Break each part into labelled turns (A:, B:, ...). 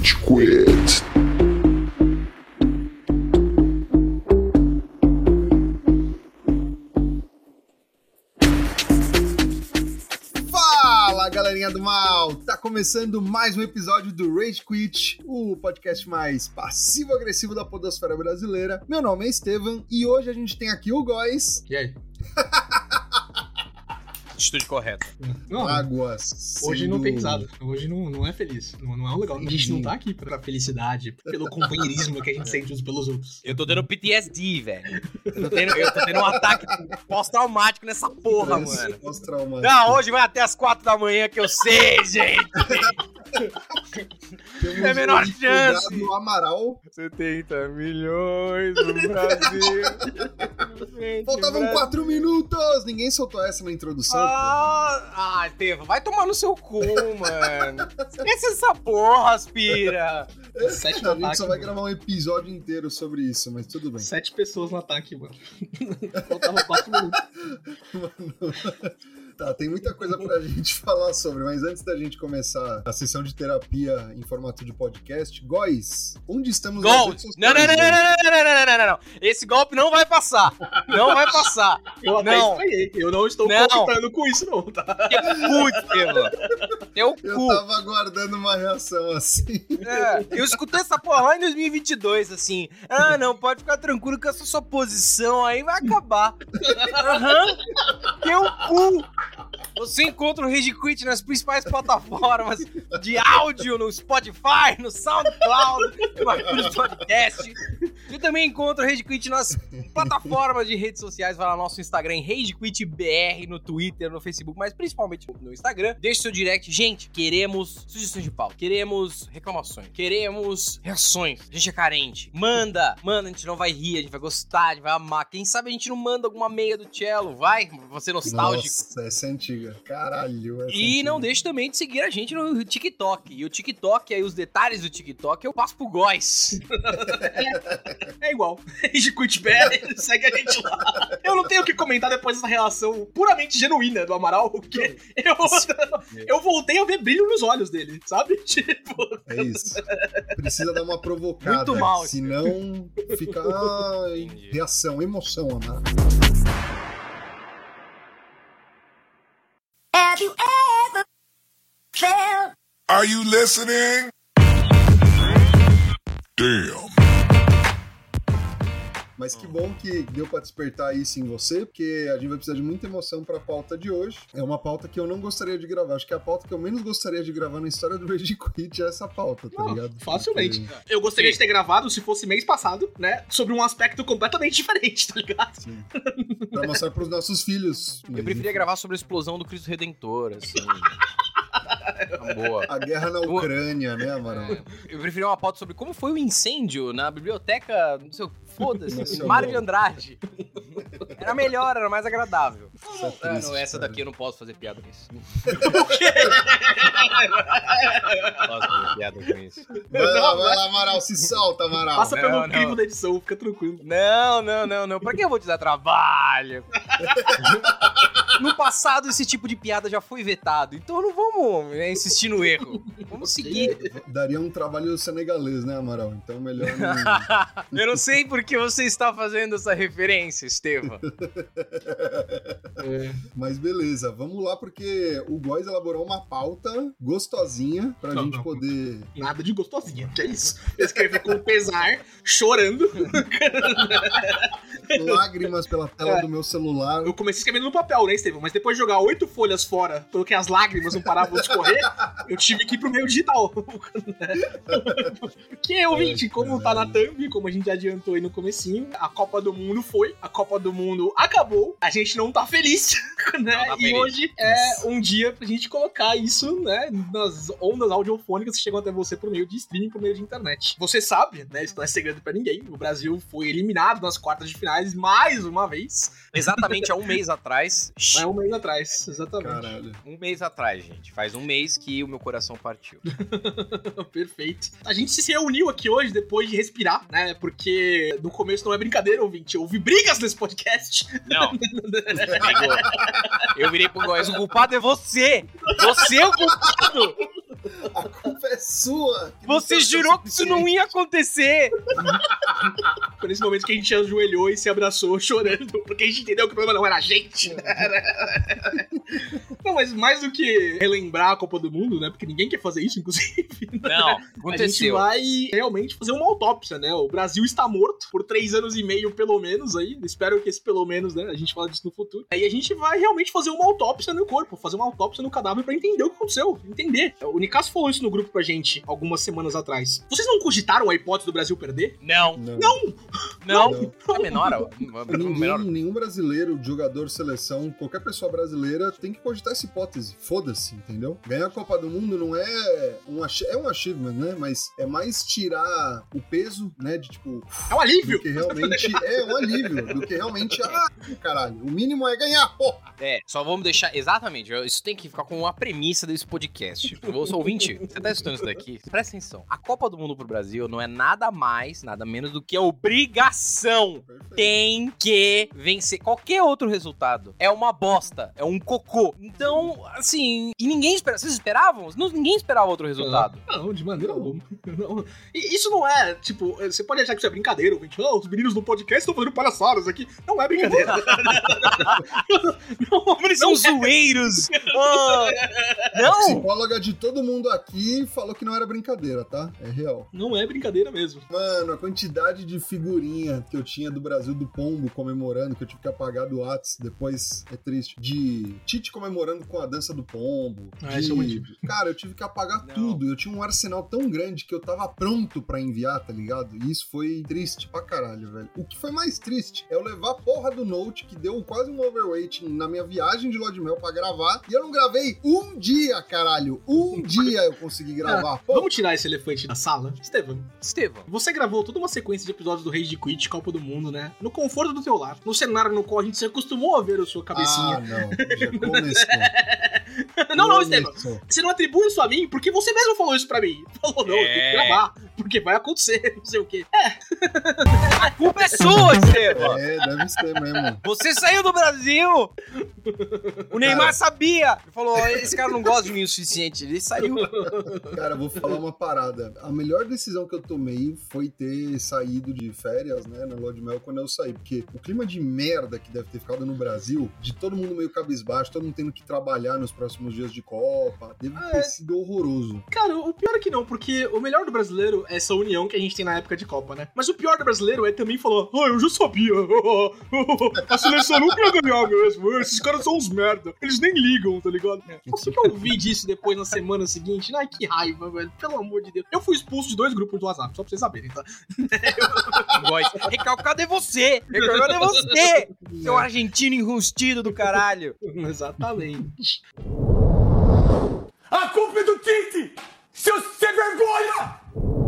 A: Rage Quit.
B: Fala, galerinha do mal! Tá começando mais um episódio do Rage Quit, o podcast mais passivo-agressivo da podosfera brasileira. Meu nome é Estevam e hoje a gente tem aqui o Góis,
C: E aí?
D: Atitude correta.
C: Não,
B: Águas.
C: hoje
B: sendo-
C: não tem. Hoje não, não é feliz. Não, não é um legal. A gente não tá aqui pra felicidade, pelo companheirismo que a gente sente uns pelos outros.
D: Eu tô tendo PTSD, velho. Eu tô tendo, eu tô tendo um ataque pós-traumático nessa porra,
B: Parece
D: mano.
B: pós-traumático.
D: Não, hoje vai até as quatro da manhã que eu sei, gente.
B: Temos
D: é a menor chance.
B: convidado o Amaral.
D: 70 milhões no Brasil.
B: Faltavam quatro minutos! Ninguém soltou essa na introdução.
D: Ah, ah, Estevam, vai tomar no seu cu, mano. Esquece essa porra, aspira.
C: Sete
B: a
C: no
B: gente
C: ataque.
B: só vai
C: mano.
B: gravar um episódio inteiro sobre isso, mas tudo bem.
C: Sete pessoas no ataque, mano. Faltavam quatro minutos.
B: Tá, tem muita coisa pra gente falar sobre, mas antes da gente começar a sessão de terapia em formato de podcast, Góis, onde estamos nas
D: Gol! Não, não, não, não, não, não, não, não, não, não, não. Esse golpe não vai passar. Não vai passar.
C: Eu até
D: Não.
C: Eu não estou
D: Não.
C: contando com isso, não, tá?
D: Teu cu, Estevam. Teu
B: Eu
D: cu.
B: tava aguardando uma reação assim.
D: É, eu escutei essa porra lá em 2022, assim. Ah, não, pode ficar tranquilo que essa sua posição aí vai acabar. Aham. Teu cu. Você encontra o Rage Quit nas principais plataformas de áudio, no Spotify, no SoundCloud, no Podcast. Você também encontra o Rage Quit nas plataformas de redes sociais. Vai lá no nosso Instagram, Rage Quit BR, no Twitter, no Facebook, mas principalmente no Instagram. Deixe seu direct. Gente, queremos sugestões de pau, queremos reclamações, queremos reações. A gente é carente. Manda, manda, a gente não vai rir, a gente vai gostar, a gente vai amar. Quem sabe a gente não manda alguma meia do cello, vai? Você nostálgico.
B: Nossa, essa é antiga. Caralho. Essa é
D: E não
B: antiga.
D: deixe também de seguir a gente no TikTok. E o TikTok, aí os detalhes do TikTok, eu passo pro Góis.
C: É igual. Quit BR, segue a gente lá. Eu não tenho o que comentar depois dessa relação puramente genuína do Amaral, porque eu, eu voltei a ver brilho nos olhos dele, sabe? Tipo,
B: É isso. Precisa dar uma provocada.
D: Muito mal,
B: Senão fica ah, reação, emoção, Amaro.
E: Have you ever felt
A: Are you listening? Damn.
B: Mas que bom que deu pra despertar isso em você, porque a gente vai precisar de muita emoção pra pauta de hoje. É uma pauta que eu não gostaria de gravar. Acho que a pauta que eu menos gostaria de gravar na história do Rage Quit é essa pauta, tá
C: Não,
B: ligado?
C: facilmente.
B: Porque-
C: eu gostaria de ter gravado, se fosse mês passado, né? Sobre um aspecto completamente diferente, tá ligado?
B: Sim. Pra mostrar pros nossos filhos.
D: Eu preferia gravar sobre a explosão do Cristo Redentor, assim. Boa.
B: A guerra na Ucrânia, né, Amaral?
D: Eu preferia uma pauta sobre como foi o incêndio na biblioteca, não sei, foda-se. Mário de Andrade. Era melhor, era mais agradável.
B: Isso é
D: Ah,
B: triste,
D: não, essa
B: cara.
D: daqui eu não posso fazer piada com isso. Fazer piada com isso.
B: Vai lá, vai lá, Amaral, se solta, Amaral.
C: Passa
D: não,
C: pelo
D: não.
C: crivo da edição, fica tranquilo.
D: Não, não, não, não. Pra que eu vou te dar trabalho? no passado, esse tipo de piada já foi vetado. Então não vamos né, insistir no erro. Vamos seguir.
B: Daria um trabalho senegalês, né, Amaral? Então melhor não.
D: Eu não sei por que você está fazendo essa referência, Estevam.
B: Mas beleza, vamos lá, porque o Góis elaborou uma pauta gostosinha pra
C: Não,
B: gente
C: não.
B: poder.
C: Nada de gostosinha, que é isso. Eu escrevi com pesar, chorando.
B: Lágrimas pela tela
C: É.
B: do meu celular.
C: Eu comecei escrevendo no papel, né, Estevam? Mas depois de jogar oito folhas fora, porque as lágrimas não paravam de escorrer, eu tive que ir pro meio digital. Porque, ouvinte, como tá na thumb, como a gente já adiantou aí no comecinho, a Copa do Mundo foi, a Copa do Mundo acabou, a gente não tá feliz, né?
D: Não tá
C: e
D: feliz.
C: hoje é um dia pra gente colocar isso, né, nas ondas audiofônicas que chegam até você por meio de streaming, por meio de internet. Você sabe, né, isso não é segredo pra ninguém, o Brasil foi eliminado nas quartas de finais mais uma vez,
D: Exatamente há um mês atrás.
C: há um mês atrás, exatamente.
B: Caralho.
D: Um mês atrás, gente. Faz um mês que o meu coração partiu.
C: Perfeito. A gente se reuniu aqui hoje depois de respirar, né? Porque no começo não é brincadeira, ouvinte. Houve brigas nesse podcast.
D: Não. Eu virei pro Góis. O culpado é você! Você é o culpado!
B: A culpa é sua.
D: Você jurou que isso não ia acontecer!
C: Foi nesse momento que a gente ajoelhou e se abraçou chorando, porque a gente entendeu que o problema não era a gente. né? não, mas mais do que relembrar a Copa do Mundo, né? Porque ninguém quer fazer isso, inclusive.
D: Não,
C: A gente
D: aconteceu.
C: vai realmente fazer uma autópsia, né? O Brasil está morto por três anos e meio, pelo menos, aí. Espero que esse pelo menos, né? A gente fala disso no futuro. Aí a gente vai realmente fazer uma autópsia no corpo, fazer uma autópsia no cadáver pra entender o que aconteceu. Entender. O Nicasso falou isso no grupo pra gente algumas semanas atrás. Vocês não cogitaram a hipótese do Brasil perder?
D: Não,
B: Não.
C: Não!
D: não.
B: Não.
D: A menor, a
B: Ninguém,
D: menor.
B: nenhum brasileiro, jogador, seleção, qualquer pessoa brasileira tem que cogitar essa hipótese. Foda-se, entendeu? Ganhar a Copa do Mundo não é um, ach- é um achievement, né? Mas é mais tirar o peso, né? De tipo,
C: É um alívio!
B: do que realmente é um alívio, do que realmente, ah, caralho, o mínimo é ganhar, porra.
D: É, só vamos deixar. Exatamente, eu- isso tem que ficar como uma premissa desse podcast. Você ouvinte, você tá escutando isso daqui? Presta atenção. A Copa do Mundo pro Brasil não é nada mais, nada menos do que a obrigação.
B: Perfeito.
D: Tem que vencer. Qualquer outro resultado é uma bosta, é um cocô. Então, assim, e ninguém espera. Vocês esperavam? Não, ninguém esperava outro resultado.
C: Não, de maneira alguma. Não. E isso não é, tipo, você pode achar que isso é brincadeira, ouvinte. Oh, os meninos do podcast estão fazendo palhaçadas aqui. Não é brincadeira. não,
D: Como eles são
C: não é.
D: zoeiros! Ah, não!
B: Psicóloga de todo mundo aqui falou que não era brincadeira, tá? É real.
C: Não é brincadeira mesmo.
B: Mano, a quantidade de figurinha que eu tinha do Brasil do Pombo comemorando, que eu tive que apagar do Whats, depois é triste. De Tite comemorando com a dança do Pombo.
C: Ah,
B: de...
C: isso é muito.
B: Cara, eu tive que apagar
D: Não.
B: tudo. Eu tinha um arsenal tão grande que eu tava pronto pra enviar, tá ligado? E isso foi triste pra caralho, velho. O que foi mais triste é eu levar a porra do Note, que deu quase um overweight na minha viagem de Lua de Mel pra gravar, e eu não gravei um dia, caralho. Um dia eu consegui gravar. Pô,
C: Vamos tirar esse elefante da sala? Estevam,
D: Estevão,
C: você gravou toda uma sequência de episódios do Rage Quit, Copa do Mundo, né? No conforto do teu lar. No cenário no qual a gente se acostumou a ver a sua
B: Ah,
C: cabecinha.
B: não. Já começou.
C: não, não, Estevam. Você não atribui isso a mim porque você mesmo falou isso pra mim. Falou, não, tem que
D: É.
C: gravar. Porque vai acontecer, não sei o quê.
D: a culpa é sua, Estevão!
B: É, deve ser mesmo.
D: Você saiu do Brasil! O Neymar
B: Cara.
D: sabia! Ele falou: esse cara não gosta de mim o suficiente. Ele saiu.
B: Cara, vou falar uma parada. A melhor decisão que eu tomei foi ter saído de férias, né, na Lua de Mel quando eu saí. Porque o clima de merda que deve ter ficado no Brasil, de todo mundo meio cabisbaixo, todo mundo tendo que trabalhar nos próximos dias de Copa, deve
C: Ah,
B: ter
C: é.
B: sido horroroso.
C: Cara, o pior é que não, porque o melhor do brasileiro é essa união que a gente tem na época de Copa, né? Mas o pior do brasileiro é também falar, ah, eu já sabia. A seleção nunca ia ganhar mesmo. Esses caras são uns merda. Eles nem ligam, tá ligado? Por que que eu ouvi disso depois na semana seguinte? Ai, que raiva, velho. Pelo amor de Deus. Eu fui expulso de dois grupos do WhatsApp, só pra vocês saberem, tá?
D: Recalcado é você! Recalcado é você! Seu argentino enrustido do caralho!
C: Exatamente.
A: A culpa é do Tite! Seu sem vergonha!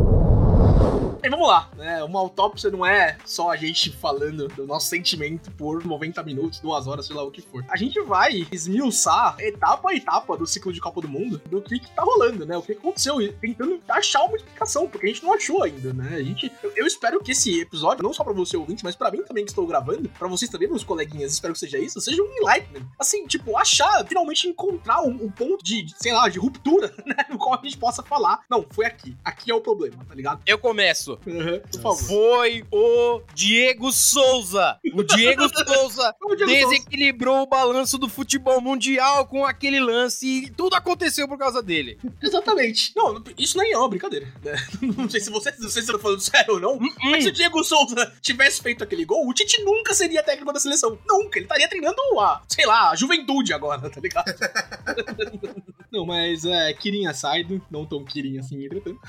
C: E vamos lá, né? Uma autópsia não é só a gente falando do nosso sentimento por 90 minutos, duas horas, sei lá o que for. A gente vai esmiuçar etapa a etapa do ciclo de Copa do Mundo, do que, que tá rolando, né? O que aconteceu, e tentando achar uma explicação, porque a gente não achou ainda, né? A gente, eu, espero que esse episódio, não só pra você ouvinte, mas pra mim também que estou gravando, pra vocês também, meus coleguinhas, espero que seja isso, seja um enlightenment. Assim, tipo, achar, finalmente encontrar um, um ponto de, de, sei lá, de ruptura, né? No qual a gente possa falar, não, foi aqui. Aqui é o problema, tá ligado?
D: Eu começo.
C: Uhum, por favor.
D: Foi o Diego Souza. O Diego Souza
C: O Diego Souza.
D: desequilibrou o balanço do futebol mundial com aquele lance e tudo aconteceu por causa dele.
C: Exatamente. Não, isso nem é uma brincadeira. né? Não sei se você, não sei se você tá falando sério ou não.
D: Hum,
C: Mas se o Diego Souza tivesse feito aquele gol, o Tite nunca seria técnico da seleção. Nunca. Ele estaria treinando a, sei lá, a juventude agora, tá ligado? não, mas é, Kirin aside, não tão Kirin assim, entretanto.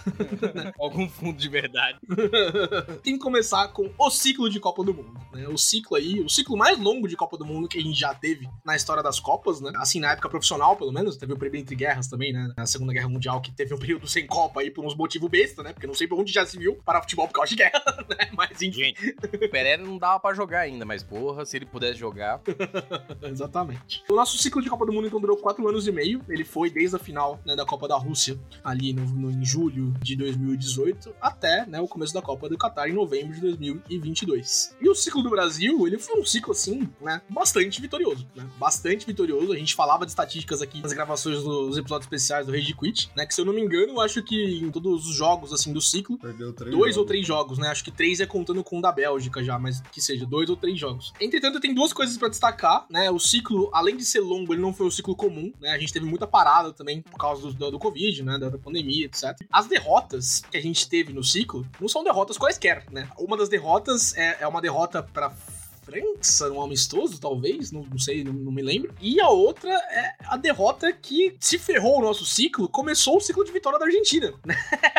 D: Algum fundo de verdade.
C: Tem que começar com o ciclo de Copa do Mundo, né? O ciclo aí, o ciclo mais longo de Copa do Mundo que a gente já teve na história das Copas, né? Assim, na época profissional, pelo menos, teve o período entre guerras também, né? Na Segunda Guerra Mundial, que teve um período sem Copa aí por uns motivos besta, né? Porque não sei por onde já se viu para futebol por causa de guerra, né? Mas enfim.
D: Gente, o Pereira não dava pra jogar ainda, mas porra, se ele pudesse jogar.
C: Exatamente. O nosso ciclo de Copa do Mundo então durou quatro anos e meio. Ele foi desde a final né, da Copa da Rússia, ali no, no- em julho de 2018, até né, o começo da Copa do Catar em novembro de 2022. E o ciclo do Brasil, ele foi um ciclo, assim, né, bastante vitorioso, né? Bastante vitorioso. A gente falava de estatísticas aqui nas gravações dos episódios especiais do Rage Quit, né? Que se eu não me engano, eu acho que em todos os jogos, assim, do ciclo, dois ou
B: jogos.
C: três jogos, né? Acho que três é contando com o da Bélgica já, mas que seja, dois ou três jogos. Entretanto, tem duas coisas pra destacar, né? O ciclo, além de ser longo, ele não foi um ciclo comum, né? A gente teve muita parada também por causa do, do, do Covid, né? Da, da pandemia, etc. As derrotas que a gente teve no ciclo não são derrotas quaisquer, né? Uma das derrotas é, é uma derrota pra França, um amistoso, talvez, não, não sei, não, não me lembro. E a outra é a derrota que se ferrou o nosso ciclo, começou o ciclo de vitória da Argentina, né?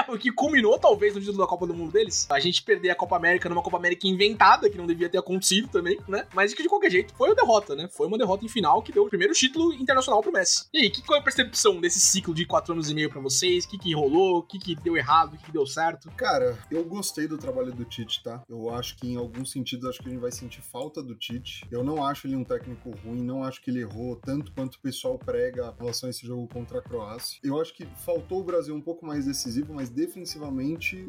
C: o que culminou, talvez, no título da Copa do Mundo deles. A gente perder a Copa América numa Copa América inventada, que não devia ter acontecido também, né? Mas que de qualquer jeito foi uma derrota, né? Foi uma derrota em final que deu o primeiro título internacional pro Messi. E aí, que, qual é a percepção desse ciclo de quatro anos e meio pra vocês? O que, que rolou? O que, que deu errado? O que, que deu certo?
B: Cara, eu gostei do trabalho do Tite, tá? Eu acho que em alguns sentidos acho que a gente vai sentir do Tite. Eu não acho ele um técnico ruim, não acho que ele errou tanto quanto o pessoal prega em relação a esse jogo contra a Croácia. Eu acho que faltou o Brasil um pouco mais decisivo, mas defensivamente,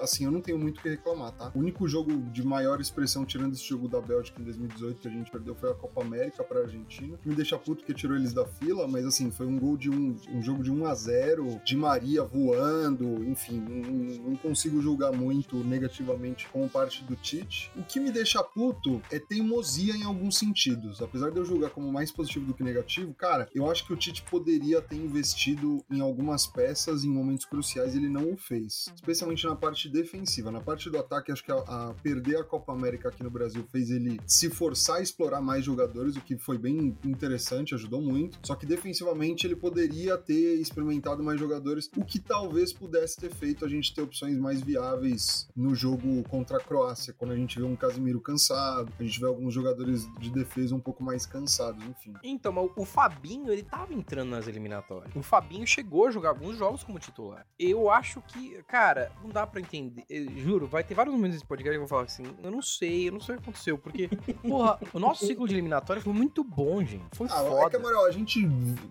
B: assim, eu não tenho muito o que reclamar, tá? O único jogo de maior expressão, tirando esse jogo da Bélgica em 2018 que a gente perdeu, foi a Copa América pra Argentina. Me deixa puto porque tirou eles da fila, mas assim, foi um gol de um, um jogo de 1 a 0 de Maria voando, enfim, não, não consigo julgar muito negativamente como parte do Tite. O que me deixa puto é teimosia em alguns sentidos. Apesar de eu julgar como mais positivo do que negativo, cara, eu acho que o Tite poderia ter investido em algumas peças em momentos cruciais e ele não o fez. Especialmente na parte defensiva. Na parte do ataque, acho que a, a perder a Copa América aqui no Brasil fez ele se forçar a explorar mais jogadores, o que foi bem interessante, ajudou muito. Só que defensivamente ele poderia ter experimentado mais jogadores, o que talvez pudesse ter feito a gente ter opções mais viáveis no jogo contra a Croácia, quando a gente vê um Casimiro cansado, a gente vê alguns jogadores de defesa um pouco mais cansados, enfim.
D: Então, mas o Fabinho, ele tava entrando nas eliminatórias. O Fabinho chegou a jogar alguns jogos como titular. Eu acho que, cara, não dá pra entender. Eu juro, vai ter vários momentos desse podcast que eu vou falar assim, eu não sei, eu não sei o que aconteceu, porque, porra, o nosso ciclo de eliminatória foi muito bom, gente. Foi
B: Ah, é
D: foda.
B: que, Amaral, a gente.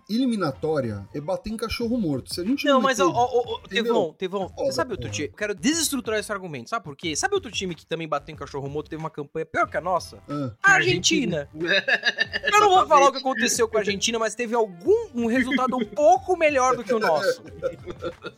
B: Eliminatória é bater em cachorro morto. Se a gente
D: Não, mas, ó, ó, ó? Tevão, Tevão,
B: Foda,
D: você sabe outro
B: porra.
D: time? Eu quero desestruturar esse argumento, sabe por quê? Sabe outro time que também bateu em cachorro morto, teve uma campanha pior que a nossa?
B: Ah,
D: A Argentina. Eu não vou falar o que aconteceu com a Argentina, mas teve algum um resultado um pouco melhor do que o nosso.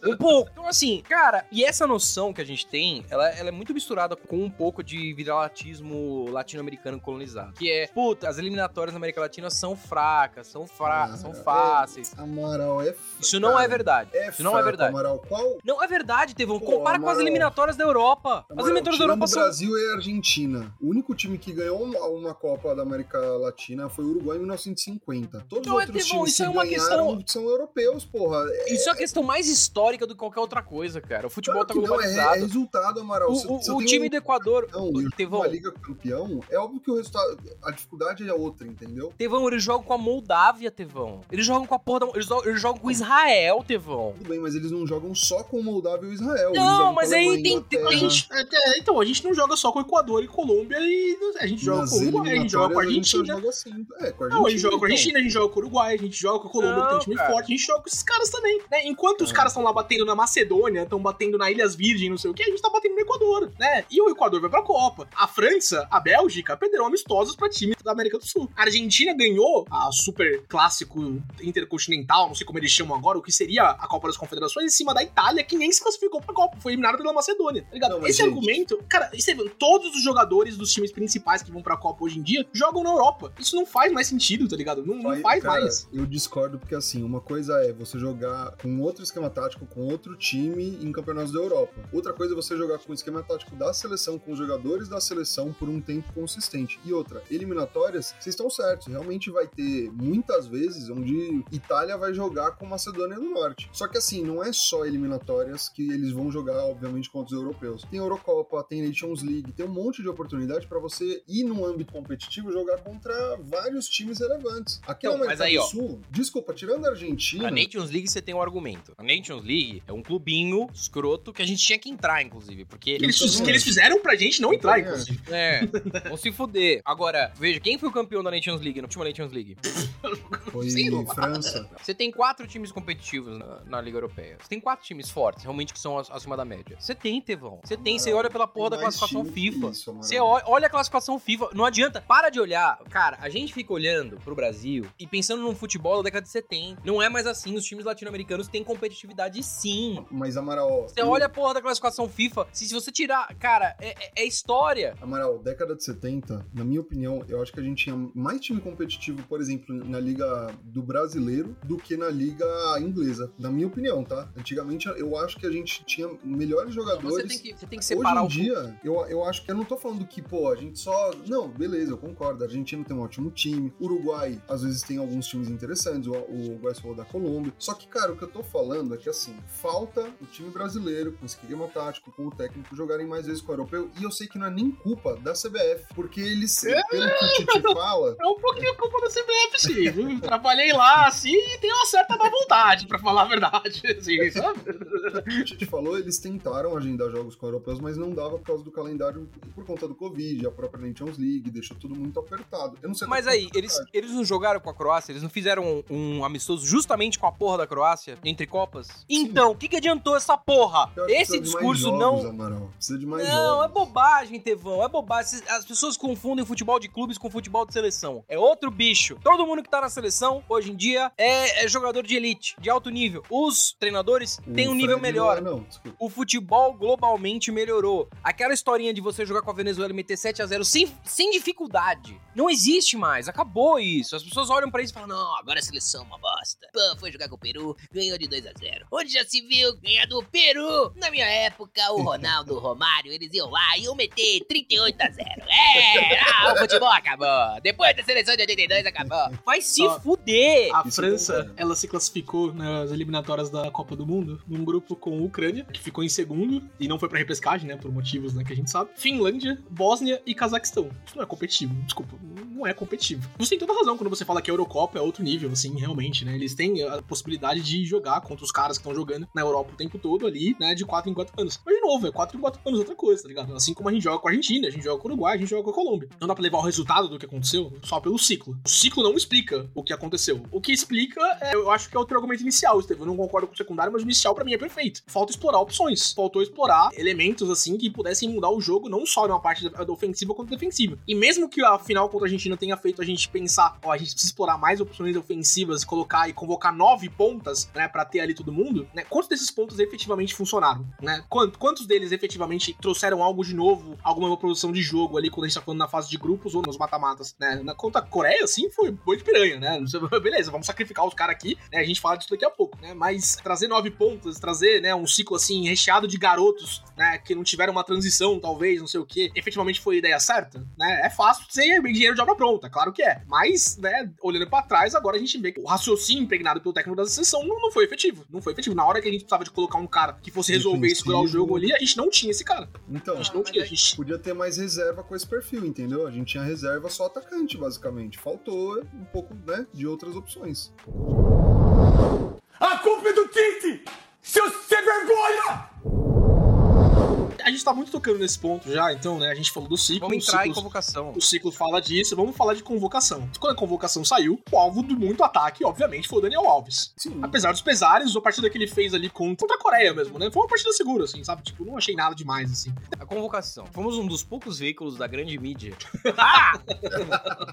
D: Um pouco. Então, assim, cara, e essa noção que a gente tem, ela, ela é muito misturada com um pouco de viralatismo latino-americano colonizado. Que é, puta, as eliminatórias na América Latina são fracas, são, fra
B: Ah,
D: são
B: é.
D: fáceis.
B: Amaral é.
D: Isso não é verdade.
B: É
D: Isso não é verdade.
B: Amaral. Qual?
D: Não é verdade, Tevão. Compara com as
B: Amaral.
D: eliminatórias da Europa. As
B: Amaral,
D: eliminatórias da Europa
B: o
D: são.
B: Brasil e a Argentina. O único time que ganhou uma, uma Copa da América Latina foi o Uruguai em 1950. Todos
D: Não,
B: os
D: é,
B: outros
D: Tevão,
B: times
D: isso
B: que
D: é uma
B: ganharam
D: questão-
B: são europeus, porra. É,
D: Isso é a questão mais histórica do que qualquer outra coisa, cara. O futebol
B: claro
D: tá
B: que não, é, é
D: globalizado.
B: resultado, Amaral. Se-
D: O,
B: se
D: o- o time
B: um
D: do Equador, Tevão,
B: uma liga campeão, é óbvio que o resultado, a dificuldade é outra, entendeu?
D: Tevão, eles jogam com a Moldávia, Tevão. Eles jogam com a porra da... Eles jogam, eles jogam com Israel, Tevão.
B: Tudo bem, mas eles não jogam só com o Moldávia e o Israel.
D: Não, mas aí tem- tem-.
C: A gente, é, então, a gente não joga só com o Equador e Colômbia e a gente joga
B: Nas
C: com o Uruguai, a gente joga com a Argentina.
B: assim. É, com a
C: Não, a gente joga com a
B: então.
C: Argentina, a gente joga com o Uruguai, a gente joga com a Colômbia, que tem um
D: Não,
C: time
D: cara.
C: forte, a gente joga com esses caras também. né? Enquanto os
B: É.
C: caras estão lá batendo na Macedônia, estão batendo na Ilhas Virgem, não sei o que, a gente tá batendo no Equador, né? E o Equador vai pra Copa. A França, a Bélgica perderam amistosos pra time da América do Sul. A Argentina ganhou a super clássico intercontinental, não sei como eles chamam agora, o que seria a Copa das Confederações, em cima da Itália, que nem se classificou pra Copa, foi eliminada pela Macedônia, tá ligado?
B: Não,
C: Esse
B: gente-
C: argumento, cara, Estevam, todos os jogadores dos times principais que vão pra Copa hoje em dia jogam na Europa. Isso não faz mais sentido, tá ligado? Não, não faz
B: cara,
C: mais.
B: Eu discordo porque assim, uma coisa é você jogar com outro esquema tático, com outro time em campeonatos da Europa. Outra coisa é você jogar com o esquema tático da seleção, com os jogadores da seleção por um tempo consistente. E outra, eliminatórias, vocês estão certos, realmente vai ter muitas vezes onde Itália vai jogar com Macedônia do Norte. Só que assim, não é só eliminatórias que eles vão jogar, obviamente, contra os europeus. Tem Eurocopa, tem Nations League, tem um monte de oportunidade para você ir num âmbito competitivo jogar contra vários times relevantes. Aqui
D: Então,
B: na América
D: mas aí,
B: do
D: ó.
B: Sul, desculpa, tirando a Argentina,
D: A Nations League você tem um argumento. A Nations League é um clube bobinho, escroto, que a gente tinha que entrar, inclusive. Porque.
C: Que eles, que eles fizeram pra gente não entrar,
B: também
C: inclusive.
D: É, vão se fuder. Agora, veja, quem foi o campeão da Nations League, na última Nations League?
B: Foi
C: Sei lá.
B: França.
D: Você tem quatro times competitivos na, na Liga Europeia. Você tem quatro times fortes, realmente que são ac- acima da média. Você tem, Tevão. Você tem, você olha pela porra da classificação FIFA.
B: isso.
D: Você olha, olha a classificação FIFA, não adianta. Para de olhar. Cara, a gente fica olhando pro Brasil e pensando num futebol da década de 70. Não é mais assim. Os times latino-americanos têm competitividade sim.
B: Mas, Amaral,
D: Você
B: eu-
D: olha a porra da classificação FIFA, se, se você tirar. Cara, é, é- é história.
B: Amaral, década de 70, na minha opinião, eu acho que a gente tinha mais time competitivo, por exemplo, na liga do brasileiro do que na liga inglesa. Na minha opinião, tá? Antigamente eu acho que a gente tinha melhores jogadores.
D: Você tem que, você tem que separar
B: Hoje
D: o
B: em dia, eu, eu acho que eu não tô falando que, pô, a gente só. Não, beleza, eu concordo. A Argentina tem um ótimo time. Uruguai, às vezes, tem alguns times interessantes. O, o Uruguai falou da Colômbia. Só que, cara, o que eu tô falando é que, assim, falta o time brasileiro, com esquema tático, com o técnico, jogarem mais vezes com o europeu. E eu sei que não é nem culpa da CBF, porque eles, pelo que o Tite fala,
C: É um pouquinho culpa da CBF, sim. Trabalhei lá, assim, e tenho uma certa má vontade, pra falar a verdade, assim, sabe?
B: o o Tite falou, eles tentaram agendar jogos com europeus, mas não dava por causa do calendário, por conta do Covid, a própria Nations League, deixou tudo muito apertado. Eu não sei
D: Mas aí,
B: quanto é
D: eles,
B: verdade.
D: eles não jogaram com a Croácia? Eles não fizeram um, um amistoso justamente com a porra da Croácia, entre Copas? Então, o que, que adiantou essa porra? Esse discurso
B: jogos,
D: não.
B: Amaral. Precisa de mais
D: Não, é
B: jogos.
D: bobagem, Tevão, é bobagem. As pessoas confundem futebol de clubes com futebol de seleção. É outro bicho. Todo mundo que tá na seleção, hoje em dia, é, é jogador de elite, de alto nível. Os treinadores
B: O
D: têm um nível melhor.
B: Não, é, não.
D: O futebol globalmente melhorou. Aquela historinha de você jogar com a Venezuela e meter 7 a 0 sem, sem dificuldade. Não existe mais. Acabou isso. As pessoas olham pra isso e falam: não, agora a seleção é uma bosta. Pô, foi jogar com o Peru, ganhou de 2 a 0 Onde já se viu ganhar do Peru? Na minha época, o Ronaldo, o Romário, eles iam lá e iam meter 38 a 0 É, ah, o futebol acabou. Depois da seleção de 82 acabou. Vai se
C: Ó,
D: fuder.
C: A França,
B: concordo.
C: ela se classificou nas eliminatórias da Copa do Mundo num grupo com a Ucrânia, que ficou em segundo e não foi pra repescagem, né, por motivos né, que a gente sabe. Finlândia, Bósnia e Cazaquistão. Isso não é competitivo, desculpa, não é competitivo. Você tem toda razão quando você fala que a Eurocopa é outro nível, assim, realmente, né? Eles têm a possibilidade de jogar contra os caras que estão jogando na Europa o tempo todo ali, né, de 4 em 4 anos. Mas de novo, é 4 em 4 anos outra coisa, tá ligado? Assim como a gente joga com a Argentina, a gente joga com o Uruguai, a gente joga com a Colômbia. Não dá pra levar o resultado do que aconteceu só pelo ciclo. O ciclo não explica o que aconteceu. O que explica, é, eu acho que é o teu argumento inicial, Esteve. Eu não concordo com o secundário, mas o inicial pra mim é perfeito. Falta explorar opções. Faltou explorar elementos, assim, que pudessem mudar o jogo, não só numa parte da, da ofensiva quanto defensiva. E mesmo que a final contra a Argentina tenha feito a gente pensar, ó, a gente precisa explorar mais opções ofensivas, colocar e convocar nove pontas, né, pra ter ali todo mundo, né? Quantos desses pontos efetivamente funcionaram, né? Quantos, deles efetivamente trouxeram algo de novo, alguma produção de jogo ali quando a gente tá falando na fase de grupos ou nos mata-matas, né? Na contra a Coreia, assim, foi boi de piranha, né? Beleza, vamos sacrificar os caras aqui, né? A gente fala disso daqui a pouco, né? Mas trazer nove pontas, trazer, né, um ciclo assim, recheado de garotos, né, que não tiveram uma transição, talvez, não sei o que, efetivamente foi ideia certa, né? É fácil ser engenheiro de obra pronta, claro que é. Mas, né, olhando pra trás, agora a gente vê que o raciocínio impregnado pelo técnico da seleção não, não foi efetivo. Não foi efetivo. Na hora que a gente precisava de colocar um cara que fosse resolver e segurar o jogo ali, a gente não tinha esse cara.
B: Então,
C: A gente não tinha. A gente
B: podia ter mais reserva com esse perfil, entendeu? A gente tinha reserva só atacante, basicamente. Faltou um pouco, né, de outras opções.
A: A culpa é do Tite! Seu sem vergonha!
C: A gente tá muito tocando nesse ponto já, então, né? A gente falou do ciclo.
D: Vamos entrar em
C: ciclo-
D: convocação.
C: O ciclo fala disso, vamos falar de convocação. Quando a convocação saiu, o alvo de muito ataque, obviamente, foi o Daniel Alves.
B: Sim.
C: Apesar dos pesares, a partida que ele fez ali contra a Coreia mesmo, né? Foi uma partida segura, assim, sabe? Tipo, não achei nada demais, assim.
D: A convocação. Fomos um dos poucos veículos da grande mídia. ah!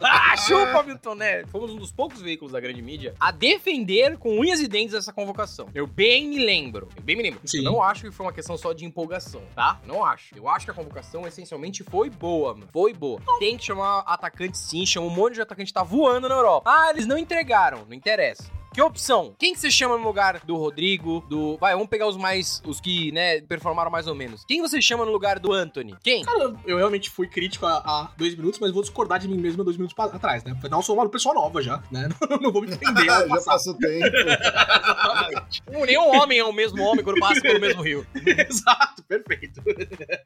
D: ah, chupa, Milton Neves! Fomos um dos poucos veículos da grande mídia a defender com unhas e dentes essa convocação. Eu bem me lembro. Eu bem me lembro.
C: Sim.
D: Eu não acho que foi uma questão só de empolgação, tá? Não acho. Eu acho que a convocação essencialmente foi boa, mano. Foi boa. Tem que chamar atacante sim, chama um monte de atacante tá voando na Europa. Ah, eles não entregaram. Não interessa. Que opção? Quem que você chama no lugar do Rodrigo, do... Vai, vamos pegar os mais... Os que, né, performaram mais ou menos. Quem você chama no lugar do Anthony? Quem?
C: Cara, eu realmente fui crítico há, dois minutos, mas vou discordar de mim mesmo há dois minutos pa- atrás, né? Afinal, eu sou uma pessoa nova já, né? Não, não vou me
B: Ah, já passou tempo.
D: Nenhum homem é o mesmo homem quando passa pelo mesmo rio.
C: Exato, perfeito.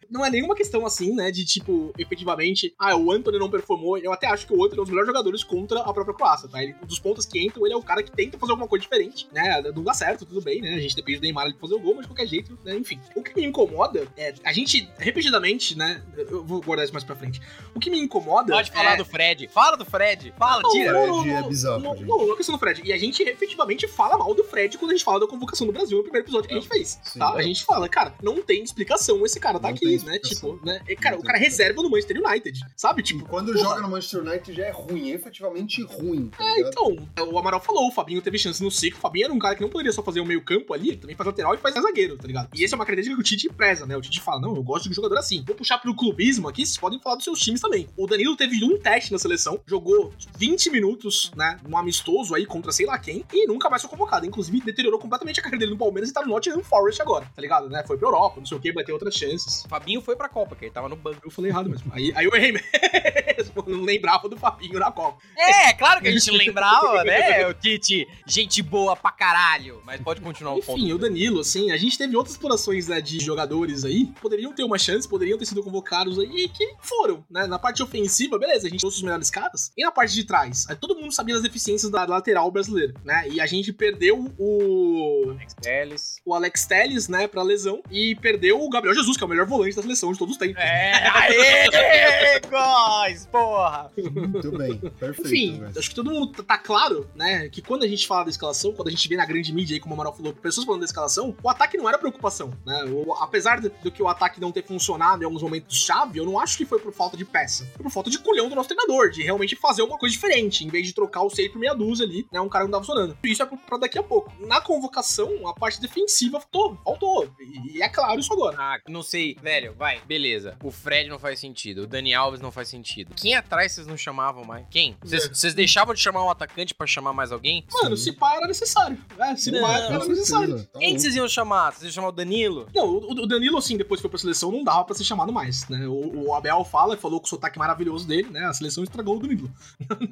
C: Não é nenhuma questão assim, né? De tipo, efetivamente, ah, o Anthony não performou. Eu até acho que o Anthony é um dos melhores jogadores contra a própria Croácia, tá? Ele, dos pontos que entram, ele é o cara que tenta que fazer alguma coisa diferente, né? Não dá certo, tudo bem, né? A gente depende do Neymar de fazer o gol, mas de qualquer jeito, né? Enfim. O que me incomoda é, a gente, repetidamente, né? Eu vou guardar isso mais pra frente. O que me incomoda.
D: Pode falar
C: é...
D: do Fred. Fala do Fred. Fala,
C: Não,
D: tira.
C: não, não,
B: Fred é
C: não,
B: bizarro,
C: Não, não, não é questão do Fred. E a gente efetivamente fala mal do Fred quando a gente fala da convocação do Brasil no primeiro episódio que a gente fez.
B: Sim.
C: Tá? A gente fala, cara, não tem explicação esse cara tá
B: Não
C: aqui, né? Tipo, né? E, cara,
B: Não
C: o cara é reserva no Manchester United, sabe?
B: E
C: Tipo,
B: quando
C: porra.
B: joga no Manchester United já é ruim, é efetivamente ruim, tá
C: É, então, o Amaral falou, o Fabinho teve chance no ciclo. O Fabinho era um cara que não poderia só fazer o meio campo ali, ele também faz lateral e faz zagueiro, tá ligado? E essa é uma característica que o Tite preza, né? O Tite fala, não, eu gosto de um jogador assim. Vou puxar pro clubismo aqui, vocês podem falar dos seus times também. O Danilo teve um teste na seleção, jogou 20 minutos, né, num amistoso aí contra sei lá quem, e nunca mais foi convocado. Inclusive, deteriorou completamente a carreira dele no Palmeiras e tá no Nottingham Forest agora, tá ligado? Né? Foi pra Europa, não sei o que, vai ter outras chances.
D: O Fabinho foi pra Copa, que ele tava no banco.
C: Eu falei errado mesmo. Aí, aí eu errei mesmo. Eu não lembrava do Fabinho na Copa.
D: É, claro que a gente lembrava, né? O Tite, gente boa pra caralho. Mas pode continuar o ponto.
C: Enfim, o Danilo, assim, a gente teve outras explorações né, de jogadores aí, poderiam ter uma chance, poderiam ter sido convocados aí, e que foram, né? Na parte ofensiva, beleza, a gente trouxe os melhores caras. E na parte de trás, aí todo mundo sabia das deficiências da lateral brasileira, né? E a gente perdeu o.
D: Teles.
C: O Alex Telles, né, pra lesão, e perdeu o Gabriel Jesus, que é o melhor volante da seleção de todos os tempos.
D: É, aê, guys, porra.
B: Muito bem, perfeito.
C: Enfim,
B: velho.
C: acho que todo mundo tá claro, né, que quando a gente fala da escalação, quando a gente vê na grande mídia aí, como o Amaral falou, pessoas falando da escalação, o ataque não era preocupação, né? Apesar do, que o ataque não ter funcionado em alguns momentos chave, eu não acho que foi por falta de peça. Foi por falta de culhão do nosso treinador, de realmente fazer uma coisa diferente, em vez de trocar o Sei por meia dúzia ali, né, um cara que não tava funcionando. Isso é pra- daqui a pouco. Na convocação, a parte defensiva faltou, faltou. E, e é claro isso agora.
D: Ah, não sei, velho, vai, beleza. O Fred não faz sentido, o Dani Alves não faz sentido. Quem atrás vocês não chamavam mais? Quem? Vocês
C: É.
D: deixavam de chamar um atacante pra chamar mais alguém?
C: Mano, se pá era necessário. É, se
D: Não,
C: pá era necessário.
B: tá
D: Quem que vocês iam chamar? Vocês iam chamar o Danilo?
C: Não, o o Danilo, assim, depois que foi pra seleção, não dava pra ser chamado mais, né? O, o Abel fala, falou com o sotaque maravilhoso dele, né? A seleção estragou o Danilo.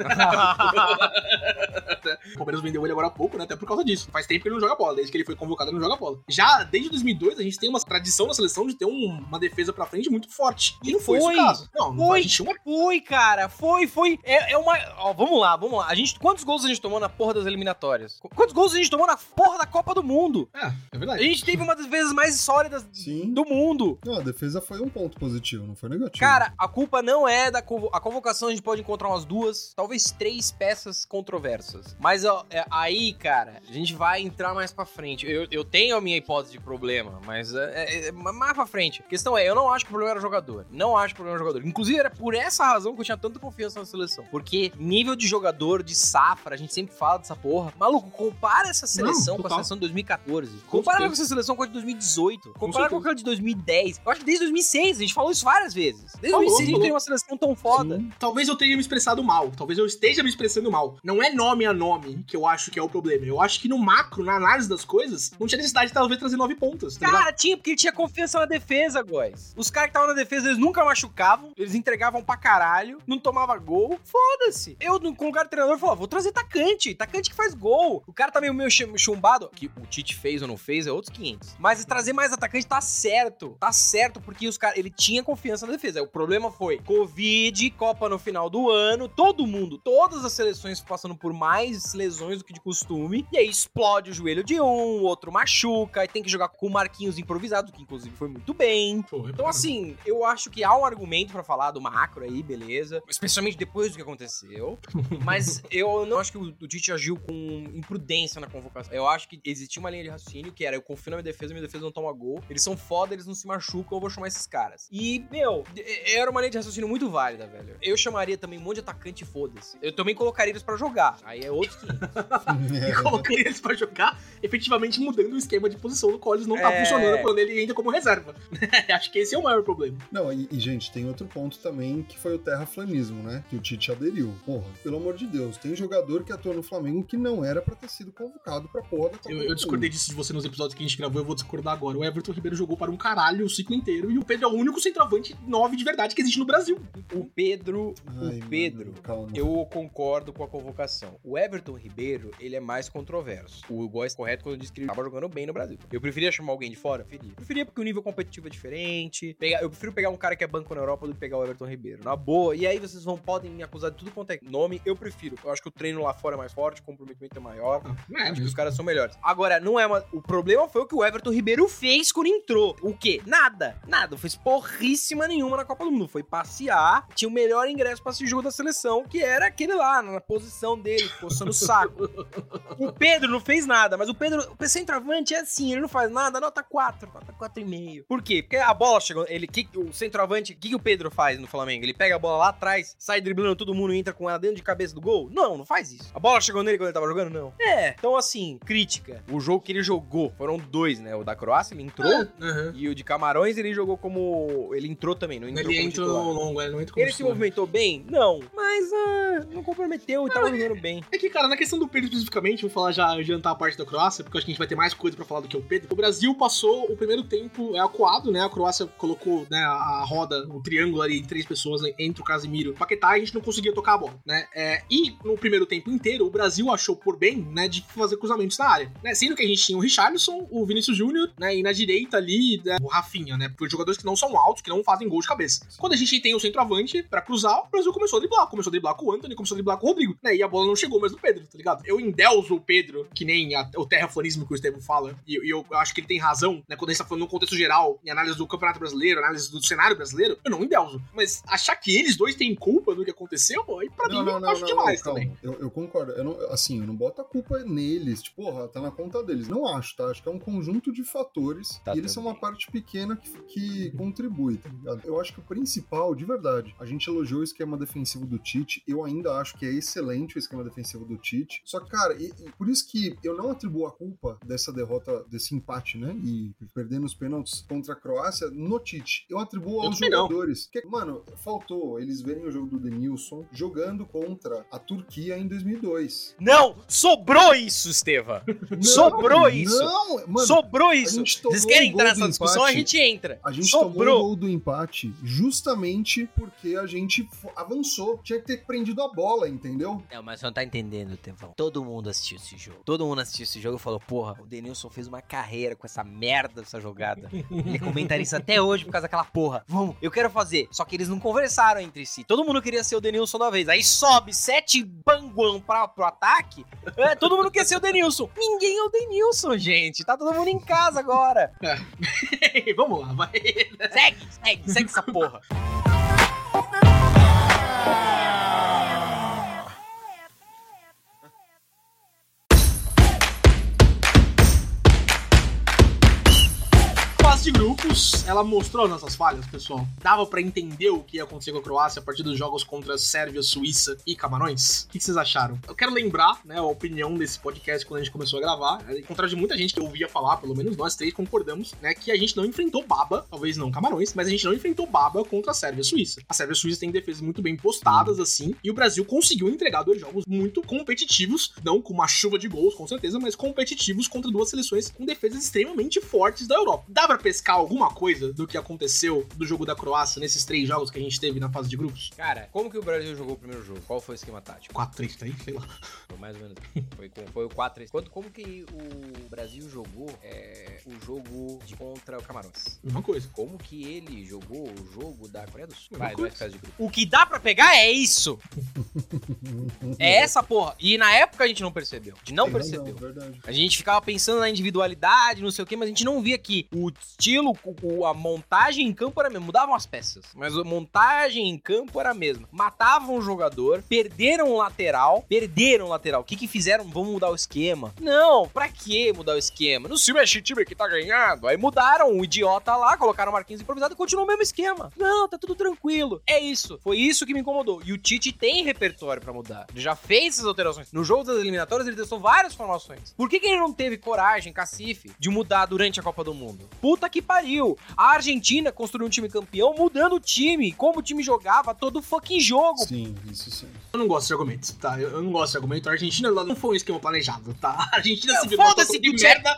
C: O Palmeiras vendeu ele agora há pouco, né? Até por causa disso. Faz tempo que ele não joga bola. Desde que ele foi convocado, ele não joga bola. Já desde 2002, a gente tem uma tradição na seleção de ter um- uma defesa pra frente muito forte. E,
D: E
C: não foi,
D: foi.
C: esse o caso. Não, não
D: Foi.
C: a gente tinha uma...
D: Foi, cara, foi, foi. É, é uma. Ó, vamos lá, vamos lá. A gente, quantos gols a gente tomou na porra das eliminatórias? Qu- Quantos gols a gente tomou na porra da Copa do Mundo?
C: É, é
D: A
C: verdade.
D: gente teve uma das vezes mais sólidas
B: Sim.
D: do mundo.
B: Não, a defesa foi um ponto positivo, não foi negativo.
D: Cara, a culpa não é da convo a convocação, a gente pode encontrar umas duas, talvez três peças controversas. Mas ó, é, aí, cara, a gente vai entrar mais pra frente. Eu, eu tenho a minha hipótese de problema, mas é, é, é mais pra frente. A questão é, eu não acho que o problema era o jogador. Não acho que o problema era o jogador. Inclusive, era por essa razão que eu tinha tanta confiança na seleção. Porque nível de jogador, de safra, a gente sempre fala dessa porra. Maluco, compara essa seleção com a seleção de 2014.
C: Com
D: Compara com
C: certeza.
D: essa seleção com a de 2018. Compara com
C: certeza.
D: aquela de 2010. Eu acho que desde 2006, a gente falou isso várias vezes. Desde
C: Falou,
D: 2006 a gente
C: falou.
D: tem uma seleção tão foda.
B: Sim.
C: Talvez eu tenha me expressado mal. Talvez eu esteja me expressando mal. Não é nome a nome que eu acho que é o problema. Eu acho que no macro, na análise das coisas, não tinha necessidade de talvez trazer nove pontas, tá ligado?
D: Cara, tinha, porque ele tinha confiança na defesa, guys. Os caras que estavam na defesa, eles nunca machucavam, eles entregavam pra caralho, não tomava gol. Foda-se. Eu, com o cara treinador, falava, vou trazer tacante, tacante que faz gol. O cara tá meio, meio chum- chumbado, que o Tite fez ou não fez, é outros 500. Mas trazer mais atacante tá certo. Tá certo, porque os caras, ele tinha confiança na defesa. O problema foi Covid, Copa no final do ano, todo mundo, todas as seleções passando por mais lesões do que de costume. E aí explode o joelho de um, o outro machuca, e tem que jogar com o Marquinhos improvisado, que inclusive foi muito bem.
C: Porra,
D: Então, assim, eu acho que há um argumento pra falar do macro aí, beleza. Especialmente depois do que aconteceu. Mas eu não acho que o, o Tite agiu com imprudência na convocação. Eu acho que existia uma linha de raciocínio que era: eu confio na minha defesa, minha defesa não toma gol. Eles são foda, eles não se machucam, eu vou chamar esses caras. E, meu, era uma linha de raciocínio muito válida, velho. Eu chamaria também um monte de atacante e foda-se. Eu também colocaria eles pra jogar. Aí é outro que.
C: e colocaria eles pra jogar, efetivamente mudando o esquema de posição no qual eles não tá
D: É.
C: funcionando quando ele ainda como reserva. Acho que esse é o maior problema.
B: Não, e, e, gente, tem outro ponto também que foi o terraflanismo, né? Que o Tite aderiu. Porra, pelo amor de Deus, tem jogador que atua no Flamengo que não era pra ter sido convocado pra porra da Copa
C: Eu, eu discordei disso de você nos episódios que a gente gravou, eu vou discordar agora. O Everton Ribeiro jogou para um caralho o ciclo inteiro e o Pedro é o único centroavante 9 de verdade que existe no Brasil.
D: O Pedro.
B: Ai,
D: o Pedro.
B: mano.
D: Eu concordo com a convocação. O Everton Ribeiro, ele é mais controverso. O Góes correto quando disse que ele tava jogando bem no Brasil. Eu preferia chamar alguém de fora? Preferia. Preferia porque o nível competitivo é diferente. Pegar- eu prefiro pegar um cara que é banco na Europa do que pegar o Everton Ribeiro. Na boa. E aí vocês vão, podem me acusar de tudo quanto é nome. Eu prefiro. Eu acho que o treino lá fora é mais forte, o comprometimento é maior.
C: É,
D: Acho que os caras são melhores. Agora, não é uma. O problema foi o que o Everton Ribeiro fez quando entrou. O quê? Nada. Nada. Não fez porríssima nenhuma na Copa do Mundo. Foi passear. Tinha o melhor ingresso pra esse jogo da seleção, que era aquele lá, na posição dele, coçando o saco. o Pedro não fez nada, mas o Pedro, o centroavante é assim, ele não faz nada, nota 4, nota 4,5. Por quê? Porque a bola chegou. Ele, que, o centroavante, o que, que o Pedro faz no Flamengo? Ele pega a bola lá atrás, sai driblando todo mundo e entra com ela dentro de cabeça do gol? Não, não faz isso. A bola chegou nele quando ele tava jogando? Não. É, então assim, crítica. O jogo que ele jogou, foram dois, né? O da Croácia, ele entrou.
C: Aham.
D: E o de Camarões, ele jogou como. Ele entrou também, não entrou
C: Ele entra
D: titular.
C: longo, ele não entra como
D: Ele se movimentou bem? Não. Mas ah, não comprometeu e tava jogando bem.
C: É que, cara, na questão do Pedro especificamente, vou falar já, adiantar a parte da Croácia, porque eu acho que a gente vai ter mais coisa pra falar do que o Pedro. O Brasil passou o primeiro tempo é, acuado, né? A Croácia colocou né, a, roda, o triângulo ali de três pessoas né, entre o Casimiro e o Paquetá e a gente não conseguia tocar a bola, né? É, e no primeiro tempo inteiro, o Brasil achou por bem, né, de fazer cruzamentos na área, né? Sendo que a gente tinha o Richarlison, o Vinícius Júnior, né? E na direita ali, né, o Rafinha, né? Por jogadores que não são altos, que não fazem gol de cabeça. Quando a gente tem o centroavante pra cruzar, o Brasil começou a driblar. Começou a driblar com o Anthony, começou a driblar com o Rodrigo, né? E a bola não chegou mais no Pedro, tá ligado? Eu endeuso o Pedro, que nem a- o terraplanismo que o Estevam fala, e, e eu acho que ele tem razão, né? Quando a gente tá falando no contexto geral, em análise do Campeonato Brasileiro, análise do cenário brasileiro, eu não endeuso. Mas achar que eles dois têm culpa do que aconteceu, aí pra mim eu acho demais
B: calma.
C: também.
B: Eu, eu concordo. Eu não, assim, eu não boto a culpa neles. Tipo, porra, tá na conta deles. Não acho, tá? Acho que é um conjunto de fatores
D: Tá
B: e eles são uma parte pequena que, que contribui, tá ligado? Eu acho que o principal, de verdade, a gente elogiou o esquema defensivo do Tite. Eu ainda acho que é excelente o esquema defensivo do Tite. Só que, cara, e- e por isso que eu não atribuo a culpa dessa derrota, desse empate, né? E perdendo os pênaltis contra a Croácia no Tite. Eu atribuo
C: Eu
B: aos
C: não.
B: jogadores. Porque, mano, faltou eles verem o jogo do Denilson jogando contra a Turquia em 2002.
D: Não! Sobrou isso, Esteva! Sobrou isso!
B: Não, mano.
D: Sobrou isso! Vocês querem entrar nessa discussão? A
B: empate.
D: gente entra.
B: A gente tomou o
D: Sobrou.
B: gol do empate justamente porque a gente avançou. Tinha que ter prendido a bola, entendeu?
D: Não, mas você não tá entendendo, Tevão. Todo mundo assistiu esse jogo. Todo mundo assistiu esse jogo e falou: porra, o Denilson fez uma carreira com essa merda dessa jogada. Ele é comentarista até hoje por causa daquela porra. Vamos, eu quero fazer. Só que eles não conversaram entre si. Todo mundo queria ser o Denilson da vez. Aí sobe sete banguão pra, pro ataque. É, todo mundo quer ser o Denilson. Ninguém é o Denilson, gente. Tá todo mundo em casa agora.
C: Vamos lá, vai.
D: Segue, segue, segue essa porra.
C: De grupos, ela mostrou nossas falhas, pessoal. Dava pra entender o que ia acontecer com a Croácia a partir dos jogos contra Sérvia, Suíça e Camarões? O que vocês acharam? Eu quero lembrar, né, a opinião desse podcast quando a gente começou a gravar. Ao contrário de muita gente que ouvia falar, pelo menos nós três concordamos, né, que a gente não enfrentou baba, talvez não Camarões, mas a gente não enfrentou baba contra a Sérvia Suíça. A Sérvia Suíça tem defesas muito bem postadas, assim, e o Brasil conseguiu entregar dois jogos muito competitivos, não com uma chuva de gols, com certeza, mas competitivos contra duas seleções com defesas extremamente fortes da Europa. Dá pra pescar alguma coisa do que aconteceu do jogo da Croácia nesses três jogos que a gente teve na fase de grupos?
D: Cara, como que o Brasil jogou o primeiro jogo? Qual foi o esquema tático?
C: 4-3-3, sei lá.
D: Foi mais ou menos. Foi, com- foi o 4 3 Quando, Como que o Brasil jogou é, o jogo de contra o Camarões?
C: Mesma coisa.
D: Como que ele jogou o jogo da Coreia do Sul? Vai, vai fase de grupo. O que dá pra pegar é isso. É essa porra. E na época a gente não percebeu. A gente não percebeu.
B: verdade.
D: A gente ficava pensando na individualidade, não sei o que, mas a gente não via que o estilo, a montagem em campo era a mesma. Mudavam as peças, mas a montagem em campo era a mesma. Matavam o jogador, perderam o lateral, perderam o lateral. O que que fizeram? Vamos mudar o esquema. Não, pra que mudar o esquema? Não se mexe time que tá ganhando. Aí mudaram o idiota lá, colocaram o Marquinhos improvisado e continuou o mesmo esquema. Não, tá tudo tranquilo. É isso. Foi isso que me incomodou. E o Tite tem repertório pra mudar. Ele já fez essas alterações. No jogo das eliminatórias, ele testou várias formações. Por que, que ele não teve coragem, cacife, de mudar durante a Copa do Mundo? Puta que pariu. A Argentina construiu um time campeão mudando o time, como o time jogava todo fucking jogo.
B: Sim, isso sim.
C: Eu não gosto de argumentos, tá? Eu, eu não gosto de argumento. A Argentina ela não foi um esquema planejado, tá? A Argentina
D: Não,
C: se uma
D: foda-se que
C: merda.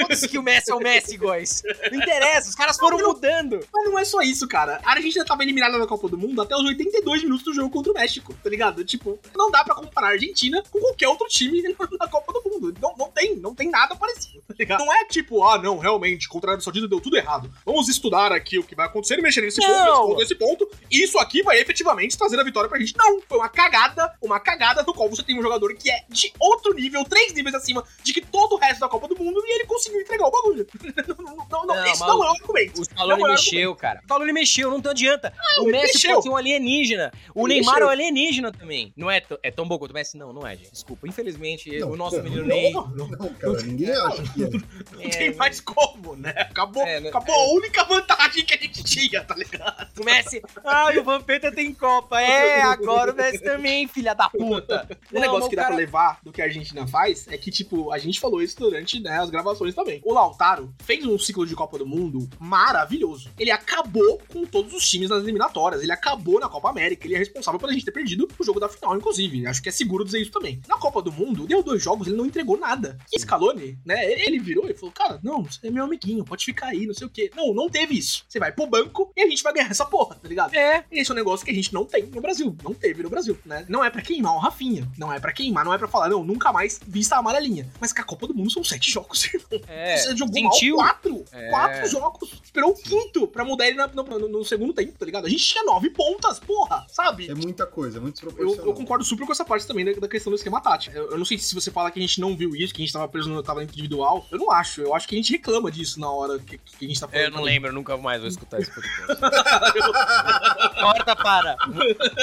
D: Foda-se que o Messi é o Messi, guys. Não interessa, os caras foram
C: Não,
D: mudando.
C: Mas não é só isso, cara. A Argentina tava eliminada da Copa do Mundo até os 82 minutos do jogo contra o México, tá ligado? Tipo, não dá pra comparar a Argentina com qualquer outro time na Copa do Mundo. Não, não tem, não tem nada parecido, tá ligado? Não é tipo, ah, não, realmente, contra a Arábia Deu tudo errado. Vamos estudar aqui o que vai acontecer e mexer nesse
D: Não.
C: ponto, nesse ponto, nesse ponto. E isso aqui vai efetivamente trazer a vitória pra gente. Não, foi uma cagada, uma cagada no qual você tem um jogador que é de outro nível, três níveis acima de que todo o resto da Copa do Mundo e ele conseguiu entregar o bagulho. não, não, não,
D: mas
C: não é o argumento.
D: O
C: Não é o
D: mexeu, cara. O Scaloni mexeu, não adianta. o
C: ele
D: Messi
C: mexeu.
D: pode ser um alienígena. O
C: Ele
D: Neymar
C: mexeu.
D: é um alienígena também. Não é, é tão bom quanto o Messi? Não, não é, gente. Desculpa. Infelizmente,
B: Não,
D: o nosso menino
C: não,
D: Ney...
C: não, não.
B: Não, cara, ninguém acha que é.
C: Não
D: é,
C: tem mais como, né? Acabou,
D: É, né?
C: acabou a única vantagem que a gente tinha, tá ligado?
D: O Messi... Ai, o Vampeta tem Copa. É, agora o Messi também, filha da puta. Não,
C: negócio que dá
D: cara-
C: pra levar do que a Argentina faz é que, tipo, a gente falou isso durante né, as gravações também. O Lautaro fez um ciclo de Copa do Mundo maravilhoso. Ele acabou com todos os times nas eliminatórias. Ele acabou na Copa América. Ele é responsável pela gente ter perdido o jogo da final, inclusive. Acho que é seguro dizer isso também. Na Copa do Mundo, deu dois jogos, ele não entregou nada. E Scaloni, né? Ele virou e falou: Cara, não, você é meu amiguinho, pode ficar aí, não sei o quê. Não, não teve isso. Você vai pro banco e a gente vai ganhar essa porra, tá ligado?
D: É.
C: Esse é um negócio que a gente não tem no Brasil. Não teve no Brasil, né? Não é pra queimar o Rafinha. Não é pra queimar, não é pra falar, não, nunca mais vista a amarelinha. Mas que a Copa do Mundo são sete jogos, irmão.
D: É.
C: Você jogou
D: Sentiu?
C: mal quatro.
D: É.
C: Quatro jogos. Esperou o quinto pra mudar ele na- no, no- no segundo tempo, tá ligado? A gente tinha nove pontas, porra, sabe?
B: É muita coisa, é muito
C: Eu,
B: desproporcional.
C: eu concordo super com essa parte também da, da questão do esquema tático. Eu, eu não sei se você fala que a gente não viu isso, que a gente tava preso no talento individual. Eu não acho. Eu acho que a gente reclama disso na hora que, que a gente tá falando.
D: Eu não lembro, eu nunca mais vou escutar esse podcast. Corta para.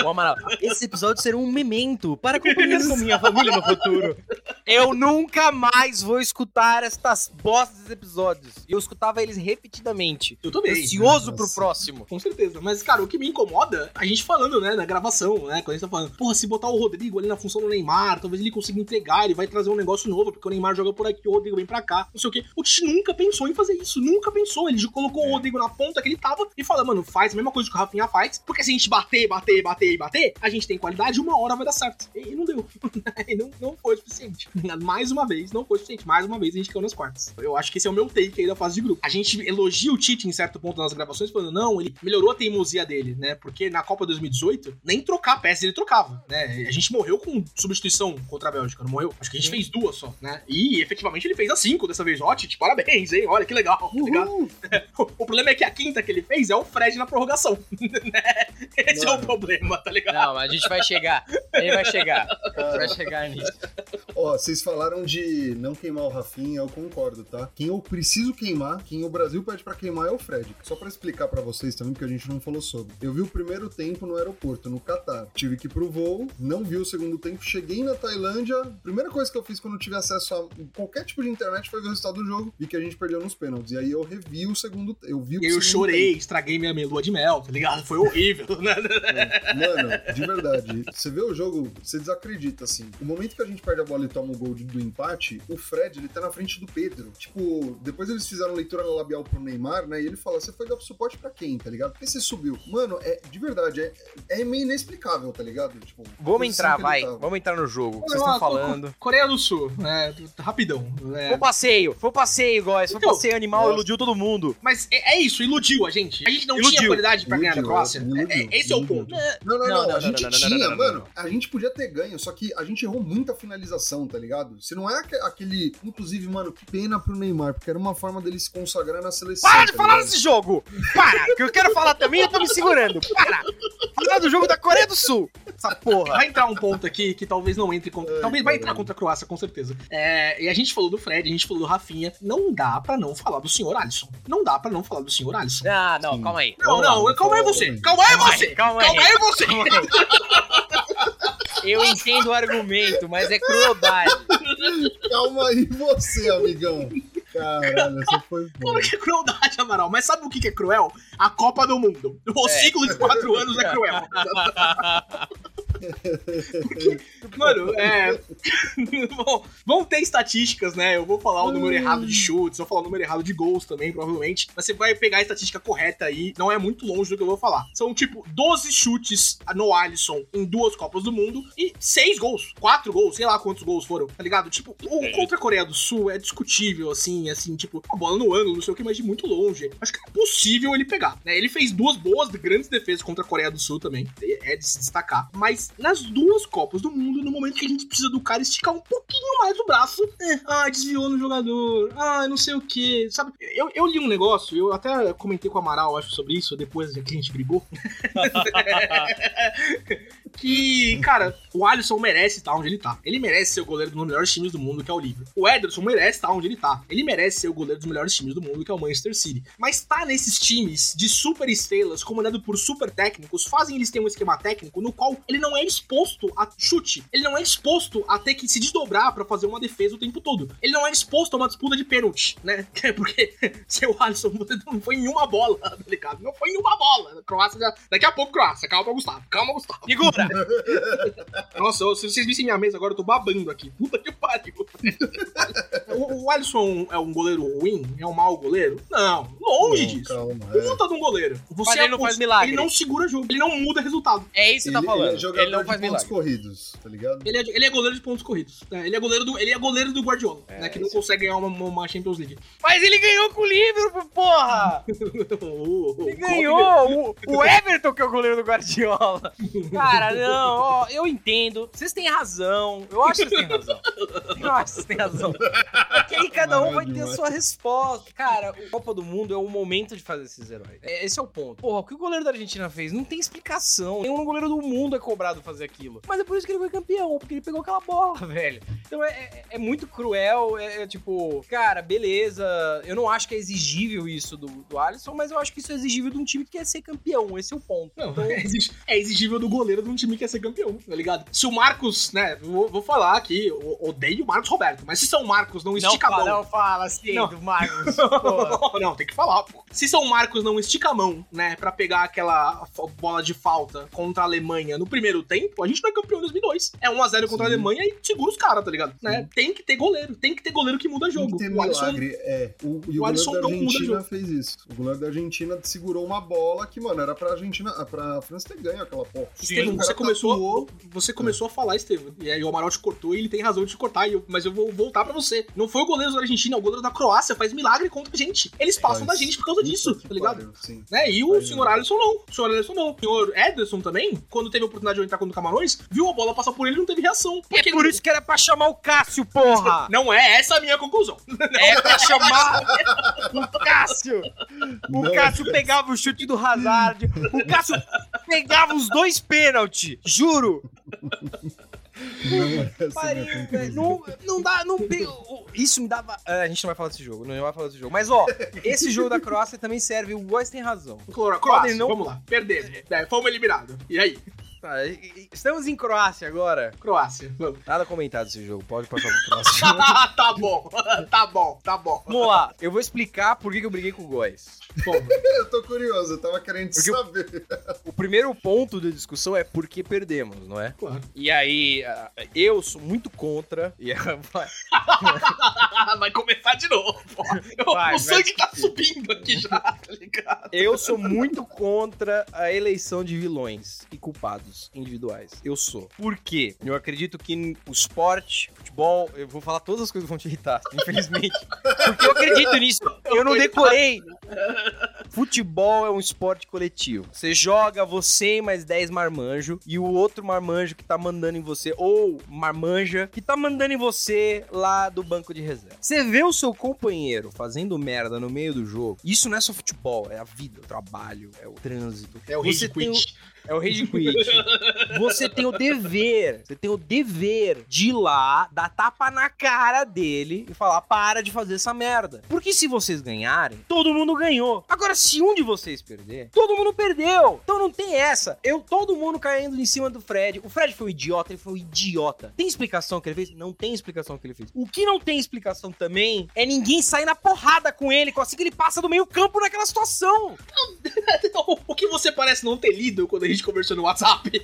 D: O Amaral. Esse episódio será um memento para acompanhar com minha família no futuro. Eu nunca mais vou escutar estas bostas desses episódios. Eu escutava eles repetidamente.
C: Eu também.
D: Ansioso pro
B: Nossa.
D: próximo.
C: Com certeza. Mas, cara, o que me incomoda, a gente falando, né, na gravação, né? Quando a gente tá falando, porra, se botar o Rodrigo ali na função do Neymar, talvez ele consiga entregar, ele vai trazer um negócio novo, porque o Neymar joga por aqui, o Rodrigo vem pra cá, não sei o quê. O Tite nunca pensou em fazer isso, nunca pensou. Ele já colocou o Rodrigo na ponta que ele tava e fala, mano, faz a mesma coisa que o Rafinha faz, porque se a gente bater, bater, bater e bater, a gente tem qualidade, uma hora vai dar certo. E não deu. E não, não foi o suficiente. Mais uma vez, não foi o suficiente. Mais uma vez a gente caiu nas quartas. Eu acho que esse é o meu take aí da fase de grupo. A gente elogia o Tite em certo ponto nas gravações, falando, não, ele melhorou a teimosia dele, né? Porque na Copa 2018, nem trocar peças ele trocava, né? A gente morreu com substituição contra a Bélgica, não morreu? Acho que a gente fez duas só, né? E efetivamente ele fez as cinco dessa vez. Ó, Tite, parabéns, hein? Olha que legal, tá ligado? O problema é que a quinta que ele fez é o Fred na prorrogação, né? Esse é o
B: Mano.
C: problema, tá ligado?
D: Não, mas a gente vai chegar. A gente vai chegar. Vai chegar nisso.
B: Ó, vocês falaram de não queimar o Rafinha, eu concordo, tá? Quem eu preciso queimar, quem o Brasil pede pra queimar é o Fred. Só pra explicar pra vocês também, porque a gente não falou sobre. Eu vi o primeiro tempo no aeroporto, no Catar. Tive que ir pro voo, não vi o segundo tempo, cheguei na Tailândia. Primeira coisa que eu fiz quando eu tive acesso a qualquer tipo de internet foi ver o resultado do jogo. Vi que a gente perdeu nos pênaltis. E aí eu revi o segundo, eu vi o
C: eu
B: segundo
C: chorei, estraguei minha minha lua de mel, tá ligado? Foi horrível, né?
B: Mano, de verdade, você vê o jogo, você desacredita, assim. O momento que a gente perde a bola e toma o gol do empate, o Fred, ele tá na frente do Pedro. Tipo, depois eles fizeram leitura labial pro Neymar, né? E ele fala, você foi dar suporte pra quem, tá ligado? Porque você subiu. Mano, é, de verdade, é, é meio inexplicável, tá ligado? Tipo,
D: Vamos entrar,
B: que
D: vai.
B: tava.
D: Vamos entrar no jogo. O que vocês estão falando.
C: Co- Coreia do Sul, né? Rapidão. né?
D: Foi um passeio, foi um passeio, guys. Foi um
C: Então,
D: passeio animal,
B: nossa.
D: Iludiu todo mundo.
C: Mas é, é isso, iludiu a gente. A gente não
D: Iludiu.
C: tinha qualidade pra ganhar da
B: Iludiu,
C: Croácia.
B: iludiu,
C: É- é- esse é o
B: iludiu.
C: ponto.
B: Não, não, não,
D: Não, não,
B: a gente
D: não, não, não,
B: tinha,
D: não, não,
B: mano.
D: não.
B: A gente podia ter ganho, só que a gente errou muita finalização, tá ligado? Se não é aque- aquele. Inclusive, mano, que pena pro Neymar, porque era uma forma dele se consagrar na seleção.
D: Para de
B: tá
D: falar
B: ligado?
D: desse jogo! Para! Que eu quero falar também, eu tô me segurando. Para! Falar do jogo da Coreia do Sul. Essa porra.
C: Vai entrar um ponto aqui que talvez não entre contra.
B: Ai,
C: talvez vai entrar contra a Croácia, com certeza. É, e a gente falou do Fred, a gente falou do Rafinha. Não dá pra não falar do senhor Alisson. Não dá pra não falar do senhor Alisson.
D: Ah, não,
B: Sim.
D: calma aí.
C: Não,
D: Vamos lá.
C: não, calma aí você. Calma aí você.
D: Calma aí.
C: Calma aí você.
D: Eu entendo o argumento, mas é crueldade.
B: Calma aí, você, amigão. Caralho, essa foi boa.
C: Claro que é crueldade, Amaral. Mas sabe o que que é cruel? A Copa do Mundo. O
D: É.
C: ciclo de quatro anos é cruel. Mano, é. Bom, vão ter estatísticas, né? Eu vou falar o número errado de chutes, vou falar o número errado de gols também, provavelmente. Mas você vai pegar a estatística correta aí, não é muito longe do que eu vou falar. São, tipo, 12 chutes no Alisson em duas Copas do Mundo e 6 gols. 4 gols, sei lá quantos gols foram, tá ligado? Tipo, o contra a Coreia do Sul é discutível, assim, assim, tipo, a bola no ângulo, não sei o que, mas de muito longe. Acho que é possível ele pegar, né? Ele fez duas boas, grandes defesas contra a Coreia do Sul também, é de se destacar. Mas nas duas Copas do Mundo, no momento que a gente precisa do cara esticar um pouquinho mais o braço, é, ah, desviou no jogador, ah, não sei o que, sabe? Eu, eu li um negócio, eu até comentei com o Amaral, acho, sobre isso, depois que a gente brigou. que, cara, o Alisson merece estar onde ele tá. Ele merece ser o goleiro dos melhores times do mundo, que é o Liverpool. O Ederson merece estar onde ele tá. Ele merece ser o goleiro dos melhores times do mundo, que é o Manchester City. Mas tá nesses times de super estrelas, comandado por super técnicos, fazem eles terem um esquema técnico no qual ele não é exposto a chute. Ele não é exposto a ter que se desdobrar para fazer uma defesa o tempo todo. Ele não é exposto a uma disputa de pênalti, né? Porque seu Alisson não foi em uma bola, tá ligado? Não foi em uma bola. Croácia já... Daqui a pouco, Croácia. Calma, Gustavo. Calma, Gustavo. Nossa, se vocês vissem minha mesa agora, eu tô babando aqui. Puta que pariu. o, o Alisson é um goleiro ruim? É um mau goleiro? Não, longe
B: Não,
C: disso.
B: Calma, é.
C: Puta de um goleiro. Você
D: Mas ele não faz milagre.
C: Ele não segura jogo. Ele não muda resultado.
D: É isso que
B: Ele,
D: você tá falando.
B: ele é jogador
D: Ele não
B: de
D: faz
B: pontos
D: milagre.
B: corridos, tá ligado?
C: Ele é, ele é goleiro de pontos corridos. É, ele, é goleiro do, ele é goleiro do Guardiola,
D: É,
C: né? Que não consegue ganhar uma, uma Champions League.
D: Mas ele ganhou com o Liverpool, porra! Ele ganhou! O, o Everton que é o goleiro do Guardiola. Cara, não, ó, eu entendo. Vocês têm razão. Eu acho que vocês têm razão. Eu acho que vocês têm razão. Porque aí cada um vai ter a sua resposta. Cara, o Copa do Mundo é o momento de fazer esses heróis. É, Esse é o ponto. Porra, o que o goleiro da Argentina fez não tem explicação. Nenhum goleiro do mundo é cobrado fazer aquilo. Mas é por isso que ele foi campeão, porque ele pegou aquela bola, velho. Então é, é- é muito cruel. É, é tipo, cara, beleza. Eu não acho que é exigível isso do, do Alisson, mas eu acho que isso é exigível de um time que quer ser campeão. Esse é o ponto.
C: Não,
D: Então,
C: é é exigível do goleiro de um time que quer ser campeão, tá ligado? Se o Marcos, né, vou, vou falar aqui, eu odeio o Marcos Roberto, mas se São Marcos não
D: não
C: estica a
D: fala,
C: mão.
D: não fala assim
C: Não.
D: do Marcos. porra.
C: Não, tem que falar, pô. Se São Marcos não estica a mão, né, pra pegar aquela bola de falta contra a Alemanha no primeiro tempo, a gente não é campeão em 2002. É 1x0 contra a
B: Sim.
C: Alemanha e segura os caras, tá ligado? Né? Tem que ter goleiro, tem que ter goleiro que muda
B: Tem
C: jogo.
B: que ter
C: O Alisson-
B: milagre, é. O, e o,
C: o
B: goleiro
C: Alisson
B: da
C: não muda
B: Argentina
C: jogo.
B: fez isso. O goleiro da Argentina segurou uma bola que, mano, era pra Argentina, pra França ter ganho aquela porra. Cara
C: você começou,
B: tatuou-
C: você começou a falar, Estevam. E aí o Amaral te cortou e ele tem razão de te cortar. e eu- mas eu vou voltar pra você. Não foi o goleiro da Argentina, é o goleiro da Croácia. Faz milagre contra a gente. Eles passam da
B: Mas-
C: gente por causa disso, tá ligado?
B: pariu, Sim.
C: Né? E o senhor. Alisson não. O senhor Alisson não. O senhor Ederson também, quando teve a oportunidade de entrar contra o Camarões, viu a bola passar por ele e não teve reação.
D: É por isso que era pra chamar o Cássio, porra!
C: Não é essa a minha conclusão.
D: É pra chamar o Cássio! O
B: Não.
D: Cássio pegava o chute do Hazard, o Cássio pegava os dois pênaltis, juro!
B: Não é
D: Pariu, velho. Não, não dá, não Isso me dava. Ah, a gente não vai falar desse jogo, não vai falar desse jogo. Mas ó, esse jogo da Croácia também serve. O Góis tem razão.
C: Croácia,
D: não-
C: vamos lá. Perdemos. É, fomos eliminados. E aí?
D: Tá, e- e- estamos em Croácia agora.
C: Croácia, vamos.
D: Nada comentado desse jogo, pode passar pro próximo.
C: tá bom, tá bom, tá bom.
D: Vamos lá, eu vou explicar por que que eu briguei com o Góis.
B: Eu tô curioso, eu tava querendo
D: Porque eu-
B: saber.
D: O primeiro ponto da discussão é por que perdemos, não é?
C: Claro.
D: E aí, ah, eu sou muito contra. E vai-
C: vai começar de novo. Eu-
D: Vai,
C: o
D: vai
C: sangue tá subindo aqui já, tá ligado?
D: eu sou muito contra a eleição de vilões e culpados individuais. Eu sou. Por quê? Eu acredito que o esporte, futebol, eu vou falar todas as coisas que vão te irritar, infelizmente. Porque eu acredito nisso. Eu não decorei. Futebol é um esporte coletivo. Você joga você e mais 10 marmanjo e o outro marmanjo que tá mandando em você, ou marmanja, que tá mandando em você lá do banco de reserva. Você vê o seu companheiro fazendo merda no meio do jogo, isso não é só futebol, é a vida, o trabalho, é o trânsito.
C: É o
D: Você tem o-
C: quit.
D: é o rage quit. Você tem o dever, você tem o dever de ir lá, dar tapa na cara dele e falar: para de fazer essa merda. Porque se vocês ganharem, todo mundo ganhou. Agora, se um de vocês perder, todo mundo perdeu. Então não tem essa. Eu, todo mundo caindo em cima do Fred. O Fred foi um idiota, ele foi um idiota. Tem explicação que ele fez? Não tem explicação que ele fez. O que não tem explicação também é ninguém sair na porrada com ele, assim que ele passa do meio campo naquela situação.
C: o que você parece não ter lido quando a gente conversou no WhatsApp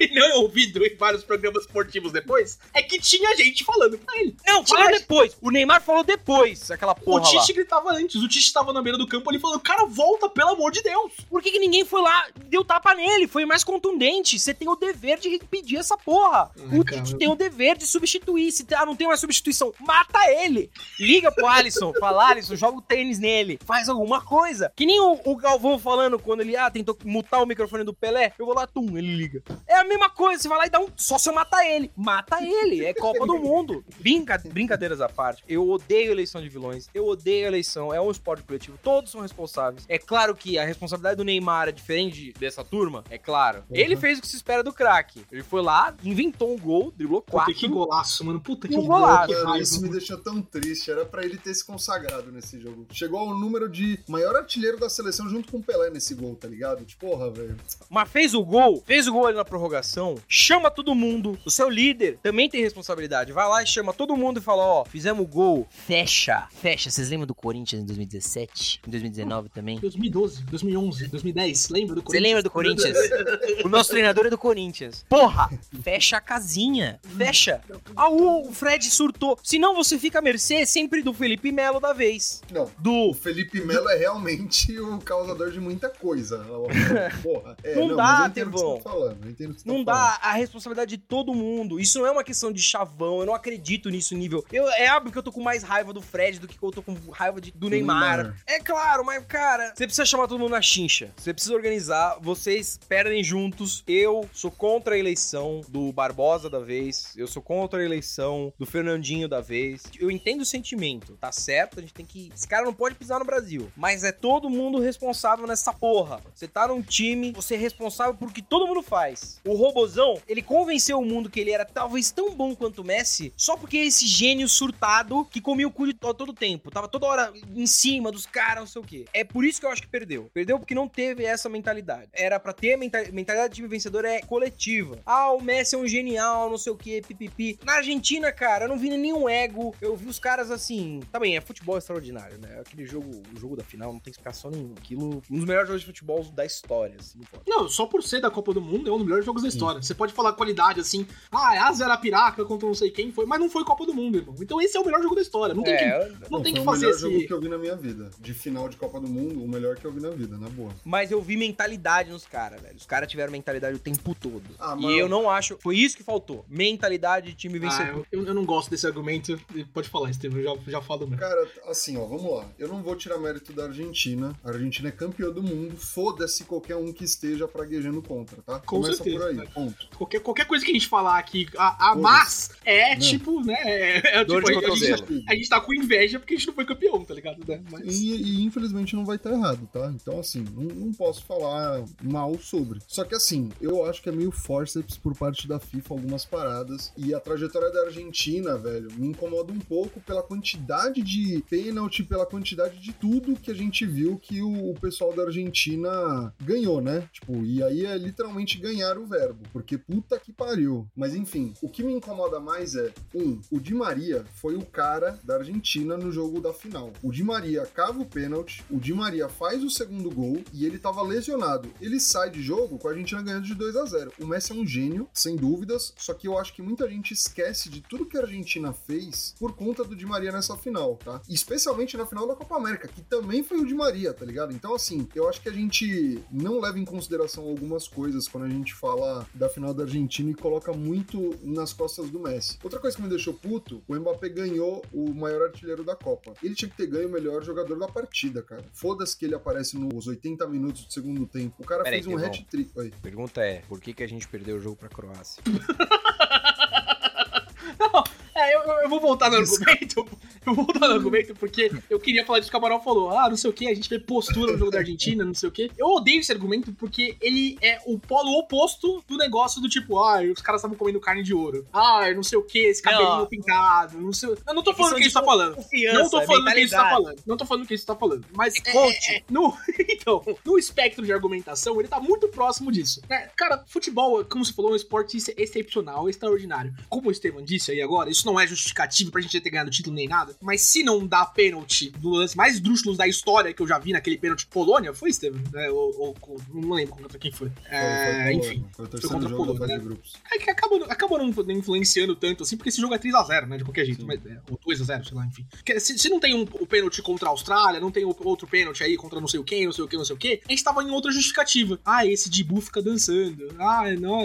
C: e não ouvido em vários programas esportivos depois, é que tinha gente falando pra ele.
D: Não, falou depois. O Neymar falou depois, aquela
C: O
D: porra lá.
C: Tite gritava antes, o Tite tava na beira do campo ali falando, cara, volta, pelo amor de Deus.
D: Por que, que ninguém foi lá e deu tapa nele? Foi mais contundente. Você tem o dever de pedir essa porra.
C: Ai,
D: o. Tite tem o dever de substituir. Se ah, não tem mais substituição, mata ele. Liga pro Alisson. Fala, Alisson, joga o tênis nele. Faz alguma coisa. Que nem o, o Galvão falando quando ele ah, tentou mutar o microfone do Pelé. Eu vou lá, tum, ele liga. É a mesma coisa. Você vai lá e dá um. Só se eu matar ele. Mata ele. É Copa do Mundo. Brinca, brincadeiras à parte. Eu odeio eleição de vilões. Eu odeio eleição. É um esporte coletivo. Todos são responsáveis. É claro que a responsabilidade do Neymar é diferente dessa turma. É claro. Ele fez o que se espera do craque. Ele foi lá, inventou um gol, driblou
C: Puta,
D: quatro.
C: que golaço, mano. Puta que
D: golaço.
C: que raiva.
B: isso me deixou tão triste. Era pra ele ter se consagrado nesse jogo. Chegou ao número de maior artilheiro da seleção junto com o Pelé nesse gol, tá ligado? Tipo, porra, velho.
D: Mas fez o gol, fez o gol ali na prorrogação, chama todo mundo. O seu líder também tem responsabilidade. Vai lá e chama todo mundo e fala: Ó, fizemos o gol. Fecha, fecha. Vocês lembram do Corinthians em 2017? Em 2019 também?
C: 2012, 2011, 2010, lembra do
D: Você
C: Corinthians?
D: lembra do Corinthians? o nosso treinador é do Corinthians. Porra! Fecha a casinha. Fecha. Ah, o o Fred surtou. Senão você fica à mercê sempre do Felipe Melo da vez.
B: Não. O
D: Do.
B: Felipe Melo é realmente o causador de muita coisa. Porra. É,
D: Não
B: mas
D: dá,
B: eu entendo o que
D: Tevão.
B: você tá falando. Eu entendo o que você
D: Não
B: tá falando.
D: dá a responsabilidade de todo mundo. Isso não é uma questão de chavão. Eu não acredito nisso nível. Eu, é óbvio que eu tô com mais raiva do Fred do que eu tô com raiva de- do, Neymar.
B: Neymar.
D: É claro, mas, cara, você precisa chamar todo mundo na chincha. Você precisa organizar. Vocês perdem juntos. Eu sou contra a eleição do Barbosa da vez. Eu sou contra a eleição do Fernandinho da vez. Eu entendo o sentimento, tá certo? A gente tem que. Esse cara não pode pisar no Brasil. Mas é todo mundo responsável nessa porra. Você tá num time, você é responsável por que todo mundo faz. O Robozão, ele convenceu o mundo que ele era talvez tão bom quanto o Messi, só porque é esse gênio surtado que comia o cu de to- todo tempo. Tava toda hora em cima dos caras, sei o quê. É por isso que eu acho que perdeu. Perdeu porque não teve essa mentalidade. Era pra ter menta- mentalidade de time vencedor é coletiva. Ah, o Messi é um genial, não sei o quê, pipipi. Na Argentina, cara, eu não vi nenhum ego. Eu vi os caras assim. Também é futebol extraordinário, né? Aquele jogo, o jogo da final, não tem explicação nenhuma. Aquilo, um dos melhores jogos de futebol da história, assim. não pode.
C: Não, só por ser da Copa do Mundo, é um dos melhores jogos da história. Você pode falar qualidade assim, ah, é a Zarapiraca contra não sei quem foi, mas não foi Copa do Mundo, irmão. Então esse é o melhor jogo da história. Não tem que.
D: É,
C: Não,
B: Não,
C: tem
B: foi
C: que
B: o
C: fazer
B: melhor
C: esse.
B: jogo que eu vi na minha vida. De final de Copa do Mundo, o melhor que eu vi na vida, na boa.
D: mas eu vi mentalidade nos caras, velho. Os caras tiveram mentalidade o tempo todo.
B: Ah,
D: e eu não acho. Foi isso que faltou. Mentalidade de time
C: Ah,
D: vencedor.
C: eu, eu não gosto desse argumento. Pode falar, Estevam, eu já, já falo mesmo.
B: Cara, assim, ó, vamos lá. Eu não vou tirar mérito da Argentina. A Argentina é campeã do mundo. Foda-se qualquer um que esteja praguejando contra, tá?
C: Com
B: Começa
C: certeza,
B: por aí,
C: né?
B: ponto.
C: Qualquer, qualquer coisa que a gente falar aqui, a, a mas é
B: Não.
C: tipo, né? É, é,
D: Dor
C: tipo,
D: de
C: a, gente, a gente tá com inveja porque a gente não foi campeão, tá ligado? Né? Mas.
B: E, e, infelizmente não vai estar errado, tá? Então, assim, não, não posso falar mal sobre. Só que, assim, eu acho que é meio forceps por parte da FIFA algumas paradas. E a trajetória da Argentina, velho, me incomoda um pouco pela quantidade de pênalti, pela quantidade de tudo que a gente viu que o, o pessoal da Argentina ganhou, né? Tipo, e aí é literalmente ganhar o verbo, porque puta que pariu. Mas enfim, o que me incomoda mais é, um, o Di Maria foi o cara da Argentina no jogo da final. O Di Maria cava o pênalti, o Di Maria faz o segundo gol e ele tava lesionado. Ele sai de jogo com a Argentina ganhando de 2 a 0 O Messi é um gênio, sem dúvidas, só que eu acho que muita gente esquece de tudo que a Argentina fez por conta do Di Maria nessa final, tá? Especialmente na final da Copa América, que também foi o Di Maria, tá ligado? Então, assim, eu acho que a gente não leva em consideração algumas coisas quando a gente fala da final da Argentina e coloca muito nas costas do Messi. Outra coisa que me deixou puto, o Mbappé ganhou o maior artilheiro da Copa. Ele tinha que ter ganho o melhor jogador da partida, cara. Foda-se que ele aparece nos 80 minutos do segundo tempo. O cara
D: Peraí,
B: fez um
D: Tevão.
B: hat-trick.
D: Pergunta é: por que, que a gente perdeu o jogo pra Croácia?
C: É, eu, eu vou voltar no argumento. Eu vou voltar no argumento porque eu queria falar disso que o Amaral falou. Ah, não sei o que, a gente vê postura no jogo da Argentina, não sei o que. Eu odeio esse argumento porque ele é o polo oposto do negócio do tipo, ah, os caras estavam comendo carne de ouro. Ah, não sei o que, esse cabelinho
D: Não.
C: pintado, não sei. Eu não tô
D: É
C: falando que isso tá falando. Não tô falando o que isso tá falando. Não tô falando o que isso tá falando. Mas
D: É
C: é,
D: coach.
C: é- é- no, então, no espectro de argumentação, ele tá muito próximo disso. né? Cara, futebol, como você falou, é um esporte ex- excepcional, extraordinário. Como o Estevam disse aí agora, isso não é justificativo pra gente ter ganhado título nem nada. Mas se não dá pênalti do lance mais drúxulos da história que eu já vi naquele pênalti Polônia, foi, Estevam? É, ou, ou- não lembro contra quem foi. É,
B: Foi- foi
C: enfim.
B: Polônia. Foi o
C: foi contra a Polônia, né? É que acabou, acabou não influenciando tanto assim, porque esse jogo é 3x0, né? De qualquer jeito.
B: Sim.
C: Mas, é, ou 2x0, sei lá, enfim. Se, se não tem um, o pênalti contra a Austrália, não tem o- outro pênalti aí contra não sei o quem, não sei o que, não sei o que, a gente tava em outra justificativa. Ah, esse Dibu fica dançando. Ah, não,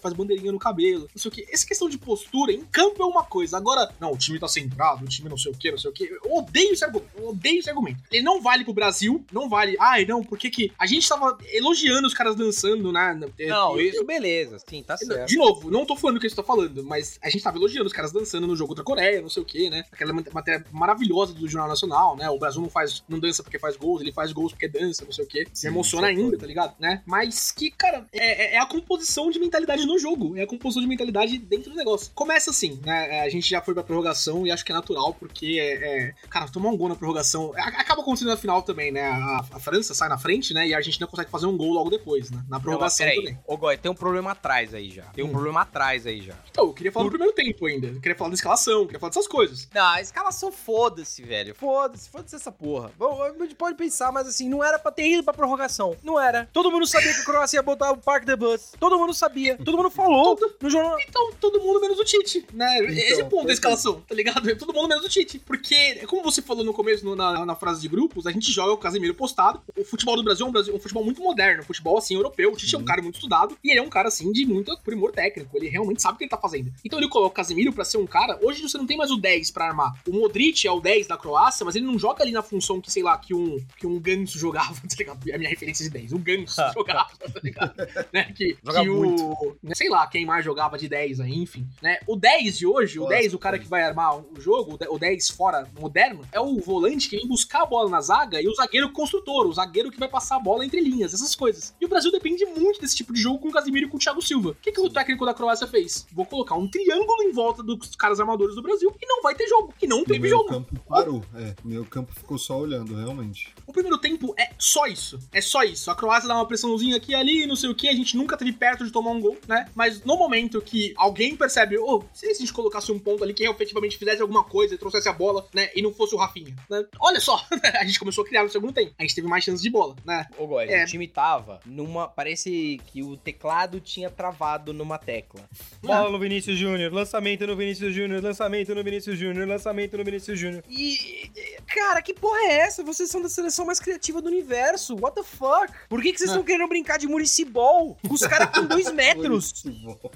C: faz bandeirinha no cabelo. Não sei o que. Essa questão de postura em campo é uma coisa. Agora, não, o time tá centrado, o time não sei o que, não sei o que. Eu odeio esse argumento. Eu odeio esse argumento. Ele não vale pro Brasil, não vale. Ai, não, por que. A gente tava elogiando os caras dançando, né?
D: Não,
C: Eu-
D: isso beleza, sim, tá certo.
C: de novo, não tô falando o que você tá falando, mas a gente tava elogiando os caras dançando no jogo contra a Coreia, não sei o que, né? Aquela mat- matéria maravilhosa do Jornal Nacional, né? O Brasil não faz, não dança porque faz gols, ele faz gols porque dança, não sei o que. Se emociona
B: é
C: ainda,
B: foda.
C: tá ligado? Né? Mas que, cara, é, é- é a composição de mentalidade no jogo, é a composição de mentalidade dentro do negócio. Começa assim, né? É, A gente já foi pra prorrogação e acho que é natural, porque é, é- cara, tomar um gol na prorrogação a- acaba acontecendo na final também, né? A, a França sai na frente, né? E a Argentina consegue fazer um gol logo depois, né? Na prorrogação também.
D: Ô, Goi, tem um problema atrás aí já. Tem um
C: Hum.
D: problema atrás aí já.
C: Então, eu queria falar do primeiro tempo ainda. Eu queria falar da escalação, eu queria falar dessas coisas.
D: Não, a escalação foda-se, velho. Foda-se, foda-se essa porra. Bom, a gente pode pensar, mas assim, não era pra ter ido pra prorrogação. Não era. Todo mundo sabia que a Croácia ia botar o Park the Bus. Todo mundo sabia. Todo mundo falou no jornal.
C: Então, todo mundo menos o Tite, né? Esse é o ponto da
B: perfeito.
C: escalação, tá ligado? É Todo mundo menos o Tite. Porque, como você falou no começo, no- na, na frase de grupos, a gente joga o Casemiro postado. O futebol do Brasil é um, Brasil- um futebol muito moderno, um futebol, assim, europeu. O Tite é um cara muito estudado e ele é um cara, assim, de muito primor técnico. Ele realmente sabe o que ele tá fazendo. Então ele coloca o Casemiro pra ser um cara. Hoje você não tem mais o 10 pra armar. O Modric é o 10 da Croácia, mas ele não joga ali na função que, sei lá, que um, que um ganso jogava, tá ligado? É a minha referência de 10. Um ganso jogava, tá ligado? né? Que,
D: Joga
C: que o. né, Sei lá, quem mais jogava de 10 aí, enfim. Né? O 10 de hoje, o
B: Nossa,
C: 10, o cara que vai armar o jogo, o de- o 10 fora moderno, é o volante que vem buscar a bola na zaga e o zagueiro construtor, o zagueiro que vai passar a bola entre linhas, essas coisas. E o Brasil depende muito desse tipo de jogo com o Casimiro e com o Thiago Silva. O que, que o técnico da Croácia fez? Vou colocar um triângulo em volta dos caras armadores do Brasil e não vai ter jogo. E não
B: O
C: teve jogo.
B: campo parou. É, o meio campo ficou só olhando, realmente.
C: O primeiro tempo é só isso. É só isso. A Croácia dá uma pressãozinha aqui e ali, não sei o que. A gente nunca teve perto de tomar um gol, né? Mas no momento que alguém percebe, ô, se a gente colocasse um ponto ali que efetivamente fizesse alguma coisa e trouxesse a bola, né? E não fosse o Rafinha, né? Olha só, a gente começou a criar no segundo tempo. A gente teve mais chances de bola, né?
D: Ô, Góis,
C: É.
D: o time tava numa. Parece que o teclado tinha travado numa tecla. Bola no Vinícius Júnior, lançamento no Vinícius Júnior, lançamento no Vinícius Júnior, lançamento no Vinícius Júnior. E. Cara, que porra é essa? Vocês são da seleção mais criativa do universo. What the fuck? Por que, que vocês
C: Não.
D: estão querendo brincar de municibol? Os caras com dois metros.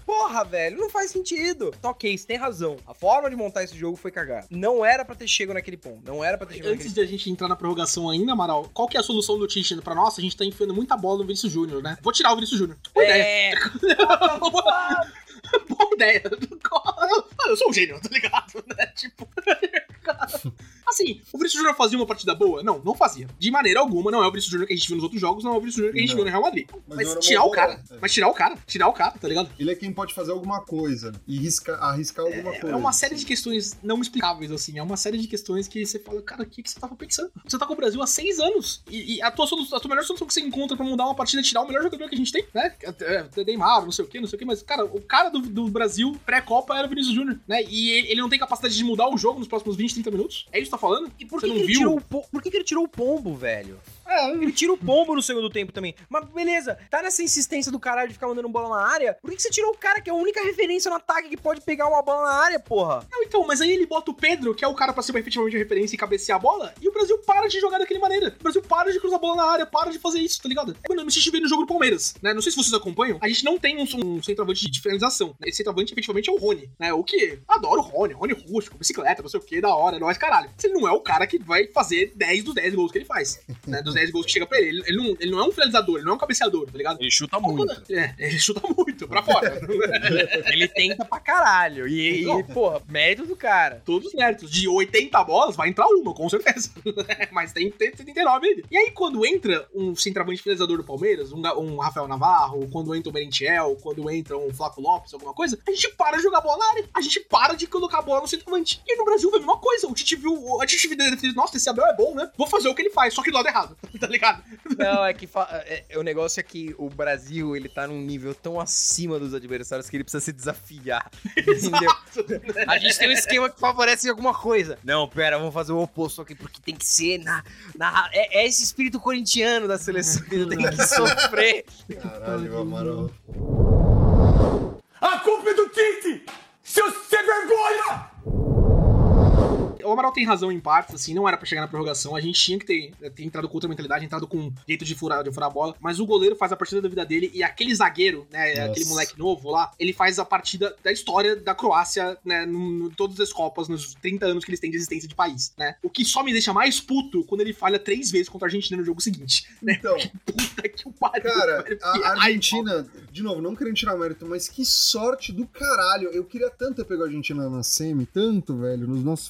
D: Porra, velho, não faz sentido. Tá ok, você tem razão. A forma de montar esse jogo foi cagada. Não era pra ter chego naquele ponto. Não era pra ter chegado
C: Antes de a gente entrar na prorrogação ainda, Amaral, qual que é a solução do Tite pra nós? A gente tá enfiando muita bola no Vinícius Júnior, né? Vou tirar o Vinícius Júnior. Boa ideia.
D: É,
C: Boa ideia. Eu sou um gênio, tá ligado? Né? Tipo. Assim, o Vinícius Júnior fazia uma partida boa? Não, não fazia. De maneira alguma, não é o Vinícius Júnior que a gente viu nos outros jogos, não é o Vinícius Júnior que a gente
B: Não.
C: viu no Real Madrid.
B: Mas
C: Mas, tirar o cara.
B: é.
C: Mas tirar o cara. Tirar o cara, tá ligado?
B: Ele é quem pode fazer alguma coisa e risca, arriscar alguma
C: É,
B: coisa.
C: é uma série de questões não explicáveis, assim. É uma série de questões que você fala, cara, o que, que você tava pensando? Você tá com o Brasil há seis anos. E, e a, tua a tua melhor solução que você encontra pra mudar uma partida é tirar o melhor jogador que a gente tem, né? É, é, Neymar, não sei o que, não sei o que. Mas, cara, o cara do, do Brasil pré-Copa era o Vinícius Júnior, né? E ele, ele não tem capacidade de mudar o jogo nos próximos 20, 30 minutos. É isso que tá falando?
D: E por que,
C: não
D: que ele
C: viu?
D: tirou o po- por que, que ele tirou o pombo, velho?
C: É,
D: Ele tira o pombo no segundo tempo também. Mas beleza, tá nessa insistência do caralho de ficar mandando bola na área. Por que, que você tirou o cara que é a única referência no ataque que pode pegar uma bola na área, porra?
C: Não, então, mas aí ele bota o Pedro, que é o cara pra ser efetivamente a referência e cabecear a bola, e o Brasil para de jogar daquele maneira. O Brasil para de cruzar a bola na área, para de fazer isso, tá ligado? Mano, eu me assisti vendo o jogo do Palmeiras, né? Não sei se vocês acompanham, a gente não tem um, um centroavante de finalização. né? Esse centroavante efetivamente é o Rony, né? O que? Adoro o Rony, Rony rústico, bicicleta, não sei o que, da hora, nós, caralho. Você não é o cara que vai fazer 10 dos 10 gols que ele faz, né? Dos 10 gols que chega pra ele. Ele, ele não, ele não é um finalizador, ele não é um cabeceador, tá ligado?
D: Ele chuta muito.
C: É, ele chuta muito pra fora.
D: Ele tenta pra caralho. E, e, porra, mérito do cara.
C: Todos méritos. De 80 bolas, vai entrar uma, com certeza. Mas tem, tem 79 ainda. E aí, quando entra um centroavante finalizador do Palmeiras, um, um Rafael Navarro, quando entra o Merentiel, quando entra um Flaco Lopes, alguma coisa, a gente para de jogar bola na área. A gente para de colocar a bola no centroavante. E no Brasil foi a mesma coisa. O Tite viu. A Tite viu, nossa, esse Abel é bom, né? Vou fazer o que ele faz, só que do lado errado. tá ligado?
D: Não, é que fa- é- é- o negócio é que o Brasil, ele tá num nível tão acima dos adversários que ele precisa se desafiar. Entendeu? A gente tem um esquema que favorece alguma coisa. Não, pera, vamos fazer o oposto aqui, porque tem que ser na. na é, é esse espírito corintiano da seleção que tem que sofrer.
B: Caralho, Amaral.
A: A culpa é do Tite! Seu sem vergonha!
C: O Amaral tem razão em partes, assim, não era pra chegar na prorrogação. A gente tinha que ter, ter entrado com outra mentalidade, entrado com jeito de furar, de furar a bola. Mas o goleiro faz a partida da vida dele e aquele zagueiro, né,
B: Nossa.
C: aquele moleque novo lá, ele faz a partida da história da Croácia, né, no- todas as Copas, nos 30 anos que eles têm de existência de país, né. O que só me deixa mais puto quando ele falha três vezes contra a Argentina no jogo seguinte, né.
B: Então,
C: Puta que o pariu.
B: Cara,
C: velho, que
B: a. Argentina, de novo, não querendo tirar mérito, mas que sorte do caralho. Eu queria tanto ter pego a Argentina na semi, tanto, velho, nos nossos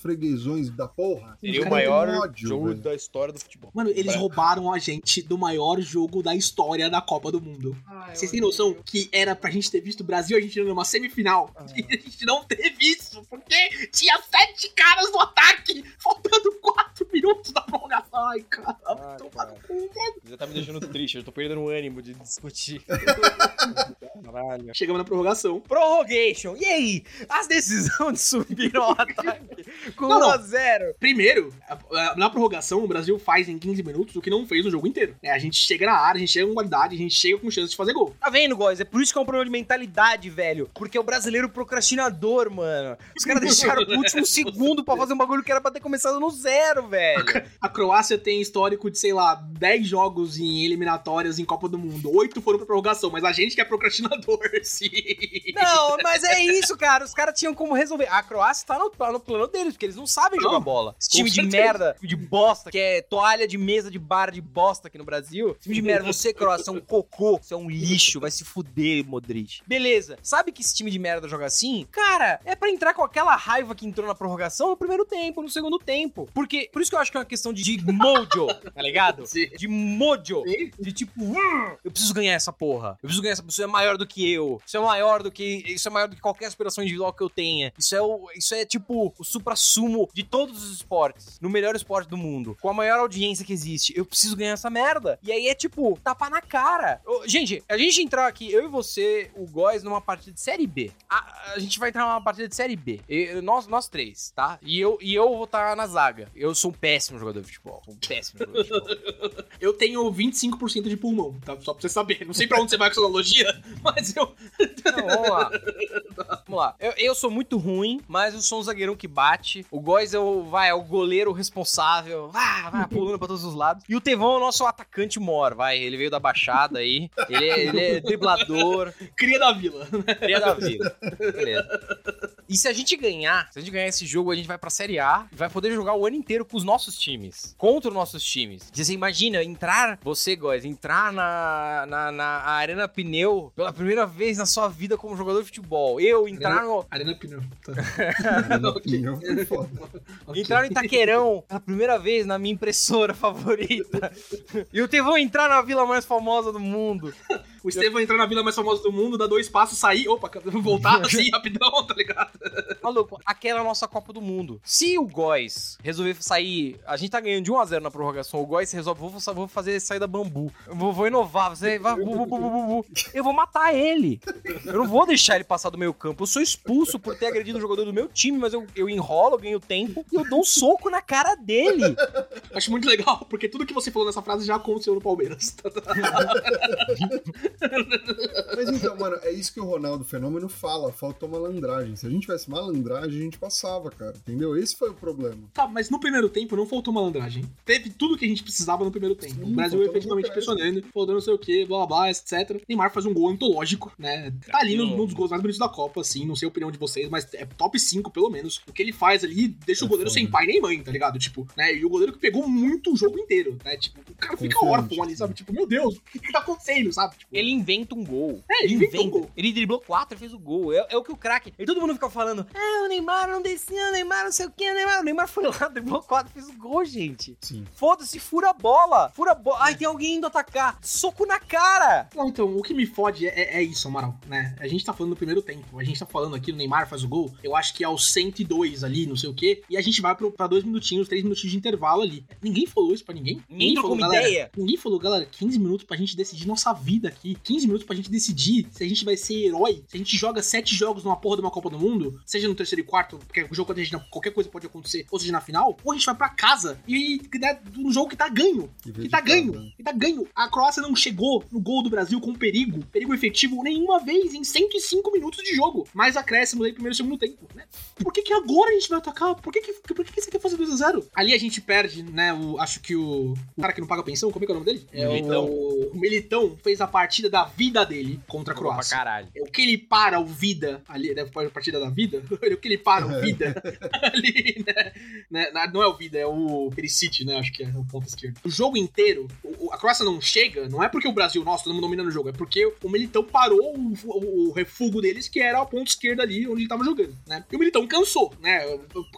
B: freguesões da porra.
D: Seria o maior
B: tem ódio,
D: jogo
B: velho.
D: da história do futebol.
C: Mano, eles roubaram a gente do maior jogo da história da Copa do Mundo. Vocês têm noção que era pra gente ter visto o Brasil e a Argentina numa semifinal? E a gente não teve isso, porque tinha sete caras no ataque, faltando quatro minutos da prorrogação. Ai, cara,
D: Ai,
C: toma
D: cara.
C: no.
D: Já tá me deixando triste, eu tô perdendo o ânimo de discutir. Caralho.
C: Chegamos na prorrogação.
D: Prorrogation. E aí? As decisões de subir ao ataque com
C: Não, não.
D: 1x0.
C: Primeiro, a- a- na prorrogação, o Brasil faz em 15 minutos o que não fez no jogo inteiro. É, a gente chega na área, a gente chega com qualidade, a gente chega com chance de fazer gol.
D: Tá vendo, guys? É por isso que é um problema de mentalidade, velho. Porque é o brasileiro procrastinador, mano. Os caras deixaram pro último segundo pra fazer um bagulho que era pra ter começado no zero, velho.
C: A Croácia tem histórico de, sei lá, 10 jogos em eliminatórias em Copa do Mundo. Oito foram pra prorrogação, mas a gente que é procrastinador, sim.
D: Não, mas é isso, cara. Os caras tinham como resolver. A Croácia tá no, tá no plano deles, porque eles não sabem
C: Não,
D: jogar bola. Esse time de merda, de bosta, que é toalha de mesa de bar de bosta aqui no Brasil. Time de merda, você, Croácia, é um cocô, você é um lixo, vai se fuder, Modric. Beleza. Sabe que esse time de merda joga assim? Cara, é pra entrar com aquela raiva que entrou na prorrogação no primeiro tempo, no segundo tempo. Porque, por isso que eu acho que é uma questão de, de mojo, tá ligado?
C: Sim.
D: De mojo.
C: Sim.
D: De tipo, "Hum, eu preciso ganhar essa porra. Eu preciso ganhar essa Isso é maior do que eu. Isso é maior do que. Isso é maior do que qualquer aspiração individual que eu tenha. Isso é o. Isso é tipo o supra-sumo de todos os esportes. No melhor esporte do mundo. Com a maior audiência que existe. Eu preciso ganhar essa merda. E aí é tipo, tapa na cara. Gente, a gente entrar aqui, eu e você, o Góis, numa partida de série B. A, a gente vai entrar numa partida de série B. Nós, nós três, tá? E eu, e eu vou estar na zaga. Eu sou um péssimo jogador de futebol. Um péssimo jogador de futebol.
C: Eu tenho 25% de pulmão, tá? Só pra você saber. Não sei pra onde você vai com essa analogia, mas eu.
D: Não, vamos lá. Vamos lá. Eu, eu sou muito ruim, mas eu sou um zagueirão que bate. O Góis é o, vai, é o goleiro responsável. Vai, vai pulando pra todos os lados. E o Tevão é o nosso atacante mor, vai. Ele veio da Baixada aí. Ele é, ele é driblador.
C: Cria da vila.
D: Cria da vida. Beleza. E se a gente ganhar, se a gente ganhar esse jogo, a gente vai pra Série A e vai poder jogar o ano inteiro com os nossos times. Contra os nossos times. Você imagina, entrar, você, Góis, entrar na, na, na Arena Pneu pela primeira vez na sua vida como jogador de futebol. Eu entrar no,
C: Arena Pneu. Tá.
B: Na
C: Ok.
B: opinião, foi foda.
C: Ok.
D: Entrar no Itaquerão pela primeira vez na minha impressora favorita. E o Tevão entrar na vila mais famosa do mundo.
C: O Estevão entrar na vila mais famosa do mundo, dar dois passos, sair, opa, voltar assim rapidão, tá ligado?
D: Maluco, aquela é a nossa Copa do Mundo. Se o Góis resolver sair. A gente tá ganhando de 1x0 na prorrogação. O Góis resolve. Vou, vou fazer saída bambu. Vou, vou inovar. Você vai. bu, bu, bu. Eu vou matar ele. Eu não vou deixar ele passar do meio campo. Eu sou expulso por ter agredido um jogador do meu time, mas eu, eu enrolo, eu ganho tempo e eu dou um soco na cara dele.
C: Acho muito legal, porque tudo que você falou nessa frase já aconteceu no Palmeiras.
B: Mas então, mano, é isso que o Ronaldo Fenômeno fala. Faltou malandragem. Se a gente tivesse malandragem, a gente passava, cara. Entendeu? Esse foi o problema.
C: Tá, mas no primeiro tempo não faltou malandragem. Teve tudo que a gente precisava no primeiro tempo.
B: Sim,
C: o Brasil efetivamente pressionando, faltou não sei o que, blá blá blá, etc. Neymar faz um gol antológico, né? Tá ali num, num dos gols mais bonitos da Copa, assim, não sei a opinião de vocês, mas é top 5 pelo menos. O que ele faz ali deixa o
B: É
C: goleiro
B: foda.
C: sem pai nem mãe, tá ligado? Tipo, né? E o goleiro que pegou muito o jogo inteiro, né? Tipo, o cara fica órfão ali, sabe? Tipo, meu Deus, o que que tá acontecendo, sabe? Tipo,
D: Ele inventa um gol.
C: É, ele inventou um gol.
D: Ele driblou quatro e fez o gol. É, é o que o craque. E todo mundo fica falando: Ah, o Neymar não descia, o Neymar não sei o que, o Neymar. O Neymar foi lá, driblou quatro e fez o gol, gente.
B: Sim.
D: Foda-se, fura a bola. Fura a bola. Ai, tem alguém indo atacar. Soco na cara.
C: Não, então, o que me fode é, é- é isso, Amaral, né? A gente tá falando do primeiro tempo. A gente tá falando aqui, o Neymar faz o gol, eu acho que é aos 102 ali, não sei o quê. E a gente vai pro, pra dois minutinhos, três minutinhos de intervalo ali. Ninguém falou isso pra ninguém.
D: Ninguém trocou
C: falou,
D: uma
C: galera,
D: ideia.
C: Ninguém falou, galera, 15 minutos pra gente decidir nossa vida aqui. 15 minutos pra gente decidir se a gente vai ser herói. Se a gente joga sete jogos numa porra de uma Copa do Mundo, seja no terceiro e quarto, porque o jogo gente qualquer coisa pode acontecer, ou seja na final, ou a gente vai pra casa e né, um jogo que tá ganho.
B: Que
C: Que tá ganho,
B: né?
C: que tá ganho. A Croácia não chegou no gol do Brasil com perigo, perigo efetivo, nenhuma vez em 105 minutos de jogo. Mais acréscimos aí, primeiro e segundo tempo, né? Por que que agora a gente vai atacar? Por que que, por que, que você quer fazer 2x0? Ali a gente perde, né, o, acho que o, o cara que não paga pensão, como é que é o nome dele? É
D: Militão.
C: O, o Militão fez a partida da vida dele contra a
D: Jogou pra
C: Croácia.
D: caralho.
C: É o que ele para o vida ali, né? A partida da vida. É o que ele para o vida ali, né? né, Não é o vida, é o Perisic, né? Acho que é o ponto esquerdo. O jogo inteiro, a Croácia não chega, não é porque o Brasil, nossa, todo mundo dominando o jogo, é porque o Militão parou o, o, o refúgio deles, que era a ponta esquerda ali onde ele tava jogando, né? E o Militão cansou, né?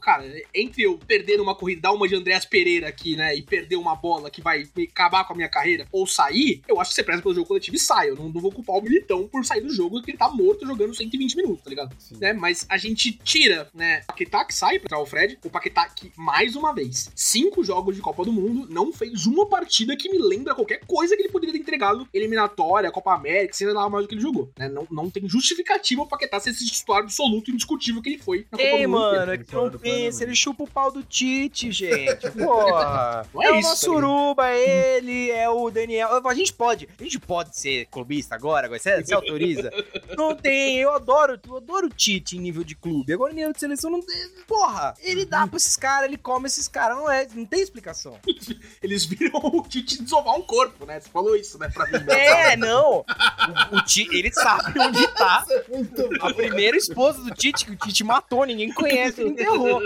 C: Cara, entre eu perder numa corrida, dar uma de Andréas Pereira aqui, né? E perder uma bola que vai acabar com a minha carreira, ou sair, eu acho que você preza pelo jogo coletivo e sai. Eu não, não vou culpar o Militão por sair do jogo, porque ele tá morto jogando 120 minutos, tá ligado?
B: Sim.
C: né? Mas a gente tira, né? O Paquetá que sai pra entrar o Fred, o Paquetá que, mais uma vez, cinco jogos de Copa do Mundo, não fez uma partida que me lembra qualquer coisa que ele poderia ter entregado eliminatória, Copa América, seja lá mais do que ele jogou, né? Não, não tem justificativa o Paquetá ser esse titular absoluto e indiscutível que ele foi na Copa
D: Ei,
C: Mundo.
D: mano, é que não pensa, ele chupa o pau do Tite, gente. Porra.
C: Não é
D: é, o
C: isso,
D: nosso
C: tá ligado?
D: Suruba, é ele, é o Daniel. A gente pode, a gente pode ser clubista agora, agora você, você autoriza? Não tem, eu adoro, eu adoro o Tite em nível de clube. Agora em nível de seleção não tem. Porra, ele dá pra esses caras, ele come esses caras, não é, não tem explicação.
C: Eles viram o Tite desovar um corpo, né? Você falou isso, né? Pra mim. né?
D: É, não. O, o Tite, ele sabe onde tá. A primeira esposa do Tite, que o Tite matou, ninguém conhece, ele enterrou.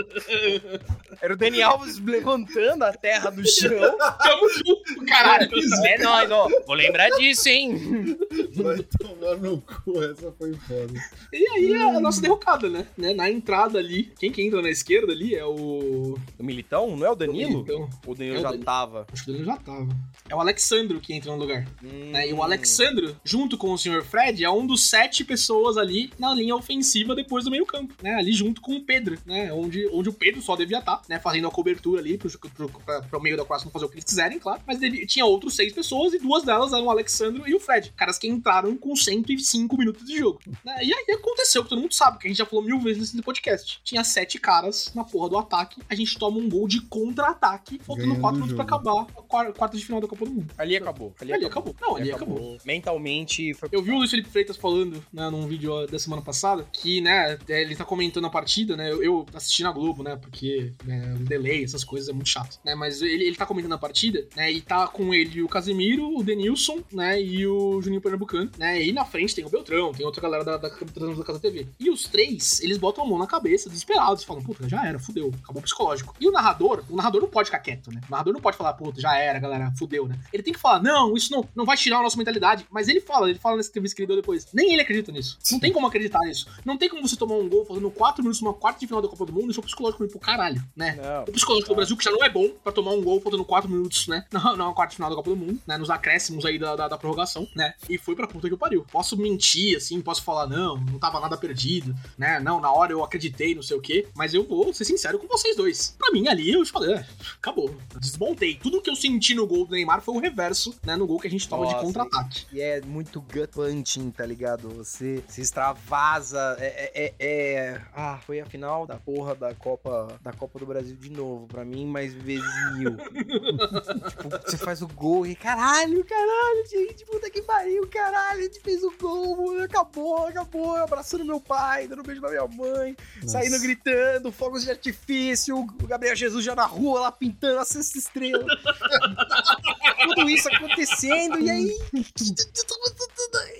D: Era o Dani Alves levantando a terra do chão.
C: Tamo junto, caralho.
D: É nóis, ó. Vou lembrar disso, hein?
B: Vai tomar no cu, essa foi foda.
C: E aí é a nossa derrocada, né? né? Na entrada ali, quem que entra na esquerda ali é o.
D: O Militão? Não é o Danilo?
C: Então,
D: O Danilo
C: É o
D: já
C: Danilo.
D: tava.
C: acho que ele já tava. É o Alexandro que entra no lugar. né? E
D: Hum.
C: o Alexandro, junto com o Sr. Fred, é um dos sete pessoas ali na linha ofensiva depois do meio-campo, né? Ali junto com o Pedro, né? Onde, onde o Pedro só devia estar, né? Fazendo a cobertura ali pro, pro, pra- meio da Croácia não fazer o que eles quiserem, claro. Mas devia- tinha outros seis pessoas e duas delas eram o Alexandro e o Fred. Caras que entraram com 105 minutos de jogo. né? E aí aconteceu, que todo mundo sabe, que a gente já falou mil vezes nesse podcast. Tinha sete caras na porra do ataque, a gente toma um gol de contra-ataque, faltando quatro minutos pra acabar a quar- quarta de final da Copa do Mundo.
D: Ali acabou. Ali,
C: Ali acabou. Não, ali acabou.
D: Mentalmente foi.
C: Eu vi o Luiz Felipe Freitas falando, né, num vídeo da semana passada, que, né, é, ele tá comentando a partida, né, eu, eu assisti na Globo, né, porque né, o delay, essas coisas é muito chato, né, mas ele, ele tá comentando a partida, né, e tá com ele o Casemiro, o Denilson, né, e o Juninho Pernambucano, né, e na frente tem o Beltrão, tem outra galera da, da, da Casa TV. E os três, eles botam a mão na cabeça, desesperados, falam, puta, já era, fudeu, acabou o psicológico. E o narrador, o narrador não pode ficar quieto, né, o narrador não pode falar, puta, já era, galera, fudeu, né. Ele tem que falar, não, isso não, não vai tirar a nossa mentalidade, mas ele fala, ele fala nessa entrevista que ele deu depois, nem ele acredita nisso. Não tem como acreditar nisso. Não tem como você tomar um gol fazendo 4 minutos numa quarta de final da Copa do Mundo e seu psicológico ir pro caralho, né?
D: Não.
C: O psicológico do Brasil, que já não é bom pra tomar um gol faltando 4 minutos, né? Na quarta de final da Copa do Mundo, né? Nos acréscimos aí da, da, da prorrogação, né? E foi pra puta que pariu. Posso mentir, assim, posso falar, não, não tava nada perdido, né? Não, na hora eu acreditei, não sei o quê. Mas eu vou ser sincero com vocês dois. Pra mim, ali, eu falei, é, acabou. Desmontei. Tudo que eu senti no gol do Neymar foi o reverso, né? No gol que a gente toma de
D: Nossa,
C: contra-ataque.
D: E é muito gut punching, tá ligado? Você se extravasa. É, é, é- é- Ah, foi a final da porra da Copa, da Copa do Brasil de novo. Pra mim, mais vezes mil. tipo, você faz o gol e caralho, caralho, gente, puta que pariu, caralho. caralho, a gente fez o gol, acabou, acabou, abraçando meu pai, dando um beijo na minha mãe,
B: Nossa.
D: saindo gritando, fogos de artifício, o Gabriel Jesus já na rua lá pintando a sexta estrela. Tudo isso acontecendo, e aí.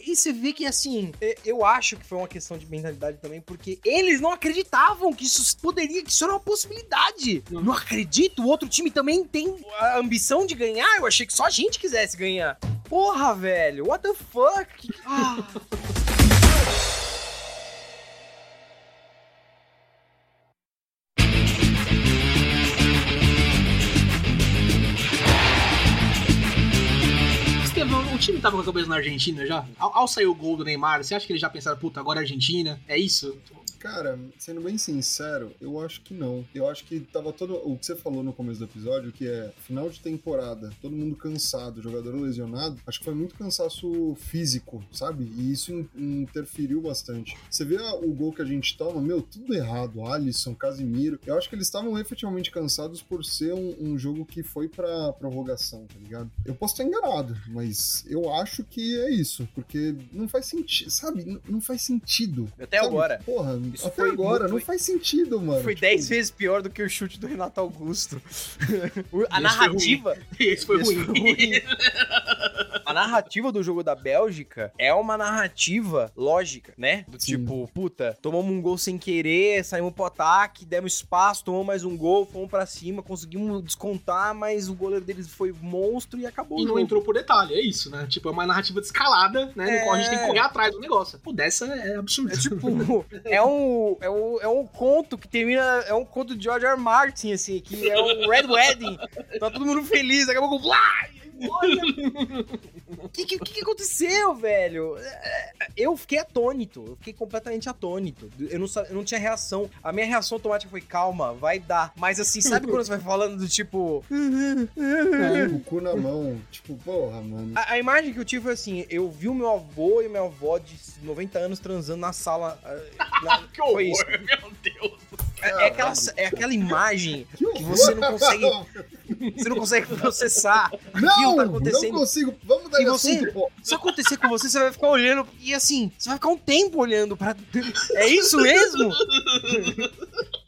D: E você vê que assim, eu acho que foi uma questão de mentalidade também, porque eles não acreditavam que isso poderia, que isso era uma possibilidade. Não acredito, o outro time também tem a ambição de ganhar. Eu achei que só a gente quisesse ganhar. Porra, velho, what the fuck? Ah.
C: o time tava com a cabeça na Argentina já? Ao, ao sair o gol do Neymar, você acha que eles já pensaram, puta, agora é Argentina? É isso?
B: Cara, sendo bem sincero, eu acho que não. Eu acho que tava todo. O que você falou no começo do episódio, que é final de temporada, todo mundo cansado, jogador lesionado, acho que foi muito cansaço físico, sabe? E isso in- interferiu bastante. Você vê o gol que a gente toma, meu, tudo errado. Alisson, Casimiro. Eu acho que eles estavam efetivamente cansados por ser um, um jogo que foi pra prorrogação, tá ligado? Eu posso estar enganado, mas eu acho que é isso, porque não faz sentido, sabe? Não faz sentido.
D: Até
B: Sabe?
D: agora.
B: Porra,
D: Isso
B: até
D: foi-
B: agora
D: foi-
B: não faz sentido, mano.
D: Foi
B: Tipo,
D: 10 vezes pior do que o chute do Renato Augusto. A narrativa.
C: Esse foi
D: Esse
C: ruim.
D: foi ruim. A narrativa do jogo da Bélgica é uma narrativa lógica, né? Do
B: Sim.
D: tipo, puta, tomamos um gol sem querer, saímos pro ataque, demos espaço, tomamos mais um gol, fomos pra cima, conseguimos descontar, mas o goleiro deles foi monstro e acabou
C: E
D: o
C: não
D: jogo.
C: entrou por detalhe, é isso, né? Tipo, é uma narrativa descalada, né? No qual a gente tem que correr atrás do negócio. Pô, dessa é absurdo.
D: É tipo, é um, é, um, é um conto que termina. É um conto de George R. R. Martin, assim, que é um Red Wedding. Tá todo mundo feliz, daqui a pouco. Blá! O que, que, que aconteceu, velho? É, Eu fiquei atônito. Eu fiquei completamente atônito. Eu não, eu não tinha reação. A minha reação automática foi: calma, vai dar. Mas assim, sabe quando você vai falando do tipo.
B: com o cu na mão. Tipo, porra, mano.
D: A, a imagem que eu tive foi assim: eu vi o meu avô e minha avó de 90 anos transando na sala. ah, na-
C: Que horror,
D: foi isso.
C: meu Deus.
D: É, é aquela, é aquela imagem
B: Que
D: você não consegue, você não consegue processar.
B: Não,
D: tá
B: não
D: acontecendo.
B: consigo. Vamos dar
D: E você-
B: assunto, pô.
D: Se isso acontecer com você, você vai ficar olhando e assim, você vai ficar um tempo olhando pra. É isso mesmo?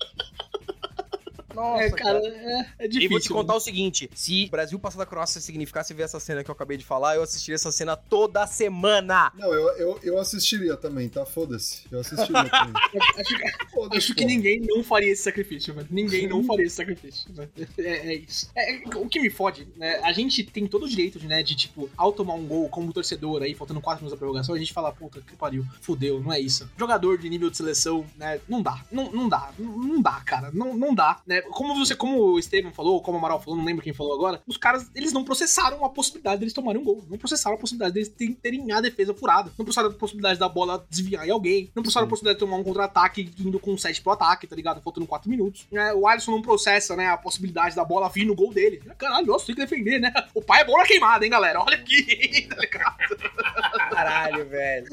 D: Nossa,
C: é, cara,
D: cara.
C: é, é
D: E
C: difícil.
D: vou te contar o seguinte: se o Brasil passar da Croácia significasse ver essa cena que eu acabei de falar, eu assistiria essa cena toda semana.
B: Não, eu, eu, eu assistiria também, tá? Foda-se. Eu assistiria também.
C: Acho,
B: Foda-se,
C: acho que
B: pô.
C: ninguém não faria esse sacrifício, velho. Ninguém não faria esse sacrifício. né? É, é isso. É, é, o que me fode, né? A gente tem todo o direito de, né, de, tipo, ao tomar um gol como torcedor aí, faltando 4 minutos da prorrogação, a gente fala, puta, que pariu, fudeu, não é isso. Jogador de nível de seleção, né? Não dá. Não, não dá. Não, não dá, cara. Não, não dá, né? Como você, como o Estevam falou, como o Amaral falou, não lembro quem falou agora, os caras, eles não processaram a possibilidade deles tomarem um gol. Não processaram a possibilidade deles terem- terem a defesa furada. Não processaram a possibilidade da bola desviar em alguém. Não processaram a possibilidade de tomar um contra-ataque indo com 7 pro ataque, tá ligado? Faltando 4 minutos. É, o Alisson não processa, né, a possibilidade da bola vir no gol dele. Caralho, nossa, tem que defender, né? O pai é bola queimada, hein, galera? Olha aqui, tá ligado?
D: Caralho, velho.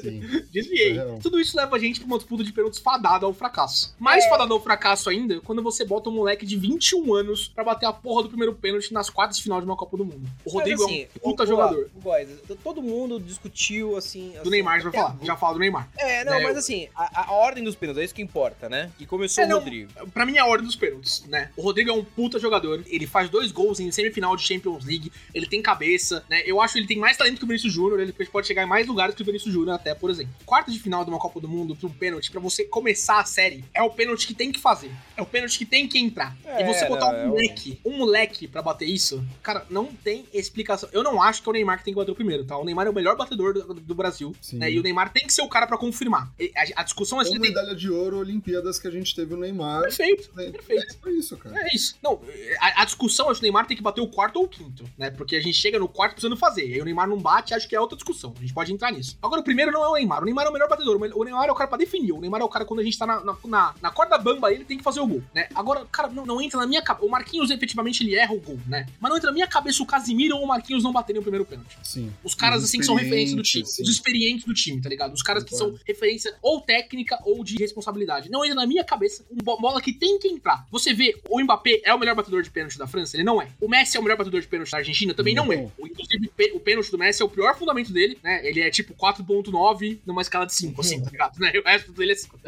B: Sim.
C: Desviei.
B: É.
C: Tudo isso leva a gente pra uma disputa de pênaltis fadada ao fracasso. Mais
D: É.
C: fadada ao fracasso ainda, quando você bota um moleque de 21 anos pra bater a porra do primeiro pênalti nas quartas de final de uma Copa do Mundo. O Rodrigo
D: assim,
C: é um puta
D: o-
C: jogador.
D: o- Boys, todo mundo discutiu assim.
C: Do
D: assim,
C: Neymar, já vai falar. Já fala do Neymar.
D: É, não,
C: É,
D: mas assim, a, a ordem dos pênaltis é isso que importa, né? E começou
C: É,
D: o
C: não,
D: Rodrigo.
C: Pra mim é a ordem dos pênaltis, né? O Rodrigo é um puta jogador. Ele faz dois gols em semifinal de Champions League. Ele tem cabeça, né? Eu acho que ele tem mais talento que o Vinícius Júnior. Ele pode chegar em mais lugares que o Vinícius Júnior, até, por exemplo. Quarta de final de uma Copa do Mundo pra um pênalti, pra você começar a série, é o pênalti que tem que fazer. É o pênalti que tem que entrar.
D: É,
C: e você botar
D: não, é
C: um moleque, um moleque pra bater isso, cara, não tem explicação. Eu não acho que é o Neymar que tem que bater o primeiro, tá? O Neymar é o melhor batedor do, do Brasil,
B: Sim.
C: né? E o Neymar tem que ser o cara pra confirmar. A, a discussão é se
B: Com
C: ele tem.
B: medalha de ouro, Olimpíadas que a gente teve o Neymar.
C: Perfeito,
B: É
C: perfeito.
B: é isso, cara.
C: É isso. Não, a, a discussão é se o Neymar tem que bater o quarto ou o quinto, né? Porque a gente chega no quarto precisando fazer. E aí o Neymar não bate, acho que é outra discussão. A gente pode entrar nisso. Agora, o primeiro não é o Neymar. O Neymar é o melhor batedor. O Neymar é o cara pra definir. O Neymar é o cara quando a gente tá na, na, na corda bamba, ele tem que fazer o gol, né? Agora, cara, não, não entra na minha cabeça. O Marquinhos, efetivamente, ele erra o gol, né? Mas não entra na minha cabeça o Casimiro ou o Marquinhos não baterem o primeiro pênalti.
B: Sim.
C: Os caras,
B: Os
C: assim, que são referência do time.
B: sim.
C: Os experientes do time, tá ligado? Os caras que são referência ou técnica ou de responsabilidade. Não entra na minha cabeça uma bo- bola que tem que entrar. Você vê, o Mbappé é o melhor batedor de pênalti da França? Ele não é. O Messi é o melhor batedor de pênalti da Argentina? Também não, é.
B: Não.
C: O, inclusive, o pênalti do Messi é o pior fundamento dele, né? Ele é tipo 4.9 numa escala de 5, assim, tá ligado? Né? O resto dele é 5.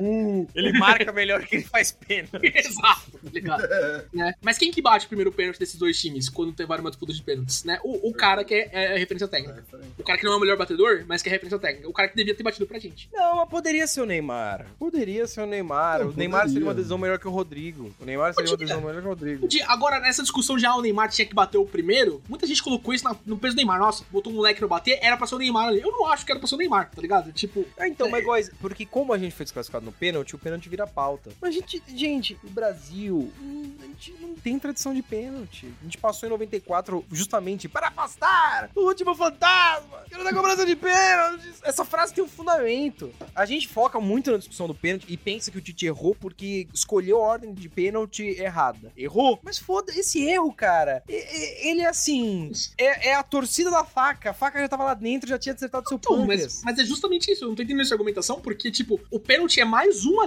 D: Ele marca melhor que ele faz pena.
C: Exato, tá ligado? né? Mas quem que bate o primeiro pênalti desses dois times quando tem uma disputa de pênaltis, né? O, o cara que é, é referência técnica. O cara que não é o melhor batedor, mas que é referência técnica. O cara que devia ter batido pra gente.
D: Não, mas poderia ser o Neymar. Poderia ser o Neymar.
B: Não,
D: o Neymar seria uma
B: poderia.
D: decisão melhor que o Rodrigo. O Neymar seria uma
C: Podia.
D: decisão melhor que o Rodrigo.
C: De- Agora, nessa discussão ah, o Neymar tinha que bater o primeiro, muita gente colocou isso no peso do Neymar. Nossa, botou um moleque pra bater, era pra ser o Neymar ali. Eu não acho que era pra ser o Neymar, tá ligado? Tipo,
D: Ah, então, mas guys, porque como a gente foi desclassificado no pênalti, o pênalti vira pauta. Mas, gente, gente, o Brasil, hum, a gente não tem tradição de pênalti. A gente passou em 94 justamente para afastar o último fantasma, que da cobrança de pênaltis. Essa frase tem um fundamento. A gente foca muito na discussão do pênalti e pensa que o Tite errou porque escolheu a ordem de pênalti errada. Errou? Mas foda esse erro, cara. Ele é assim, é, é a torcida da faca. A faca já tava lá dentro, já tinha acertado seu pâncreas.
C: mas, mas é justamente isso. Eu não tô entendendo essa argumentação, porque, tipo, o pênalti é mais uma,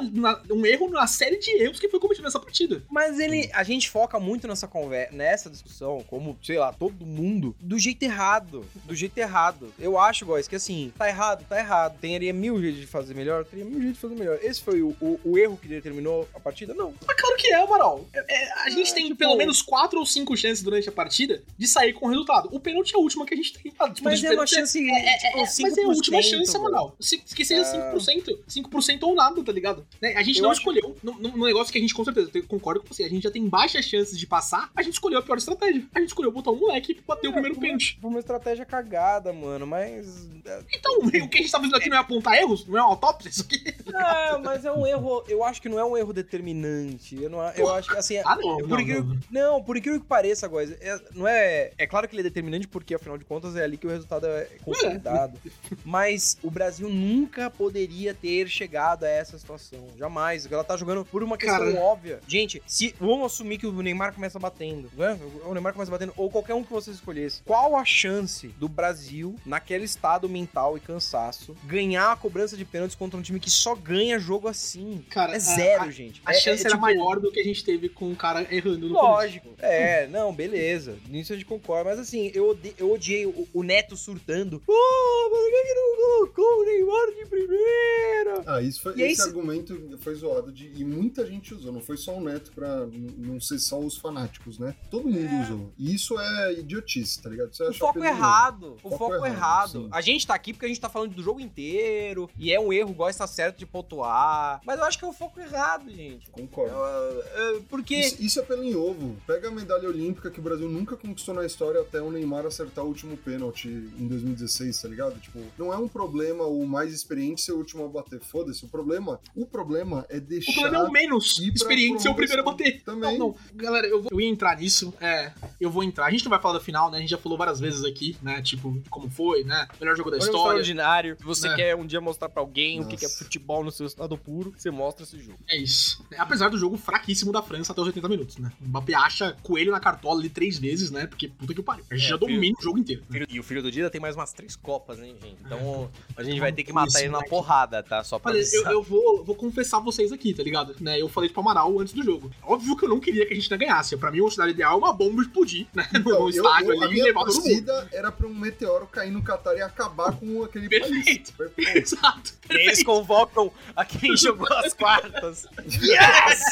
C: um erro na série de erros que foi cometido nessa partida.
D: Mas ele, a gente foca muito nessa conversa, nessa discussão, como, sei lá, todo mundo, do jeito errado. Do jeito errado. Eu acho, guys, que assim, tá errado, tá errado. Teria mil jeitos de fazer melhor, teria mil jeitos de fazer melhor. Esse foi o, o, o erro que determinou a partida? Não.
C: Mas claro que é, Amaral. É- é, a gente
D: É,
C: tem
D: tipo-
C: pelo menos quatro ou cinco chances durante a partida de sair com o resultado. O pênalti é a última que a gente tem. A disputa
D: Mas é uma
C: pênalti
D: chance,
C: É, é,
D: tipo,
C: é, mas é a última
D: 5%,
C: chance. Amaral. Que seja
D: Ah.
C: 5%. 5% ou nada, tá ligado? Né? A gente
D: Eu
C: não
D: acho-
C: escolheu. Num negócio que a gente, com certeza, eu concordo com você. A gente já tem baixas chances de passar. A gente escolheu a pior estratégia. A gente escolheu botar um moleque pra bater o
D: É,
C: primeiro
D: foi uma-
C: pênalti.
D: Foi uma estratégia cagada, mano, mas.
C: Então, o que a gente tá fazendo aqui não é apontar erros? Não é uma autópsia isso aqui?
D: Não, mas é um erro. Eu acho que não é um erro determinante. Eu, não, eu acho que assim.
C: Ah, não.
D: por
C: não, não.
D: Não, por incrível que pareça, guys, é, não é. É claro que ele é determinante porque, afinal de contas, é ali que o resultado é consolidado. Mas o Brasil nunca poderia ter chegado a essa situação. Jamais. Ela tá jogando por uma questão
C: Cara.
D: óbvia. Gente, se vamos assumir que o Neymar começa batendo, né? O Neymar começa batendo, ou qualquer um que vocês escolhessem. Qual a chance do Brasil, naquele estado mental e cansaço, ganhar a cobrança de pênaltis contra um time que só ganha jogo assim?
C: Cara,
D: É zero,
C: a-
D: gente.
C: A
D: É-
C: chance
D: é,
C: era
D: tipo,
C: maior do que a gente teve com o cara errando no começo.
D: Lógico. É, não, beleza. Nisso a gente concorda. Mas assim, eu, ode- eu odiei o, o Neto surtando. Pô, mas por que, que não colocou o Neymar de primeira?
B: Ah, isso foi,
D: E
B: esse
D: cê-
B: argumento foi zoado de, e muita gente usou, não foi só o Neto pra não ser só os fanáticos, né? Todo mundo usou. E isso é idiotice, tá ligado? Você
D: O
B: acha
D: foco errado. O
B: Foco
D: foco,
B: errado,
D: errado.
B: sim.
D: A gente tá aqui porque a gente tá falando do jogo inteiro. E é um erro, gosta certo de pontuar. Mas eu acho que é o foco errado, gente.
B: Concordo.
D: Eu- eu- porque.
B: Isso, isso é pelo em ovo. Pega a medalha olímpica que o Brasil nunca conquistou na história até o Neymar acertar o último pênalti em 2016, tá ligado? Tipo, não é um problema o mais experiente ser o último a bater. Foda-se. O problema, o problema é
C: O
B: deixar.
C: problema é o menos experiente ser o primeiro a bater.
B: Também.
C: Não, não. Galera, eu, vou, eu ia entrar nisso. É, eu vou entrar. A gente não vai falar da final, né? A gente já falou várias vezes aqui, né? Tipo, como foi, né? Melhor jogo da
D: Olha
C: história.
D: extraordinário. Se você
C: É.
D: quer um dia mostrar pra alguém o que é
B: Nossa.
D: futebol no seu estado puro, você mostra esse jogo.
C: É isso. Apesar do jogo fraquíssimo da França até os 80 minutos, né? O Mbappé acha coelho na cartola ali três vezes, né? Porque puta que pariu. A gente
D: É,
C: já
D: filho-
C: domina o jogo inteiro. né?
D: Filho- E o filho do Dida tem mais umas três copas, hein, gente? Então a gente vai ter que
C: Isso,
D: matar ele na porrada, tá? Só pra
C: Olha, eu, eu vou, vou confessar vocês aqui, tá ligado? Né, eu falei pro Amaral antes do jogo. Óbvio que eu não queria que a gente não ganhasse. Pra mim, o cenário ideal é uma bomba explodir, né? No,
B: Então,
C: no estádio
B: eu- a
C: ali e levar todo mundo.
B: torcida era pra um meteoro cair no Catar e acabar com aquele
C: Perfeito.
B: país. Perfeito.
C: Exato.
D: E aí eles convocam a quem jogou as quartas. Yes!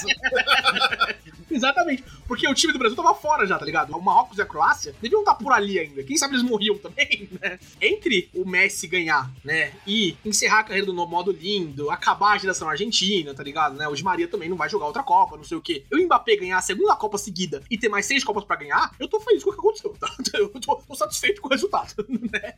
C: Exatamente. Porque o time do Brasil tava fora já, tá ligado? O Marrocos e a Croácia deviam estar por ali ainda. Quem sabe eles morriam também, né? Entre o Messi ganhar, né? E encerrar a carreira do modo lindo, acabar a geração argentina, tá ligado? Né? O Di Maria também não vai jogar outra Copa, não sei o quê. E o Mbappé ganhar a segunda Copa seguida e ter mais seis Copas pra ganhar, eu tô feliz com o que aconteceu, tá? Eu tô, tô satisfeito com o resultado, né?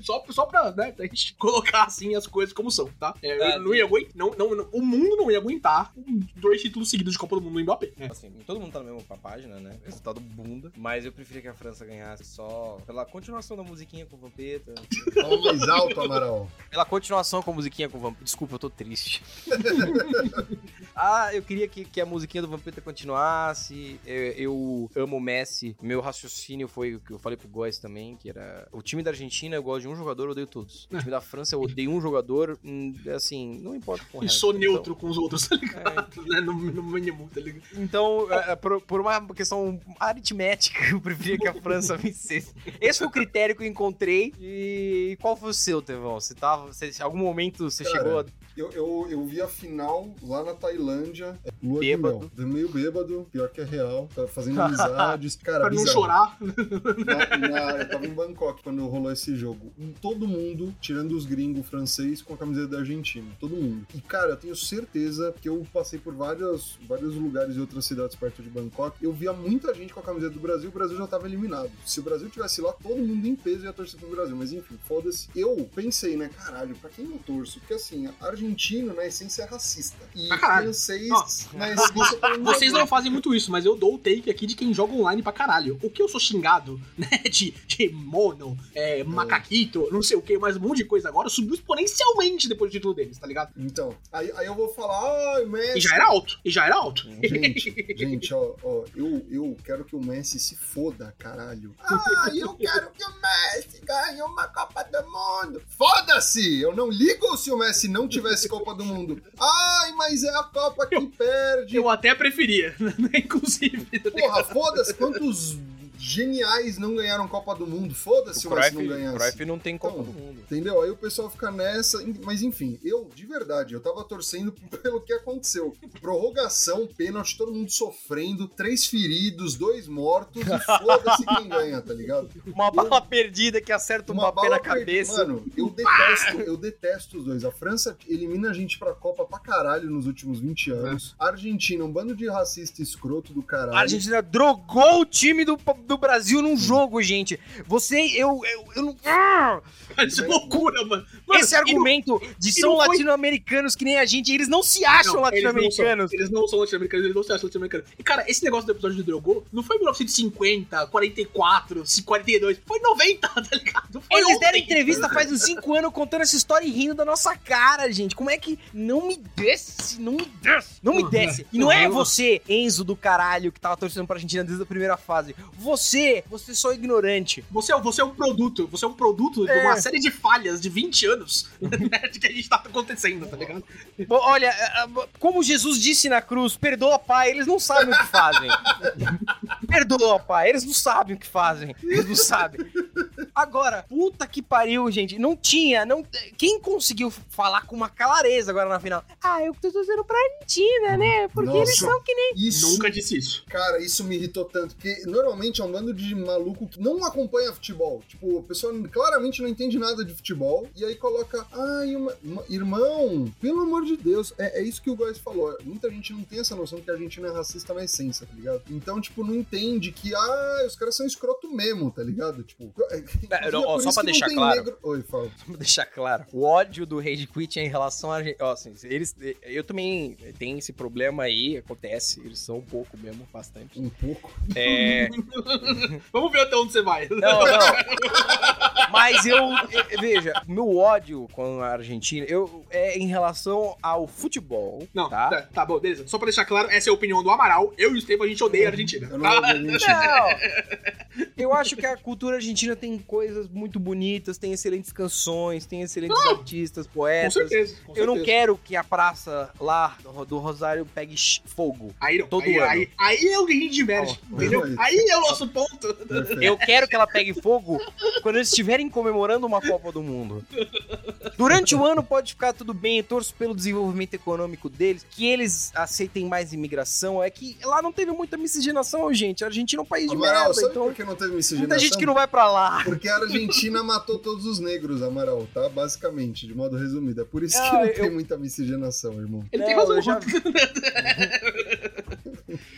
C: Só, só pra, né, a gente colocar assim as coisas como são, tá? É,
D: É,
C: eu não ia aguentar, não, não, não- o mundo não ia aguentar dois títulos seguidos de Copa do Mundo do Mbappé. né?
D: Assim, Todo mundo tá na mesma página, né? Resultado bunda. Mas eu preferia que a França ganhasse só pela continuação da musiquinha com o Vampeta.
B: Fala mais alto, Amaral.
D: Pela continuação com a musiquinha com o Vampeta. Desculpa, eu tô triste. ah, eu queria que, que a musiquinha do Vampeta continuasse. Eu, eu amo o Messi. Meu raciocínio foi o que eu falei pro Góes também, que era... O time da Argentina eu gosto de um jogador, eu odeio todos. O time da França eu odeio um jogador, hum, assim, não importa com o
C: E
D: resto.
C: sou
D: Então-
C: neutro com os outros, tá ligado? Né, No, no mínimo, tá ligado?
D: Então, é, é, por, por uma questão aritmética, eu preferia que a França vencesse. Esse foi o critério que eu encontrei. E qual foi o seu, Tevão? Você tava. Você, em algum momento você
B: Cara,
D: chegou a.
B: Eu, eu, eu vi a final lá na Tailândia, é, lua
D: Bêbado.
B: de mel. Meio bêbado, pior que é real. Tava fazendo amizades, cara,
C: Pra não
B: bizarro.
C: chorar.
B: Na- na- eu tava em Bangkok quando rolou esse jogo. Todo mundo, tirando os gringos francês, com a camiseta da Argentina. Todo mundo. E, cara, eu tenho certeza que eu passei por vários, vários lugares e outras cidades perto de Bangkok. Eu via muita gente com a camiseta do Brasil e o Brasil já tava eliminado. Se o Brasil tivesse lá, todo mundo em peso ia torcer pro Brasil. Mas enfim, foda-se. Eu pensei, né, caralho, pra quem eu torço? Porque assim, argentino, na essência, é racista. E
C: caralho.
B: francês,
C: Nossa.
B: na essência, não
C: Vocês
B: é
C: não fazem muito isso, mas eu dou o take aqui de quem joga online pra caralho. O que eu sou xingado, né? De, de mono, é, macaquito, não sei o que, mais um monte de coisa agora, subiu exponencialmente depois do título deles, tá ligado?
B: Então, aí, aí eu vou falar, ai, Messi.
C: E já era alto. E já era alto.
B: Gente, gente, ó, ó, eu, eu quero que o Messi se foda, caralho. Ah, eu quero que o Messi ganhe uma Copa do Mundo. Foda-se! Eu não ligo se o Messi não tivesse Copa do Mundo. Ai, mas é a Copa que perde.
C: Eu até preferia, né? inclusive.
B: Porra, foda-se, quantos geniais não ganharam Copa do Mundo? Foda-se o,
D: O
B: Messi não
D: o
B: ganhasse.
D: Cruyff não tem Copa
B: Então,
D: do Mundo.
B: Entendeu? Aí o pessoal fica nessa. Mas enfim, eu, de verdade, eu tava torcendo pelo que aconteceu. Prorrogação, pênalti, todo mundo sofrendo, três feridos, dois mortos, e foda-se quem ganha, tá ligado?
D: Uma bala perdida que acerta um
B: Uma
D: na
B: bala per-
D: cabeça.
B: Mano, eu detesto, eu detesto os dois. A França elimina a gente pra Copa pra caralho nos últimos 20 anos. A Argentina, um bando de racista escroto do caralho.
D: A Argentina drogou o time do, do Brasil num jogo, gente. Você, eu, eu, eu não. Ah!
C: Isso é loucura, mano. Mano,
D: Esse argumento de
C: e
D: são
C: não foi-
D: latino-americanos que nem a gente, eles não se acham
C: Não, não
D: latino-americanos.
C: Eles não são latino-americanos, eles não se acham latino-americanos. E, cara, esse negócio do episódio do Drogo não foi em 1950, 44, 42, foi em 90, tá ligado? Foi
D: Eles
C: ontem.
D: deram entrevista faz uns 5 anos contando essa história e rindo da nossa cara, gente. Como é que não me desce? Não me desce. Não me
C: Uhum.
D: desce. E não é
C: Uhum.
D: você, Enzo do caralho, que tava torcendo pra Argentina desde a primeira fase. Você, você só é ignorante.
C: Você, é- você é um produto, você é um produto de
D: É.
C: uma série de falhas de 20 anos né, de que a gente tá acontecendo, tá ligado?
D: Bom, Olha, é, é, como Jesus disse na cruz, perdoa, pai, eles não sabem o que fazem. perdoa, pai, eles não sabem o que fazem. Eles não sabem. Agora, puta que pariu, gente. Não tinha, não. Quem conseguiu falar com uma clareza agora na final? Ah, eu tô torcendo pra Argentina, né? Porque
B: Nossa.
D: eles são que nem.
B: Isso,
C: Nunca disse isso.
B: Cara, isso me irritou tanto, porque normalmente é bando de maluco que não acompanha futebol. Tipo, o pessoal claramente não entende nada de futebol, e aí coloca, ai, uma, uma- irmão, pelo amor de Deus, é, é isso que o Góis falou. Muita gente não tem essa noção que a Argentina é racista na essência, tá ligado? Então, tipo, não entende que, ah, os caras são escroto mesmo, tá ligado? Tipo,
D: É,
B: inclusive,
D: ó,
B: por
D: só
B: isso
D: pra
B: não
D: deixar claro.
B: negro- Oi, fala.
D: Vamos deixar claro. O ódio do Rage Quit é em relação a. Ó, assim, eles. Eu também tenho esse problema aí, acontece. Eles são um pouco mesmo, bastante.
B: Um pouco.
D: É.
C: Vamos ver até onde você vai.
D: Não, não. Mas eu, eu- veja, meu ódio com a Argentina eu, é em relação ao futebol.
C: Não,
D: tá?
C: tá? tá, bom, beleza. Só pra deixar claro, essa é a opinião do Amaral. Eu e o Estevam, a gente odeia a Argentina.
B: Eu não
C: Tá?
D: Não. Eu acho que a cultura argentina tem coisas muito bonitas, tem excelentes canções, tem excelentes artistas,
C: Com
D: poetas.
C: certeza. com
D: Eu não
C: certeza.
D: quero que a praça lá do do Rosário pegue fogo.
C: Aí não.
D: Todo
C: aí,
D: ano.
C: Aí, aí é o que a gente diverge, entendeu?
B: aí.
C: Aí é o nosso ponto.
B: Perfeito.
D: Eu quero que ela pegue fogo quando eles estiverem comemorando uma Copa do Mundo. Durante o ano pode ficar tudo bem, eu torço pelo desenvolvimento econômico deles, que eles aceitem mais imigração. É que lá não teve muita miscigenação, gente. A Argentina é um país de
B: Amaral,
D: merda,
B: sabe
D: então
B: por que não teve miscigenação?
D: muita gente que não vai pra lá.
B: Porque a Argentina matou todos os negros, Amaral, tá? Basicamente, de modo resumido. É por isso que
D: Ah,
B: não
D: eu-
B: tem muita miscigenação, irmão.
C: Ele tem
D: Não,
C: razão.
D: eu já-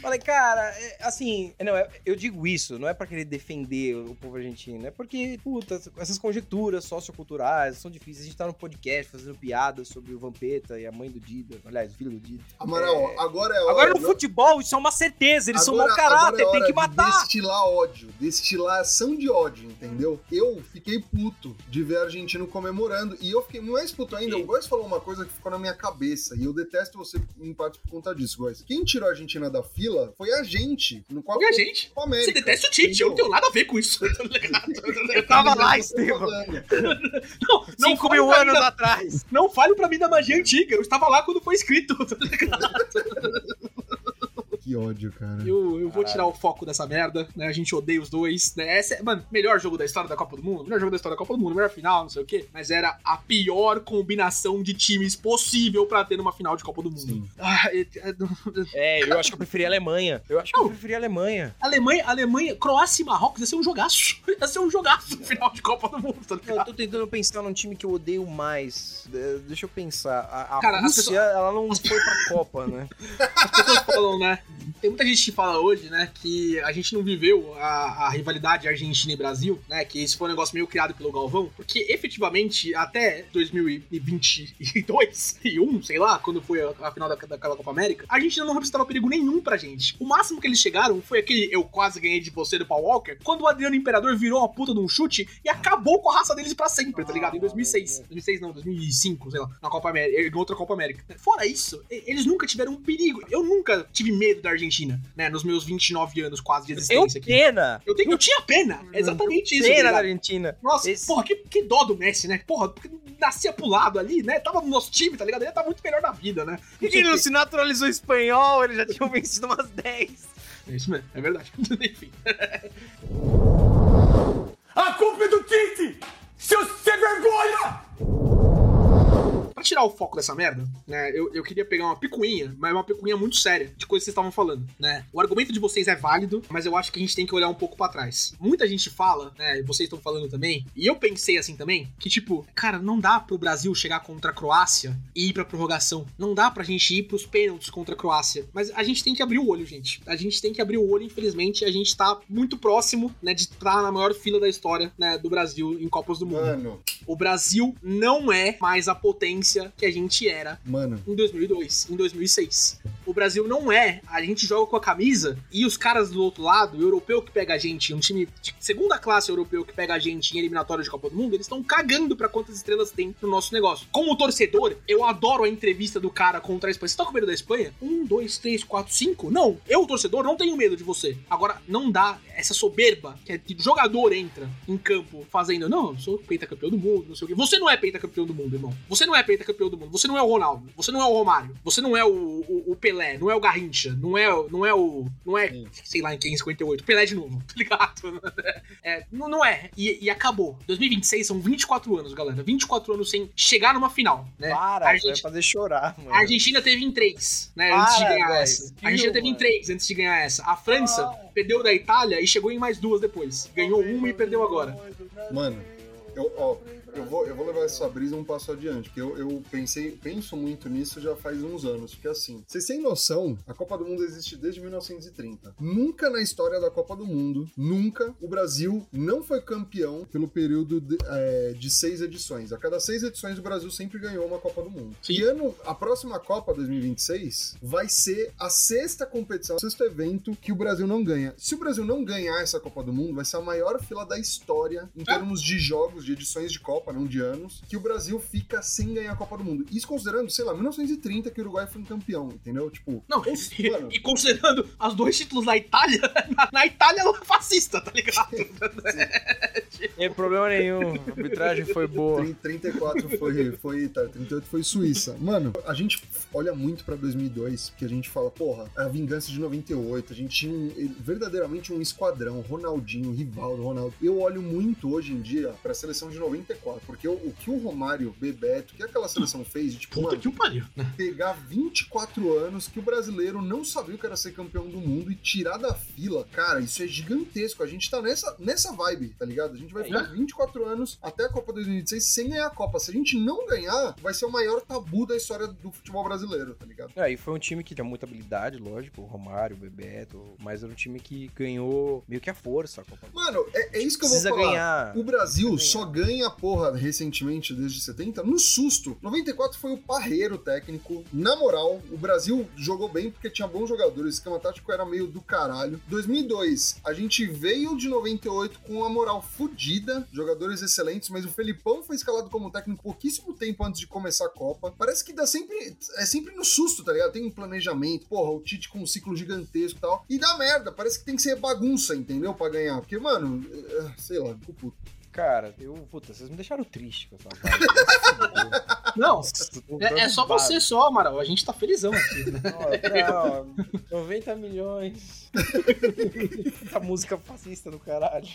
D: Falei, cara, é, assim, não, é- eu digo isso, não é pra querer defender o povo argentino, é porque, puta, essas conjecturas socioculturais são difíceis. A gente tá no podcast fazendo piadas sobre o Vampeta e a mãe do Dida, aliás, o filho do Dida.
B: Amaral, agora é hora.
D: Agora no
B: não-
D: futebol, isso é uma certeza, eles são
B: agora-
D: mau caráter,
B: é
D: tem que
B: de
D: matar.
B: Destilar ódio, destilar ação de ódio, entendeu? Eu fiquei puto de ver argentino comemorando. E eu fiquei mais puto ainda.
D: Sim.
B: O Góis falou uma coisa que ficou na minha cabeça. E eu detesto você, em parte, por conta disso, Góis. Quem tirou a Argentina da fila foi a gente. No qual
C: Foi a gente.
B: Copa América.
C: Você detesta o Tite, eu não tenho nada a ver com isso. tá?
D: Eu tava lá,
B: tô
D: Estevam.
C: Não, não
D: Cinco
C: fale
D: mil anos
C: da-
D: atrás.
C: Não fale pra mim da magia antiga, eu estava lá quando foi escrito. tá ligado?
B: Que ódio, cara.
C: Eu, eu vou tirar o foco dessa merda, né? A gente odeia os dois, né? Essa é, mano, melhor jogo da história da Copa do Mundo, melhor jogo da história da Copa do Mundo, melhor final, não sei o quê. Mas era a pior combinação de times possível pra ter numa final de Copa do Mundo. Ah, é- é-
D: É, eu acho que eu preferi a Alemanha. Eu acho que eu preferi a Alemanha.
C: Alemanha, Alemanha, Croácia e Marrocos ia ser um jogaço. Ia ser um jogaço no final de Copa do Mundo, tá
D: Eu
C: ligado?
D: tô tentando pensar num time que eu odeio mais. É, Deixa eu pensar. A, a
C: Cara,
D: Rússia,
C: pessoas-
D: ela não foi pra Copa, né?
C: As pessoas falam, né? Tem muita gente que fala hoje, né, que a gente não viveu a, a rivalidade Argentina e Brasil, né? Que isso foi um negócio meio criado pelo Galvão, porque efetivamente até 2022 e 1, sei lá, quando foi a, a final da, daquela Copa América, a Argentina não representava perigo nenhum pra gente. O máximo que eles chegaram foi aquele eu quase ganhei de você do Paul Walker, quando o Adriano Imperador virou uma puta de um chute e acabou com a raça deles pra sempre, tá ligado? Em 2006. 2006 não, 2005, sei lá, na Copa América, em outra Copa América. Fora isso, eles nunca tiveram um perigo. Eu nunca tive medo da Argentina, né, nos meus 29 anos quase de
D: Eu
C: existência aqui.
D: pena.
C: Eu, tenho, eu tinha pena, é exatamente isso. tá
D: Pena da
C: ligado?
D: Argentina.
C: Nossa,
D: Esse-
C: porra, que, que dó do Messi, né? Porra, porque nascia pro lado ali, né? Tava no nosso time, tá ligado? Ele ia tá muito melhor na vida, né?
D: Que ele não se naturalizou espanhol? Eles já tinham vencido umas 10.
C: É isso mesmo, é verdade. Enfim.
A: A culpa é do Tite! Seu sem vergonha!
C: Pra tirar o foco dessa merda, né, eu, eu queria pegar uma picuinha, mas uma picuinha muito séria de coisas que vocês estavam falando, né? O argumento de vocês é válido, mas eu acho que a gente tem que olhar um pouco pra trás. Muita gente fala, né, e vocês estão falando também, e eu pensei assim também, que tipo, cara, não dá pro Brasil chegar contra a Croácia e ir pra prorrogação. Não dá pra gente ir pros pênaltis contra a Croácia. Mas a gente tem que abrir o olho, gente. A gente tem que abrir o olho, infelizmente, a gente tá muito próximo, né, de estar na maior fila da história, né, do Brasil em Copas do Mundo.
B: Mano,
C: O Brasil não é mais a potência que a gente era
B: mano.
C: em 2002, em 2006. O Brasil não é. A gente joga com a camisa e os caras do outro lado, o europeu que pega a gente, um time de segunda classe europeu que pega a gente em eliminatória de Copa do Mundo, eles estão cagando pra quantas estrelas tem no nosso negócio. Como torcedor, eu adoro a entrevista do cara contra a Espanha. Você tá com medo da Espanha? Um, dois, três, quatro, cinco? Não. Eu, torcedor, não tenho medo de você. Agora, não dá essa soberba que, é que jogador entra em campo fazendo, não, eu sou pentacampeão do mundo, não sei o quê. Você não é pentacampeão do mundo, irmão. Você não é pentacampeão do mundo. Você não é o Ronaldo. Você não é o Romário. Você não é o, o, o Pelé. Não é o Garrincha. Não é, o- não é o. Não é, sei lá, em quem 58. Pelé de novo, tá ligado? É, não, não é. E, e acabou. 2026 são 24 anos, galera. 24 anos sem chegar numa final, né?
D: Para,
C: a,
D: vai fazer chorar, mano.
C: a Argentina teve em 3, né? antes de
D: Para,
C: ganhar
D: velho.
C: essa. A Argentina teve em
D: Mano.
C: 3 antes de ganhar essa. A França perdeu da Itália e chegou em mais duas depois. Ganhou uma e perdeu agora.
B: Mano, eu, ó, eu vou, eu vou levar essa brisa um passo adiante, porque eu, eu pensei, penso muito nisso já faz uns anos, porque assim, vocês têm noção, a Copa do Mundo existe desde 1930. Nunca na história da Copa do Mundo, nunca, o Brasil não foi campeão pelo período de, é, de seis edições. A cada seis edições, o Brasil sempre ganhou uma Copa do Mundo.
C: Sim.
B: E ano, a próxima Copa 2026 vai ser a sexta competição, o sexto evento que o Brasil não ganha. Se o Brasil não ganhar essa Copa do Mundo, vai ser a maior fila da história em termos de jogos, de edições de Copa, não de anos, que o Brasil fica sem ganhar a Copa do Mundo. Isso considerando, sei lá, 1930 que o Uruguai foi um campeão, entendeu? Tipo,
C: Não, e,
B: mano,
C: e considerando os dois títulos na Itália, na, na Itália ela é fascista, tá ligado?
D: Sem problema nenhum. A arbitragem foi boa.
B: 30, 34 foi, foi Itália, 38 foi Suíça. Mano, a gente olha muito pra 2002, porque a gente fala, porra, a vingança de 98, a gente tinha um- verdadeiramente um esquadrão, Ronaldinho, Rivaldo, Ronaldo. Eu olho muito hoje em dia pra seleção de 94. Foda. Porque o, o que o Romário, o Bebeto, o que aquela seleção fez de, tipo,
C: Puta
B: mano,
C: que o pariu. né?
B: pegar 24 anos que o brasileiro não sabia o que era ser campeão do mundo e tirar da fila, cara, isso é gigantesco. A gente tá nessa, nessa vibe, tá ligado? A gente vai ficar 24 anos até a Copa 2026 sem ganhar a Copa. Se a gente não ganhar, vai ser o maior tabu da história do futebol brasileiro, tá ligado?
D: É, e foi um time que tinha muita habilidade, lógico, o Romário, o Bebeto, mas era um time que ganhou meio que a força a Copa.
B: Mano, é, é isso que eu vou falar.
D: ganhar.
B: O Brasil
D: Precisa
B: só ganha porra recentemente, desde 70, no susto. 94 foi o parreiro técnico. Na moral, o Brasil jogou bem porque tinha bons jogadores. O esquema tático era meio do caralho. 2002, a gente veio de 98 com a moral fodida, jogadores excelentes, mas o Felipão foi escalado como técnico pouquíssimo tempo antes de começar a Copa. Parece que dá sempre. É sempre no susto, tá ligado? Tem um planejamento, porra, o Tite com um ciclo gigantesco e tal. E dá merda, parece que tem que ser bagunça, entendeu? Pra ganhar. Porque, mano, é, sei lá, fico puto.
D: Cara, eu. Puta, vocês me deixaram triste com essa vibe.
C: Não, é, é só você só, Amaral. A gente tá felizão aqui, né?
D: Não, 90 milhões. a música fascista do caralho.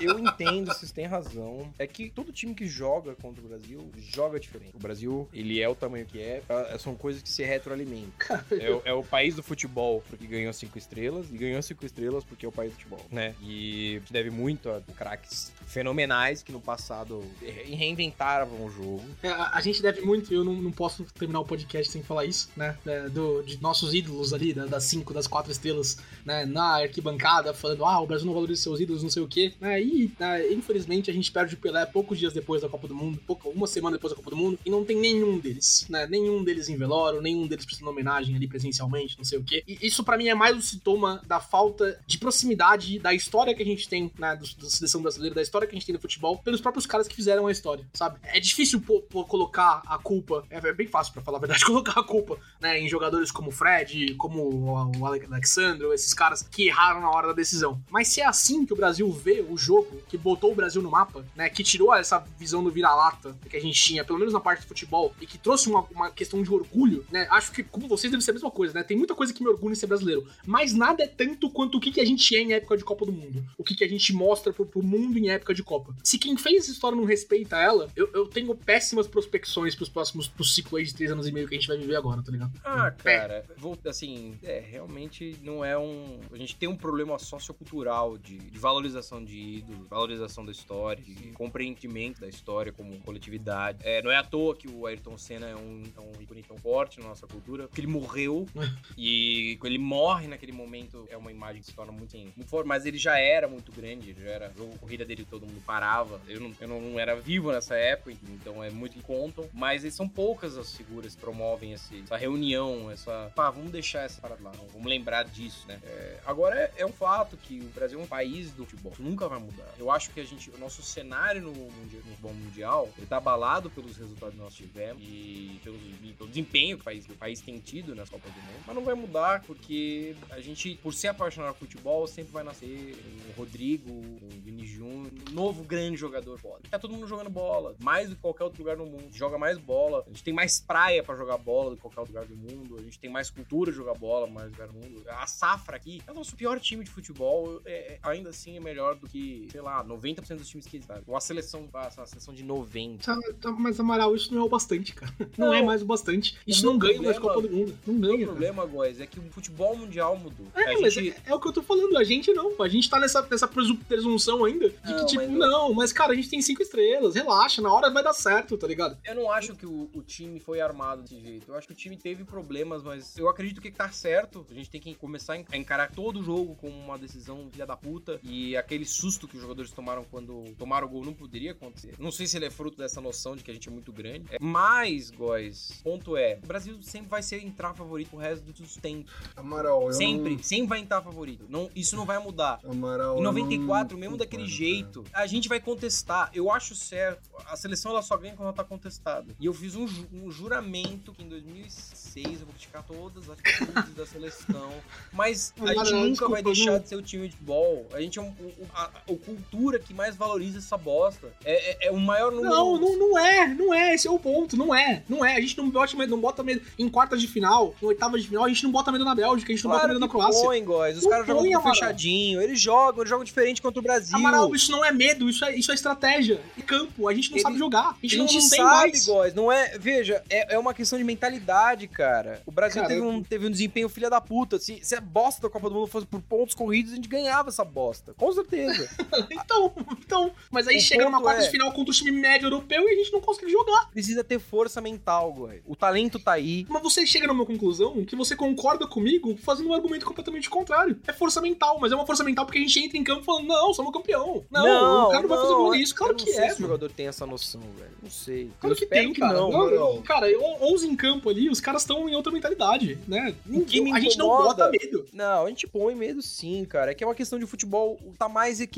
D: Eu entendo, vocês têm razão. É que todo time que joga contra o Brasil joga diferente. O Brasil, ele é o tamanho que é, ah, são coisas que se retroalimentam. É, o- é o país do futebol porque ganhou cinco estrelas, e ganhou cinco estrelas porque é o país do futebol, né? E se deve muito a craques fenomenais que no passado re- reinventaram o jogo.
C: É, a, a gente deve muito, eu não, não posso terminar o podcast sem falar isso, né? É, do, de nossos ídolos ali, da- das cinco, das quatro estrelas, né? Na arquibancada, falando, ah, o Brasil não valoriza seus ídolos, não sei o quê. Né, e, né, infelizmente, a gente perde o Pelé poucos dias depois da Copa do Mundo, pouca, uma semana depois da Copa do Mundo, e não tem nenhum deles, né? Nenhum deles em velório, nenhum deles prestando homenagem ali presencialmente, não sei o quê. E isso pra mim é mais um sintoma da falta de proximidade da história que a gente tem, né? do- Da seleção brasileira, da história que a gente tem no futebol, pelos próprios caras que fizeram a história, sabe? É difícil pô- pô- colocar a culpa, é é bem fácil pra falar a verdade, colocar a culpa, né, em jogadores como o Fred, como o o Ale- Alexandre, esses caras que erraram na hora da decisão. Mas se é assim que o Brasil vê o jogo, que botou o Brasil no mapa, né, que tirou essa visão do vira-lata que a gente tinha, pelo menos na parte do futebol, e que trouxe uma, uma questão de orgulho, né, acho que como vocês deve ser a mesma coisa, né, tem muita coisa que me orgulha em ser brasileiro, mas nada é tanto quanto o que, que a gente é em época de Copa do Mundo, o que, que a gente mostra pro, pro mundo em época de Copa. Se quem fez essa história não respeita ela, eu, eu tenho péssimas prospecções pros próximos, pro ciclo aí de três anos e meio que a gente vai viver agora, tá ligado?
D: Ah, cara, vou, assim, é, realmente não é um. A gente tem um problema sociocultural de, de valorização de ídolos, valorização da história, de compreendimento da história como coletividade. É, não é à toa que o Ayrton Senna é um, é um ícone tão forte na nossa cultura, porque ele morreu e ele morre naquele momento é uma imagem que se torna muito, assim, muito forte, mas ele já era muito grande, ele já era. Jogo corrida dele todo mundo parava. Eu não, eu não era vivo nessa época, então é muito que contam, mas são poucas as figuras que promovem esse- essa reunião, essa. Pá, vamos deixar essa parada lá, não, vamos lembrar disso, né? É, agora é, é um fato que o Brasil é um país do futebol, isso nunca vai mudar. Eu acho que a gente, o nosso cenário no, futebol mundial, ele tá abalado pelos resultados que nós tivemos e pelo, pelo desempenho que o, país, que o país tem tido nas Copas do Mundo, mas não vai mudar porque a gente, por ser apaixonado por futebol, sempre vai nascer um Rodrigo, um Vini Júnior, um novo grande jogador foda. Tá todo mundo jogando bola, mais do que qualquer outro lugar no mundo. Joga mais bola, a gente tem mais praia pra jogar bola do que qualquer outro lugar do mundo, a gente tem mais cultura de jogar bola, mais lugar do mundo. A safra aqui é o nosso pior time de futebol, é, é- ainda assim é melhor do que, sei lá, 90% dos times que existem. Ou a seleção, a, a seleção de 90.
C: Tá, tá, mas, Amaral, isso não é o bastante, cara. Não,
D: Não.
C: é mais o bastante. Isso não ganha mais
D: problema-
C: Copa do Mundo. Não
D: O
C: ganha. cara.
D: problema, Góis, é que o futebol mundial mudou.
C: É,
D: a
C: mas
D: gente...
C: é, é o que eu tô falando, a gente não. A gente tá nessa, nessa presu- presunção ainda de
D: Não,
C: que, tipo,
D: mas-
C: não, mas cara, a gente tem cinco estrelas, relaxa, na hora vai dar certo, tá ligado?
D: Eu não acho que o, o time foi armado desse jeito. Eu acho que o time teve problemas, mas eu acredito que tá certo. A gente tem que começar a encarar todo o jogo como uma decisão filha da puta. E aquele susto que os jogadores tomaram quando tomaram o gol não poderia acontecer. Não sei se ele é fruto dessa noção de que a gente é muito grande. É, Mas, Góis, ponto é: o Brasil sempre vai ser entrar favorito pro resto do sustento.
B: Amaral, eu
D: Sempre, sempre vai entrar favorito. Não, isso não vai mudar.
B: não... Amaral,
D: Em
B: eu
D: 94,
B: não
D: mesmo daquele
B: cara.
D: jeito, a gente vai contestar. Eu acho certo. A seleção ela só ganha quando ela tá contestada. E eu fiz um, ju- um juramento que em 2006 eu vou criticar todas as atitudes da seleção. Mas a
C: Não,
D: gente
C: não,
D: nunca vai deixar
C: não.
D: de ser o time de futebol. A gente é um, o, o- a- cultura que mais valoriza essa bosta. É, é, é o maior número.
C: Não, não, não é, não é, esse é o ponto, não é, não é. A gente não bota medo, não bota medo em quartas de final, em oitavas de final, a gente não bota medo na Bélgica, a gente não bota medo na Croácia.
D: põe, guys. Os caras jogam fechadinho. Eles jogam, eles jogam diferente contra o Brasil.
C: Amaral, isso não é medo, isso é, isso é estratégia. E campo, a gente não
D: Ele-
C: sabe jogar. A
D: A
C: gente,
D: gente
C: não, não
D: sabe,
C: mais.
D: guys. Não é. Veja, é, é uma questão de mentalidade, cara. O Brasil
C: Cara,
D: teve, um, teve um desempenho filha da puta. Se, se a bosta da Copa do Mundo fosse por pontos corridos, a gente ganhava essa bosta. Com certeza.
C: Então, então, mas aí
D: O
C: chega numa quarta
D: é-
C: de final contra o time médio europeu e a gente não consegue jogar.
D: Precisa ter força mental, guys. O talento tá aí.
C: Mas você chega numa conclusão que você concorda comigo fazendo um argumento completamente contrário. É força mental, mas é uma força mental porque a gente entra em campo falando, não, somos campeão. Não, o cara não vai fazer gol nisso. Claro
D: eu não
C: que
D: sei
C: é.
D: se o jogador tem essa noção, velho. Não sei.
C: Claro
D: eu
C: que tem,
D: que
C: cara.
D: não.
C: Não,
B: Amaral.
C: cara, eu- 11 em campo ali, os caras estão em outra mentalidade, né?
D: Que me
C: a gente não bota medo.
D: Não, a gente põe medo sim, cara. É que é uma questão de futebol tá mais equilibrado.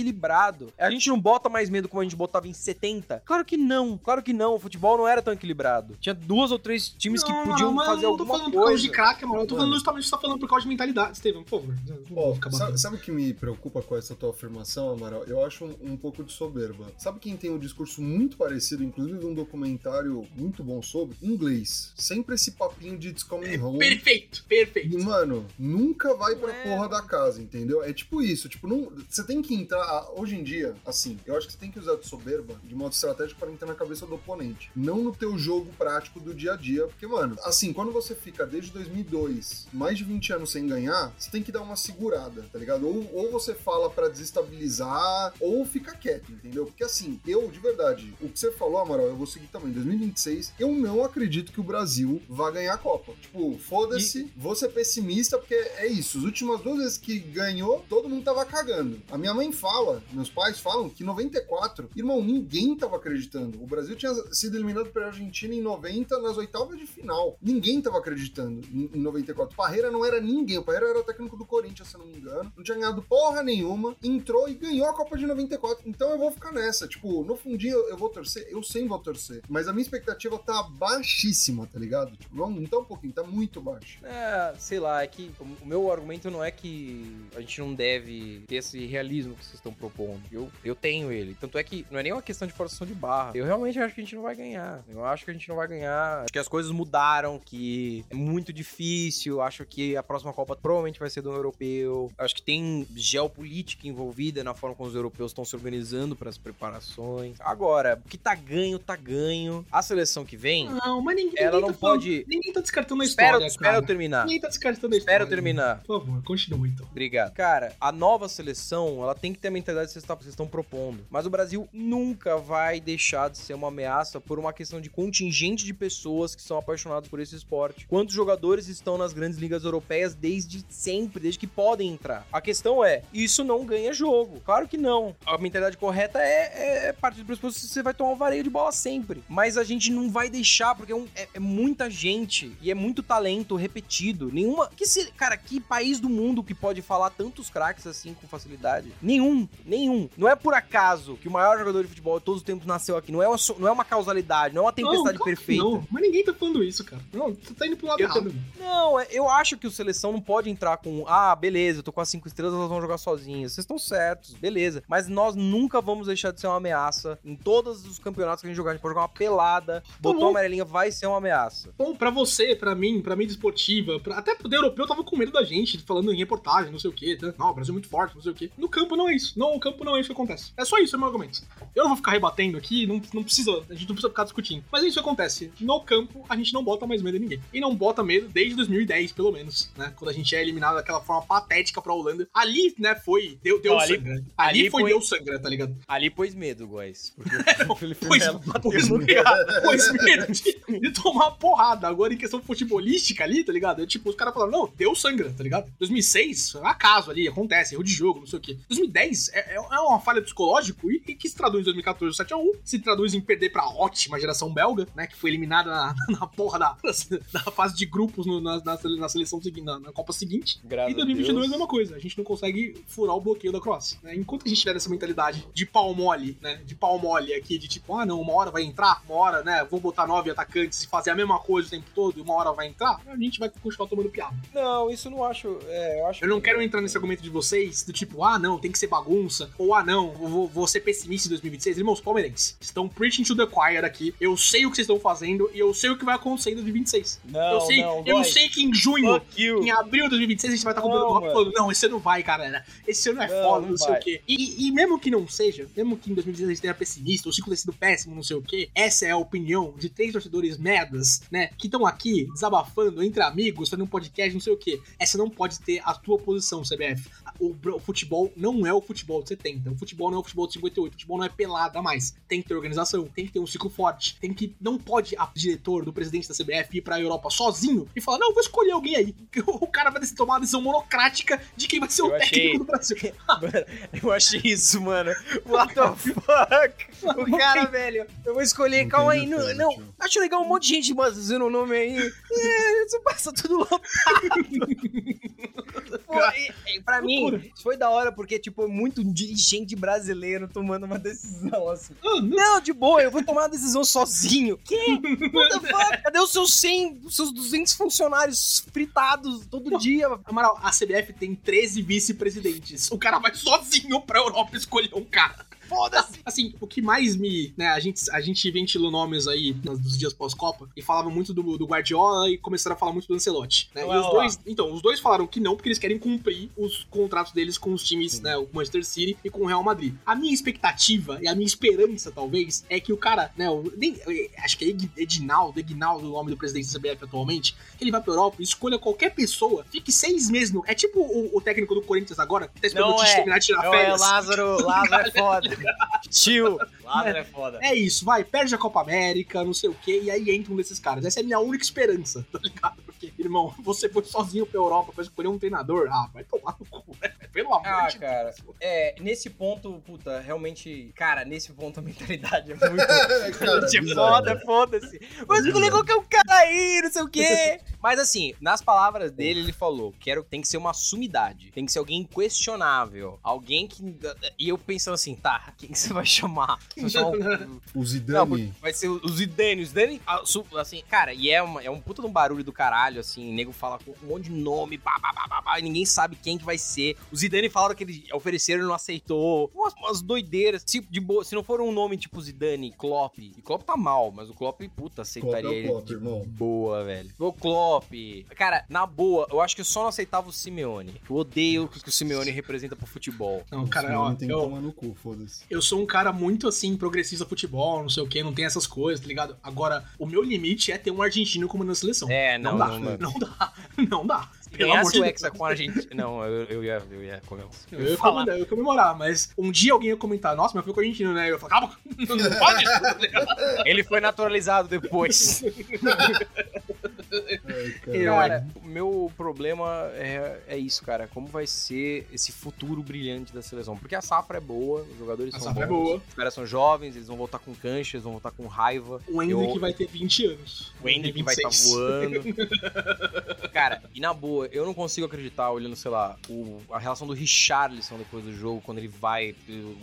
D: A gente não bota mais medo como a gente botava em 70? Claro que não. Claro que não. O futebol não era tão equilibrado. Tinha duas ou três times que
C: Não,
D: podiam
C: mas
D: fazer
C: eu não tô
D: alguma
C: falando por causa
D: coisa.
C: de craque, mano. Eu tô falando
B: Mano.
C: justamente o que você tá falando por causa de mentalidade. Estevam, por favor. Ficar
B: sabe, sabe o que me preocupa com essa tua afirmação, Amaral? Eu acho um, um pouco de soberba. Sabe quem tem um discurso muito parecido, inclusive de um documentário muito bom sobre? Inglês. Sempre esse papinho de It's Coming Home.
C: Perfeito,
B: E,
C: perfeito.
B: mano, nunca vai pra
D: É.
B: porra da casa, entendeu? É tipo isso, tipo, não, você tem que entrar, hoje em dia, assim, eu acho que você tem que usar de soberba de modo estratégico para entrar na cabeça do oponente, não no teu jogo prático do dia a dia, porque, mano, assim, quando você fica desde 2002, mais de 20 anos sem ganhar, você tem que dar uma segurada, tá ligado? Ou, ou você fala pra desestabilizar, ou fica quieto, entendeu? Porque, assim, eu, de verdade, o que você falou, Amaral, eu vou seguir também, 2026, eu não acredito que o Brasil vá ganhar a Copa. Tipo, foda-se, vou ser pessimista, porque é isso. As últimas duas vezes que ganhou, todo mundo tava cagando. A minha mãe fala, meus pais falam que 94, irmão, ninguém tava acreditando. O Brasil tinha sido eliminado pela Argentina em 90 nas oitavas de final. Ninguém tava acreditando em, em 94. O Parreira não era ninguém. O Parreira era técnico do Corinthians, se eu não me engano. Não tinha ganhado porra nenhuma. Entrou e ganhou a Copa de 94. Então eu vou ficar nessa. Tipo, no fundinho eu, vou torcer. Eu sempre vou torcer. Mas a minha expectativa tá baixíssima, tá ligado? Tipo, não, não tá um pouquinho, tá muito baixo.
D: É, sei lá, é que o- o meu argumento não é que a gente não deve ter esse realismo que vocês estão propondo. Eu, eu tenho ele. Tanto é que não é nem uma questão de forçação de barra. Eu realmente acho que a gente não vai ganhar. Eu acho que a gente não vai ganhar. Acho que as coisas mudaram, que é muito difícil. Acho que a próxima Copa provavelmente vai ser do europeu. Acho que tem geopolítica envolvida na forma como os europeus estão se organizando para as preparações. Agora, o que tá ganho, tá ganho. A seleção que vem,
C: Não, mas ninguém,
D: Ela
C: ninguém
D: não
C: tá falando-
D: pode-
C: Ninguém tá descartando a
D: espera,
C: história,
D: espera
C: cara.
D: eu terminar.
C: Ninguém tá descartando a
D: Espera
C: história.
D: eu terminar.
C: Por favor, continua então.
D: Obrigado. Cara, a nova seleção, ela tem que ter a mentalidade que vocês estão propondo. Mas o Brasil nunca vai deixar de ser uma ameaça por uma questão de contingente de pessoas que são apaixonadas por esse esporte. Quantos jogadores estão nas grandes ligas europeias desde sempre, desde que podem entrar? A questão é, isso não ganha jogo. Claro que não. A mentalidade correta é, é partir do pressuposto que você vai tomar um vareio de bola sempre. Mas a gente não vai deixar, porque é, um- é- é muita gente e é muito talento repetido. Nenhuma. Que se, cara, que país do mundo que pode falar tantos craques assim com facilidade? Nenhum, nenhum. Não é por acaso que o maior jogador de futebol de todos os tempos nasceu aqui. Não é uma, não é uma causalidade, não é uma tempestade
C: Não,
D: perfeita.
C: Não, mas ninguém tá falando isso, cara. Não, você tá indo pro lado
D: Eu
C: errado.
D: Não, é- eu acho que o seleção não pode entrar com, ah, beleza, eu tô com as cinco estrelas, elas vão jogar sozinhas. Vocês estão certos, beleza. Mas nós nunca vamos deixar de ser uma ameaça. Em todos os campeonatos que a gente jogar, a gente pode jogar uma pelada, botou
C: bom.
D: amarelinha, vai ser uma ameaça.
C: Bom, pra você, pra mim, pra mídia esportiva, pra- até pro europeu tava com medo da gente, falando em reportagem, não sei o quê. tá? Não, o Brasil é muito forte, não sei o quê. No campo não é isso. Não, o campo não é isso que acontece. É só isso, é meu argumento. Eu não vou ficar rebatendo aqui, não, não precisa, a gente não precisa ficar discutindo. Mas é isso que acontece. No campo, a gente não bota mais medo em ninguém. E não bota medo desde 2010, pelo menos, né? Quando a gente é eliminado daquela forma patética pra Holanda. Ali, né, foi, deu, deu
D: Não, ali-
C: sangra. Ali,
D: ali
C: foi,
D: foi-
C: deu sangra, tá ligado?
D: Ali pôs medo, guys. Porque o Felipe
C: Pois, pois, medo, pois medo de, de tomar porrada. Agora, em questão futebolística ali, tá ligado? É tipo, os caras falaram, não, deu sangra, tá ligado? 2006, é um acaso ali, acontece, erro de jogo, não sei o quê. 2010 é, é uma falha psicológica e, e que se traduz em 2014 o 7x1, se traduz em perder pra ótima geração belga, né? Que foi eliminada na, na porra da, da fase de grupos no- na, na, na seleção seguinte, na, Copa seguinte.
D: Graças
C: E 2022 é a mesma coisa. A gente não consegue furar o bloqueio da Croácia. né? Enquanto a gente tiver essa mentalidade de pau mole, né? De pau mole aqui, de tipo, ah, não, uma hora vai entrar, uma hora, né? Vou botar nove atacantes e fazer a mesma coisa o tempo todo e uma hora vai entrar, a gente vai continuar tomando piada.
D: Não, isso eu não acho. É, eu acho
C: Eu não
D: que-
C: quero entrar nesse argumento de vocês, do tipo, ah, não, tem que ser bagunça, esperança, ou ah não, vou, vou ser pessimista em 2026, irmãos palmeirenses, estão preaching to the choir aqui, eu sei o que vocês estão fazendo e eu sei o que vai acontecer em 2026.
D: Não,
C: eu sei,
D: não,
C: eu sei que em junho, em abril de 2026, a gente vai estar comprando
D: mano.
C: falando, não, esse ano vai, galera. Esse ano é
D: Não,
C: foda,
D: não
C: não, sei o quê. E, e mesmo que não seja, mesmo que em 2016 a gente tenha pessimista, o ciclo tenha sido péssimo, não sei o quê, essa é a opinião de três torcedores merdas, né, que estão aqui desabafando entre amigos, fazendo um podcast, não sei o quê. Essa não pode ter a tua posição, CBF. O, o futebol não é o futebol de 70. O futebol não é o futebol de 58. O futebol não é pelada mais. Tem que ter organização, tem que ter um ciclo forte. Tem que. Não pode a diretor do presidente da CBF ir pra Europa sozinho e falar: não, vou escolher alguém aí. O cara vai tomar uma decisão monocrática de quem vai ser o
D: Eu
C: técnico
D: achei-
C: do Brasil.
D: Mano, eu achei isso, mano. What the fuck? O cara, velho, eu vou escolher,
B: Não
D: calma aí. Não,
B: defesa,
D: não, acho legal um monte de gente fazendo o nome aí. É, isso passa tudo lotado. Pô, e, e pra mim, isso foi da hora, porque, tipo, é muito dirigente brasileiro tomando uma decisão assim. Não, de boa, eu vou tomar uma decisão sozinho. Que? What the fuck? Cadê os seus 100, os seus 200 funcionários fritados todo dia?
C: Amaral, a CBF tem 13 vice-presidentes. O cara vai sozinho pra Europa escolher um cara. Foda-se! Assim, o que mais me. Né, a, gente, a gente ventilou nomes aí nos dias pós-Copa e falavam muito do, do Guardiola e começaram a falar muito do Ancelotti. Né? E
D: Ué,
C: os
D: ué.
C: dois. Então, os dois falaram que não, porque eles querem cumprir os contratos deles com os times, né? O Manchester City e com o Real Madrid. A minha expectativa e a minha esperança, talvez, é que o cara, né? O, nem, acho que é Ed- Edinaldo, Edinaldo, o nome do presidente da CBF atualmente, que ele vai pra Europa e escolha qualquer pessoa, fique seis meses no. É tipo o, o técnico do Corinthians agora, que tá esperando
D: Não
C: o Tite
D: é.
C: terminar de tirar
D: Não, é
C: férias.
D: Lázaro, Lázaro é foda. Tio, Lázaro é foda.
C: É isso, vai, perde a Copa América, não sei o quê, e aí entra um desses caras. Essa é a minha única esperança, tá ligado? Irmão, você foi sozinho pra Europa pra escolher um treinador. Ah, vai tomar no cu, né? Pelo amor
D: Ah,
C: de
D: cara.
C: Deus.
D: É, nesse ponto, puta, realmente. Cara, nesse ponto a mentalidade é muito.
B: Cara,
D: de foda, foda-se. Mas escolher qualquer um cara aí, não sei o quê. Mas assim, nas palavras dele, ele falou: quero, tem que ser uma sumidade. Tem que ser alguém questionável. Alguém que. E eu pensando assim, tá, quem que você vai chamar? Você vai chamar o-
B: O
D: Não,
B: Zidane.
D: porque vai ser o Zidane. O Zidane, assim, cara, e é, uma- é um puta de um barulho do caralho, assim. O nego fala com um monte de nome, pá, pá, pá, pá, pá, e ninguém sabe quem que vai ser. O Zidane falaram que ele ofereceram e não aceitou. Umas, umas doideiras. Se, de boa, se não for um nome tipo Zidane, Klopp. E Klopp tá mal, mas o Klopp, puta, aceitaria
B: Klopp é o
D: ele.
B: Klopp, irmão.
D: Boa, velho. O Klopp. Cara, na boa, eu acho que eu só não aceitava o Simeone. Eu odeio o que o Simeone representa pro futebol.
C: Não, cara, ó,
B: não tem que
C: eu,
B: tomar no cu, foda-se.
C: eu sou um cara muito assim, progressista futebol, não sei o que, não tem essas coisas, tá ligado? Agora, o meu limite é ter um argentino como na seleção.
D: É, não,
C: dá,
D: não,
C: não dá, não dá. Pelo amor de
D: o
C: Deus.
D: Hexa com a Argentina. Não, eu, eu ia, eu ia comer.
C: Eu ia, comemorar, eu ia comemorar, mas um dia alguém ia comentar, nossa, mas foi com o argentino, né? Eu ia falar, calma, não pode?
D: Ele foi naturalizado depois.
B: Ai, cara.
D: Cara, o meu problema é, é isso, cara. Como vai ser esse futuro brilhante da seleção? Porque a safra é boa, os jogadores
C: A
D: são
C: safra é
D: bons,
C: boa.
D: Os caras são jovens, eles vão voltar com cancha, eles vão voltar com raiva.
C: O Hendrick
D: Eu-
C: vai ter 20 anos.
D: O Hendrick vai estar
C: 26.
D: voando. Cara, e na boa, eu não consigo acreditar, olhando, sei lá, o- a relação do Richarlison depois do jogo, quando ele vai,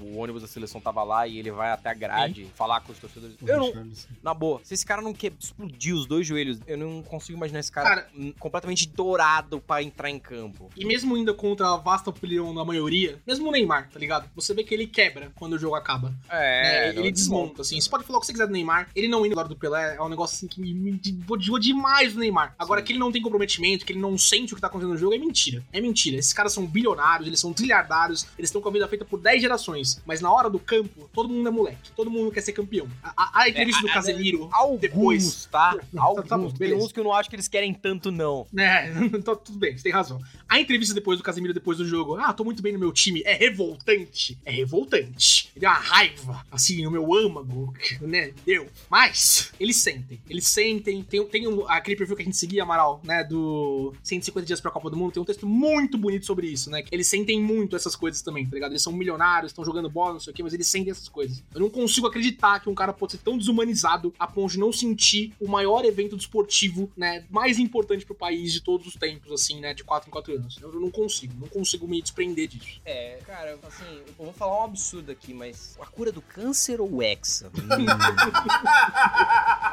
D: o ônibus da seleção tava lá e ele vai até a grade falar com os torcedores.
B: O
D: Eu não, na boa, se esse cara não quer explodir os dois joelhos, eu não consigo imaginar esse cara,
C: Cara-
D: completamente dourado pra entrar em campo.
C: E mesmo ainda contra a vasta opinião da maioria, mesmo o Neymar, tá ligado? Você vê que ele quebra quando o jogo acaba.
D: É,
C: né? ele desmonta, assim. Você pode falar o que você quiser do Neymar. Ele não indo do lado do Pelé é um negócio assim que me, odiou demais do Neymar. Agora,
B: Sim.
C: que ele não tem comprometimento, que ele não sente o que tá acontecendo no jogo, é mentira. É mentira. Esses caras são bilionários, eles são trilhardários, eles estão com a vida feita por 10 gerações. Mas na hora do campo, todo mundo é moleque. Todo mundo quer ser campeão. A, a- a entrevista
D: É,
C: do Casemiro
D: Alguns,
C: depois.
D: tá? Alguns.
C: tá bom,
D: tem uns que eu não acho que eles querem tanto, não.
C: É, então tudo bem, você tem razão. A entrevista depois do Casemiro, depois do jogo, ah, tô muito bem no meu time, é revoltante. É revoltante. Ele deu uma raiva, assim, no meu âmago, né? Deu. Mas, eles sentem. Eles sentem. Tem, tem um, aquele perfil que a gente seguia, Amaral, né? Do 150 dias pra Copa do Mundo, tem um texto muito bonito sobre isso, né? Eles sentem muito essas coisas também, tá ligado? Eles são milionários, estão jogando bola, não sei o quê, mas eles sentem essas coisas. Eu não consigo acreditar que um cara pode ser tão desumanizado a ponto de não sentir o maior evento desportivo, né? Mais importante pro país de todos os tempos, assim, né? De 4 em 4 anos. Eu não consigo, não consigo me desprender disso.
D: É, cara, assim, eu vou falar um absurdo aqui, mas a cura do câncer ou o Hexa? Hum.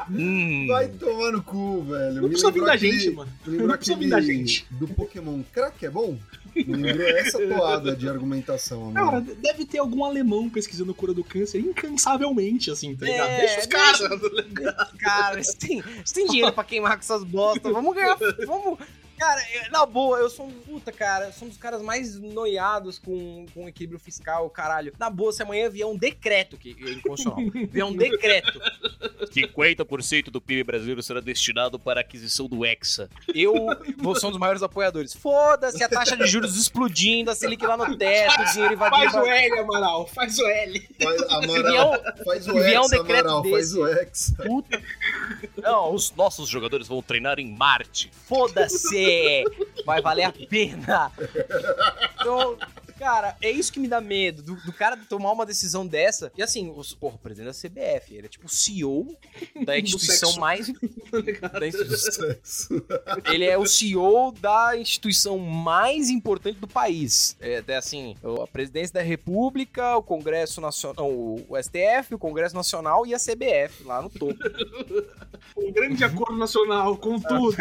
B: Vai tomar no cu, velho.
C: Não precisa vir da gente, mano. Não precisa vir da gente.
B: Do Pokémon Crack é bom? Me lembrou essa toada de argumentação,
C: Cara,
B: amor.
C: deve ter algum alemão pesquisando cura do câncer incansavelmente, assim, tá ligado?
D: É,
C: Deixa os caras.
D: Cara, você tem, você tem dinheiro pra queimar com essas bostas. Vamos ganhar. Vamos. Cara, eu- na boa, eu sou um puta, cara. Eu sou um dos caras mais noiados com, com equilíbrio fiscal, caralho. Na boa, se amanhã vier um decreto, que é inconstitucional, vier um decreto
F: 50% do PIB brasileiro será destinado para a aquisição do Hexa.
D: eu vou ser um dos maiores apoiadores. Foda-se a taxa de juros explodindo, a Selic lá no teto, o dinheiro
C: Faz o
D: invadindo.
C: L, Amaral, faz o L.
B: Faz, Amaral,
D: um-
B: o
D: vier um
B: Hexa,
D: decreto
B: Amaral, faz o Hexa.
D: Puta,
F: Não, os nossos jogadores vão treinar em Marte.
D: foda-se! Vai valer a pena! Então, cara, é isso que me dá medo, do, do cara tomar uma decisão dessa. E assim, o, porra, o presidente da CBF, ele é tipo o CEO da instituição mais. da instituição- ele é o CEO da instituição mais importante do país. É até assim, a presidência da República, o Congresso Nacional, o STF, o Congresso Nacional e a CBF lá no topo.
C: Um grande acordo nacional com tudo.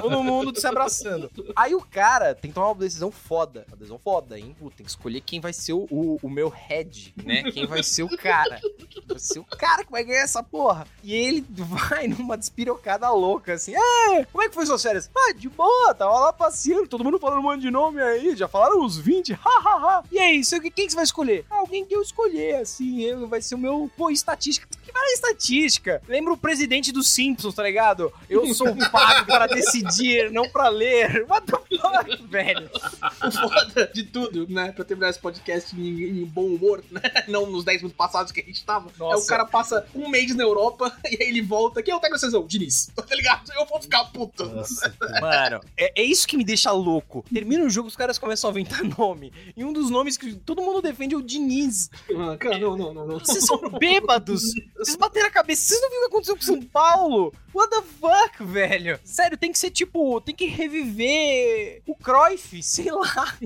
D: Todo mundo se abraçando. Aí o cara tem que tomar uma decisão foda. Uma decisão foda, hein? Pô, tem que escolher quem vai ser o, o, o meu head, né? Quem vai ser o cara. Vai ser o cara que vai ganhar essa porra. E ele vai numa despirocada louca, assim. É, como é que foi suas férias? Ah, de boa, tava lá passeando, todo mundo falando um monte de nome aí. Já falaram uns 20, hahaha. E aí, você- quem que você vai escolher? Ah, Alguém que eu escolher, assim, eu, vai ser o meu. Pô, estatística. Que vale estatística? Lembra o presidente dos Simpsons, tá ligado? Eu sou pago para decidir, não pra ler. What the fuck, velho?
C: O foda de tudo, né? Pra terminar esse podcast em, em bom humor, né? Não nos 10 minutos passados que a gente tava.
D: Nossa.
C: Aí o cara passa um mês na Europa e aí ele volta. Quem é o técnico da? Diniz. Tá ligado? Eu vou ficar puto.
B: Nossa.
D: Mano, é, é isso que me deixa louco. Termina o jogo, os caras começam a inventar nome. E um dos nomes que todo mundo defende é o Diniz.
C: Ah, Cara, não, não, não, não.
D: Vocês são bêbados. Vocês bateram a cabeça. Vocês não viram o que aconteceu com São Paulo? What the fuck, velho? Sério, tem que ser tipo, tem que reviver o Cruyff, sei lá.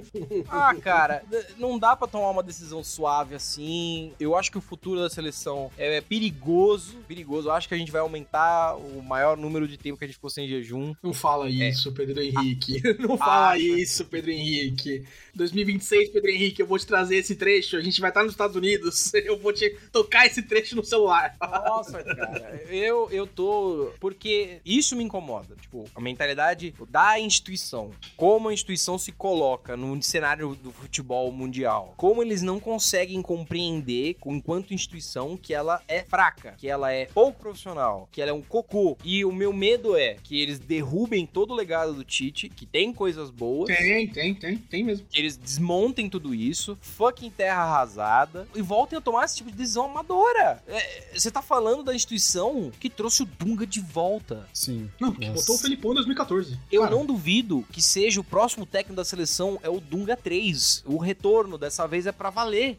D: Ah, cara, não dá pra tomar uma decisão suave assim. Eu acho que o futuro da seleção é perigoso, perigoso. Eu acho que a gente vai aumentar o maior número de tempo que a gente ficou sem jejum.
C: Não fala isso, Pedro Henrique. Não fala
D: Ah,
C: isso, Pedro Henrique. 2026, Pedro Henrique, eu vou te trazer esse trecho. A gente vai estar nos Estados Unidos. Eu vou te tocar esse trecho no celular.
D: Nossa, cara, eu, eu tô. Porque isso me incomoda. Tipo, a mentalidade da instituição. Como a instituição se coloca no cenário do futebol mundial. Como eles não conseguem compreender, enquanto instituição, que ela é fraca, que ela é pouco profissional, que ela é um cocô. E o meu medo é que eles derrubem todo o legado do Tite, que tem coisas boas.
C: Tem, tem, tem, tem mesmo.
D: Que eles desmontem tudo isso, fucking terra arrasada, e voltem a tomar esse tipo de decisão amadora. É, Você tá falando da instituição que trouxe o Dunga de volta.
B: Sim.
C: Não, que botou o Felipão em 2014.
D: Eu
C: Cara,
D: não duvido que seja o próximo técnico da seleção é o Dunga 3. O retorno dessa vez é pra valer.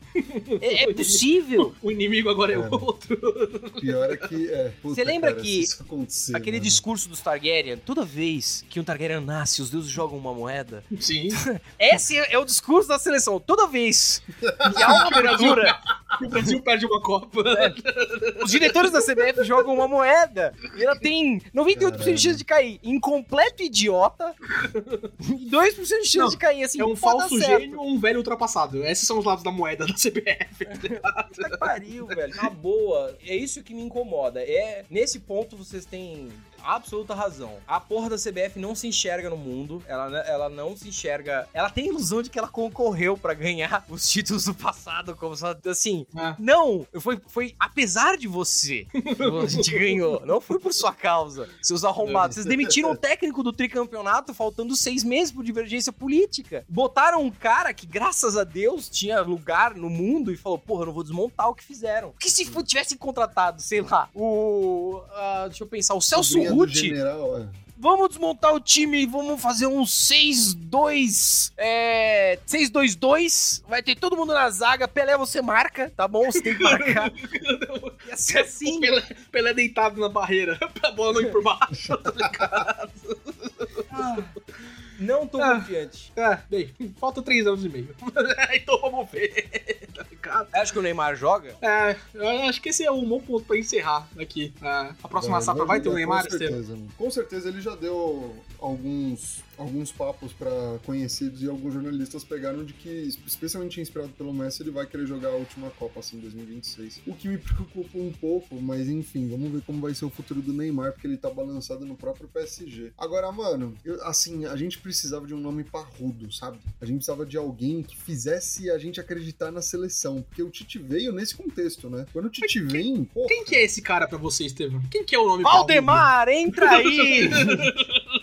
D: É, é possível.
C: O inimigo agora é
B: Cara.
C: outro.
B: Pior é que. É, puta,
D: Você lembra
B: cara,
D: que Aquele
B: mano.
D: discurso dos Targaryen, toda vez que um Targaryen nasce, os deuses jogam uma moeda.
C: Sim.
D: Esse é o discurso da seleção. Toda vez que há uma abertura
C: O Brasil perde uma Copa.
D: Os diretores da CBF jogam uma moeda e ela tem 98% de chance de cair em completo idiota e 2% de chance
C: Não,
D: de cair assim.
C: É um falso gênio ou um velho ultrapassado. Esses são os lados da moeda da CBF.
D: Puta que pariu, velho. Na boa, é isso que me incomoda. É Nesse ponto vocês têm absoluta razão. A porra da CBF não se enxerga no mundo. Ela, ela não se enxerga. Ela tem a ilusão de que ela concorreu pra ganhar os títulos do passado, como ela- assim.
C: É.
D: Não, foi, foi apesar de você que a gente ganhou. Não foi por sua causa, seus arrombados. Vocês demitiram o técnico do tricampeonato faltando seis meses por divergência política. Botaram um cara que, graças a Deus, tinha lugar no mundo e falou: porra, eu não vou desmontar o que fizeram. Que se tivessem contratado, sei lá, o. ah, deixa eu pensar, o Celso
B: General, é.
D: Vamos desmontar o time e vamos fazer um 6-2. É. 6-2-2. Vai ter todo mundo na zaga. Pelé, você marca, tá bom? Você tem que marcar. Ia ser assim.
C: Pelé, Pelé deitado na barreira, pra bola não ir por baixo. tá ligado?
D: Ah, não tô
C: Ah.
D: confiante.
C: É, bem, falta três anos e meio. então vamos ver. tá ligado?
D: Acho que o Neymar joga?
C: É, eu acho que esse é um bom ponto pra encerrar aqui. É, a próxima safra vai ter o Neymar,
B: com certeza, mano. Com certeza ele já deu alguns alguns papos pra conhecidos e alguns jornalistas pegaram de que, especialmente inspirado pelo Messi, ele vai querer jogar a última Copa assim em 2026. O que me preocupa um pouco, mas enfim, vamos ver como vai ser o futuro do Neymar, porque ele tá balançado no próprio PSG. Agora, mano, eu- assim, a gente precisava de um nome parrudo, sabe? A gente precisava de alguém que fizesse a gente acreditar na seleção, porque o Tite veio nesse contexto, né? Quando o Tite vem, pô,
C: Quem que é esse cara pra você, Estevam? Quem que é o nome parrudo?
D: Valdemar, entra aí!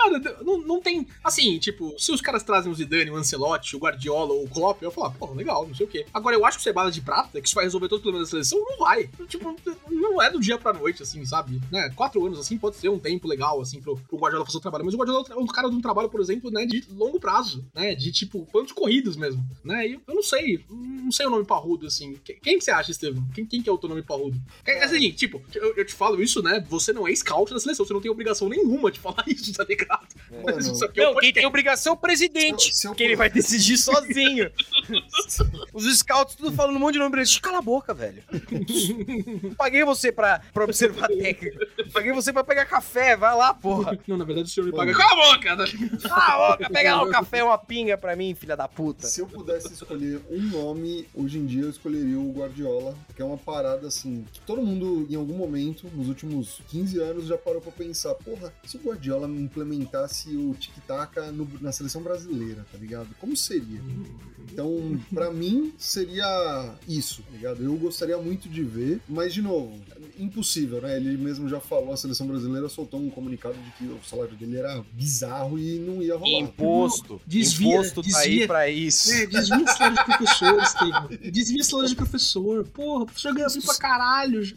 C: Cara, não, não tem. Assim, tipo, se os caras trazem o Zidane, o Ancelotti, o Guardiola ou o Klopp, eu falar, pô, legal, não sei o quê. Agora, eu acho que o Cebada de Prata, que isso vai resolver todos os problemas da seleção, não vai. Tipo, não é do dia pra noite, assim, sabe? Né? Quatro anos, assim, pode ser um tempo legal, assim, pro, pro Guardiola fazer o trabalho. Mas o Guardiola é um cara de um trabalho, por exemplo, né, de longo prazo, né? De, tipo, quantos corridas mesmo, né? E eu não sei, não sei o nome parrudo, assim. Quem, quem que você acha, Estevam? Quem, quem que é o teu nome parrudo? É, é assim, tipo, eu, eu te falo isso, né? Você não é scout da seleção, você não tem obrigação nenhuma de falar isso, tá ligado?
B: mano,
C: Isso aqui é um
D: Não, quem tem obrigação é o presidente.
B: Se eu- se eu
D: que ele vai decidir sozinho. Os scouts tudo falando um monte de nome. Cala a boca, velho. Não paguei você pra, pra observar a técnica. Paguei você pra pegar café. Vai lá, porra.
C: Não, na verdade o senhor me paga. Cala a boca! né?
D: Cala a boca. Pega lá o café, uma pinga pra mim, filha da puta.
B: Se eu pudesse escolher um nome, hoje em dia eu escolheria o Guardiola, que é uma parada assim, que todo mundo em algum momento, nos últimos 15 anos, já parou pra pensar, porra, se o Guardiola implementasse o tic-tac na seleção brasileira, tá ligado? Como seria? Então, pra mim, seria isso, tá ligado? Eu gostaria muito de ver, mas, de novo, impossível, né? Ele mesmo já falou, a seleção brasileira soltou um comunicado de que o salário dele era bizarro e não ia rolar.
D: Imposto.
C: Desvia,
D: Imposto tá aí pra isso.
C: É, desvia o salário de professor, Estevam. Desvia o salário de professor. Porra, o professor ganha bem pra caralho já.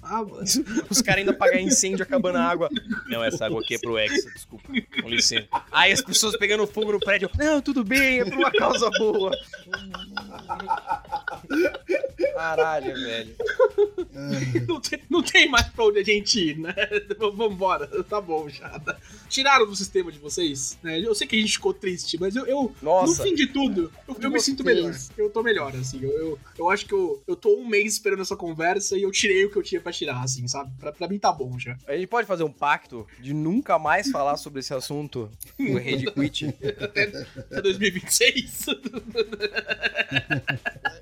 D: Os caras ainda pagam incêndio acabando a água.
F: Não, essa água aqui é pro Hexa, desculpa. Com licença.
D: Aí as pessoas pegando fogo no prédio. Não, tudo bem, é por uma causa boa. Caralho, velho.
C: Não tem, não tem mais pra onde a gente ir, né? Vambora, tá bom já. Tiraram do sistema de vocês, né? Eu sei que a gente ficou triste, mas eu, eu
D: Nossa.
C: no fim de tudo, eu, eu me sinto melhor. Eu tô melhor, assim. Eu, eu, eu acho que eu, eu tô um mês esperando essa conversa e eu tirei o que eu tinha pra tirar, assim, sabe? Pra, pra mim tá bom já.
D: A gente pode fazer um pacto de nunca mais falar sobre esse assunto no Rede Quit.
C: É 2026?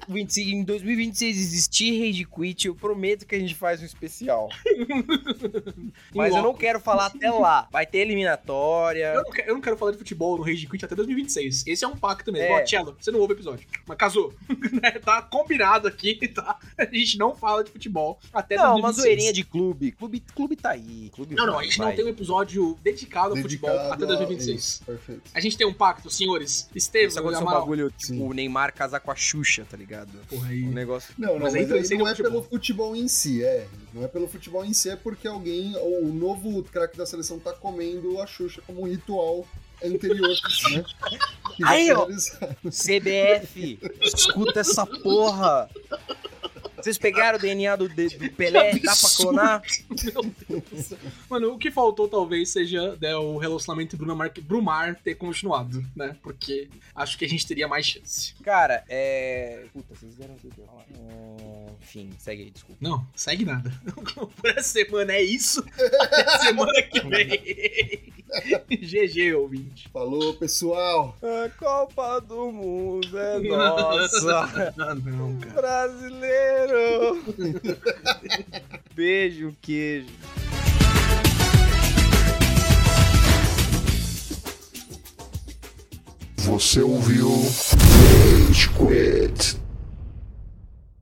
D: 25 em 2026 existir Rede Quit, eu prometo que a gente faz um especial. Mas eu não quero falar até lá. Vai ter eliminatória.
C: Eu não, quero, eu não quero falar de futebol no Rage Quit até 2026. Esse é um pacto mesmo.
D: É.
C: Ó, Tchelo, você não ouve o episódio. Mas casou. Né? tá combinado aqui, tá? A gente não fala de futebol até
D: Não, uma
C: 2026.
D: zoeirinha de clube. Clube, clube tá aí. Clube
C: Não, não, a
D: vai,
C: gente não
D: vai.
C: tem um episódio dedicado ao futebol
B: Dedicado
C: até
B: a-
C: 2026.
B: isso, perfeito.
C: A gente tem um pacto, senhores.
D: Isso
C: Estevam,
D: aconteceu um bagulho, tipo,
B: Sim.
D: o Neymar casar com a Xuxa, tá ligado?
C: Porra aí.
D: Um negócio.
B: Não, não,
C: Mas
B: mas,
C: aí
B: não é
C: futebol.
B: pelo futebol em si, é. Não é pelo futebol em si, é porque alguém, o novo craque da seleção tá comendo a Xuxa como um ritual anterior, né?
D: Aí, ó. CBF, escuta essa porra. Vocês pegaram o DNA do, de- do Pelé? Dá pra clonar?
C: Meu Deus. Mano, o que faltou talvez seja né, o relacionamento Bruna Mar Brumar ter continuado, né? Porque acho que a gente teria mais chance.
D: Cara, é. Puta, vocês deram tudo. Hum, Enfim, segue aí, desculpa.
C: Não, segue nada. Por essa semana é isso. Até semana que vem. GG, ouvinte.
B: Falou, pessoal!
D: A Copa do Mundo é nossa.
C: Ah, não, cara.
D: Brasileiro. Beijo, queijo.
G: Você ouviu Rage Quit.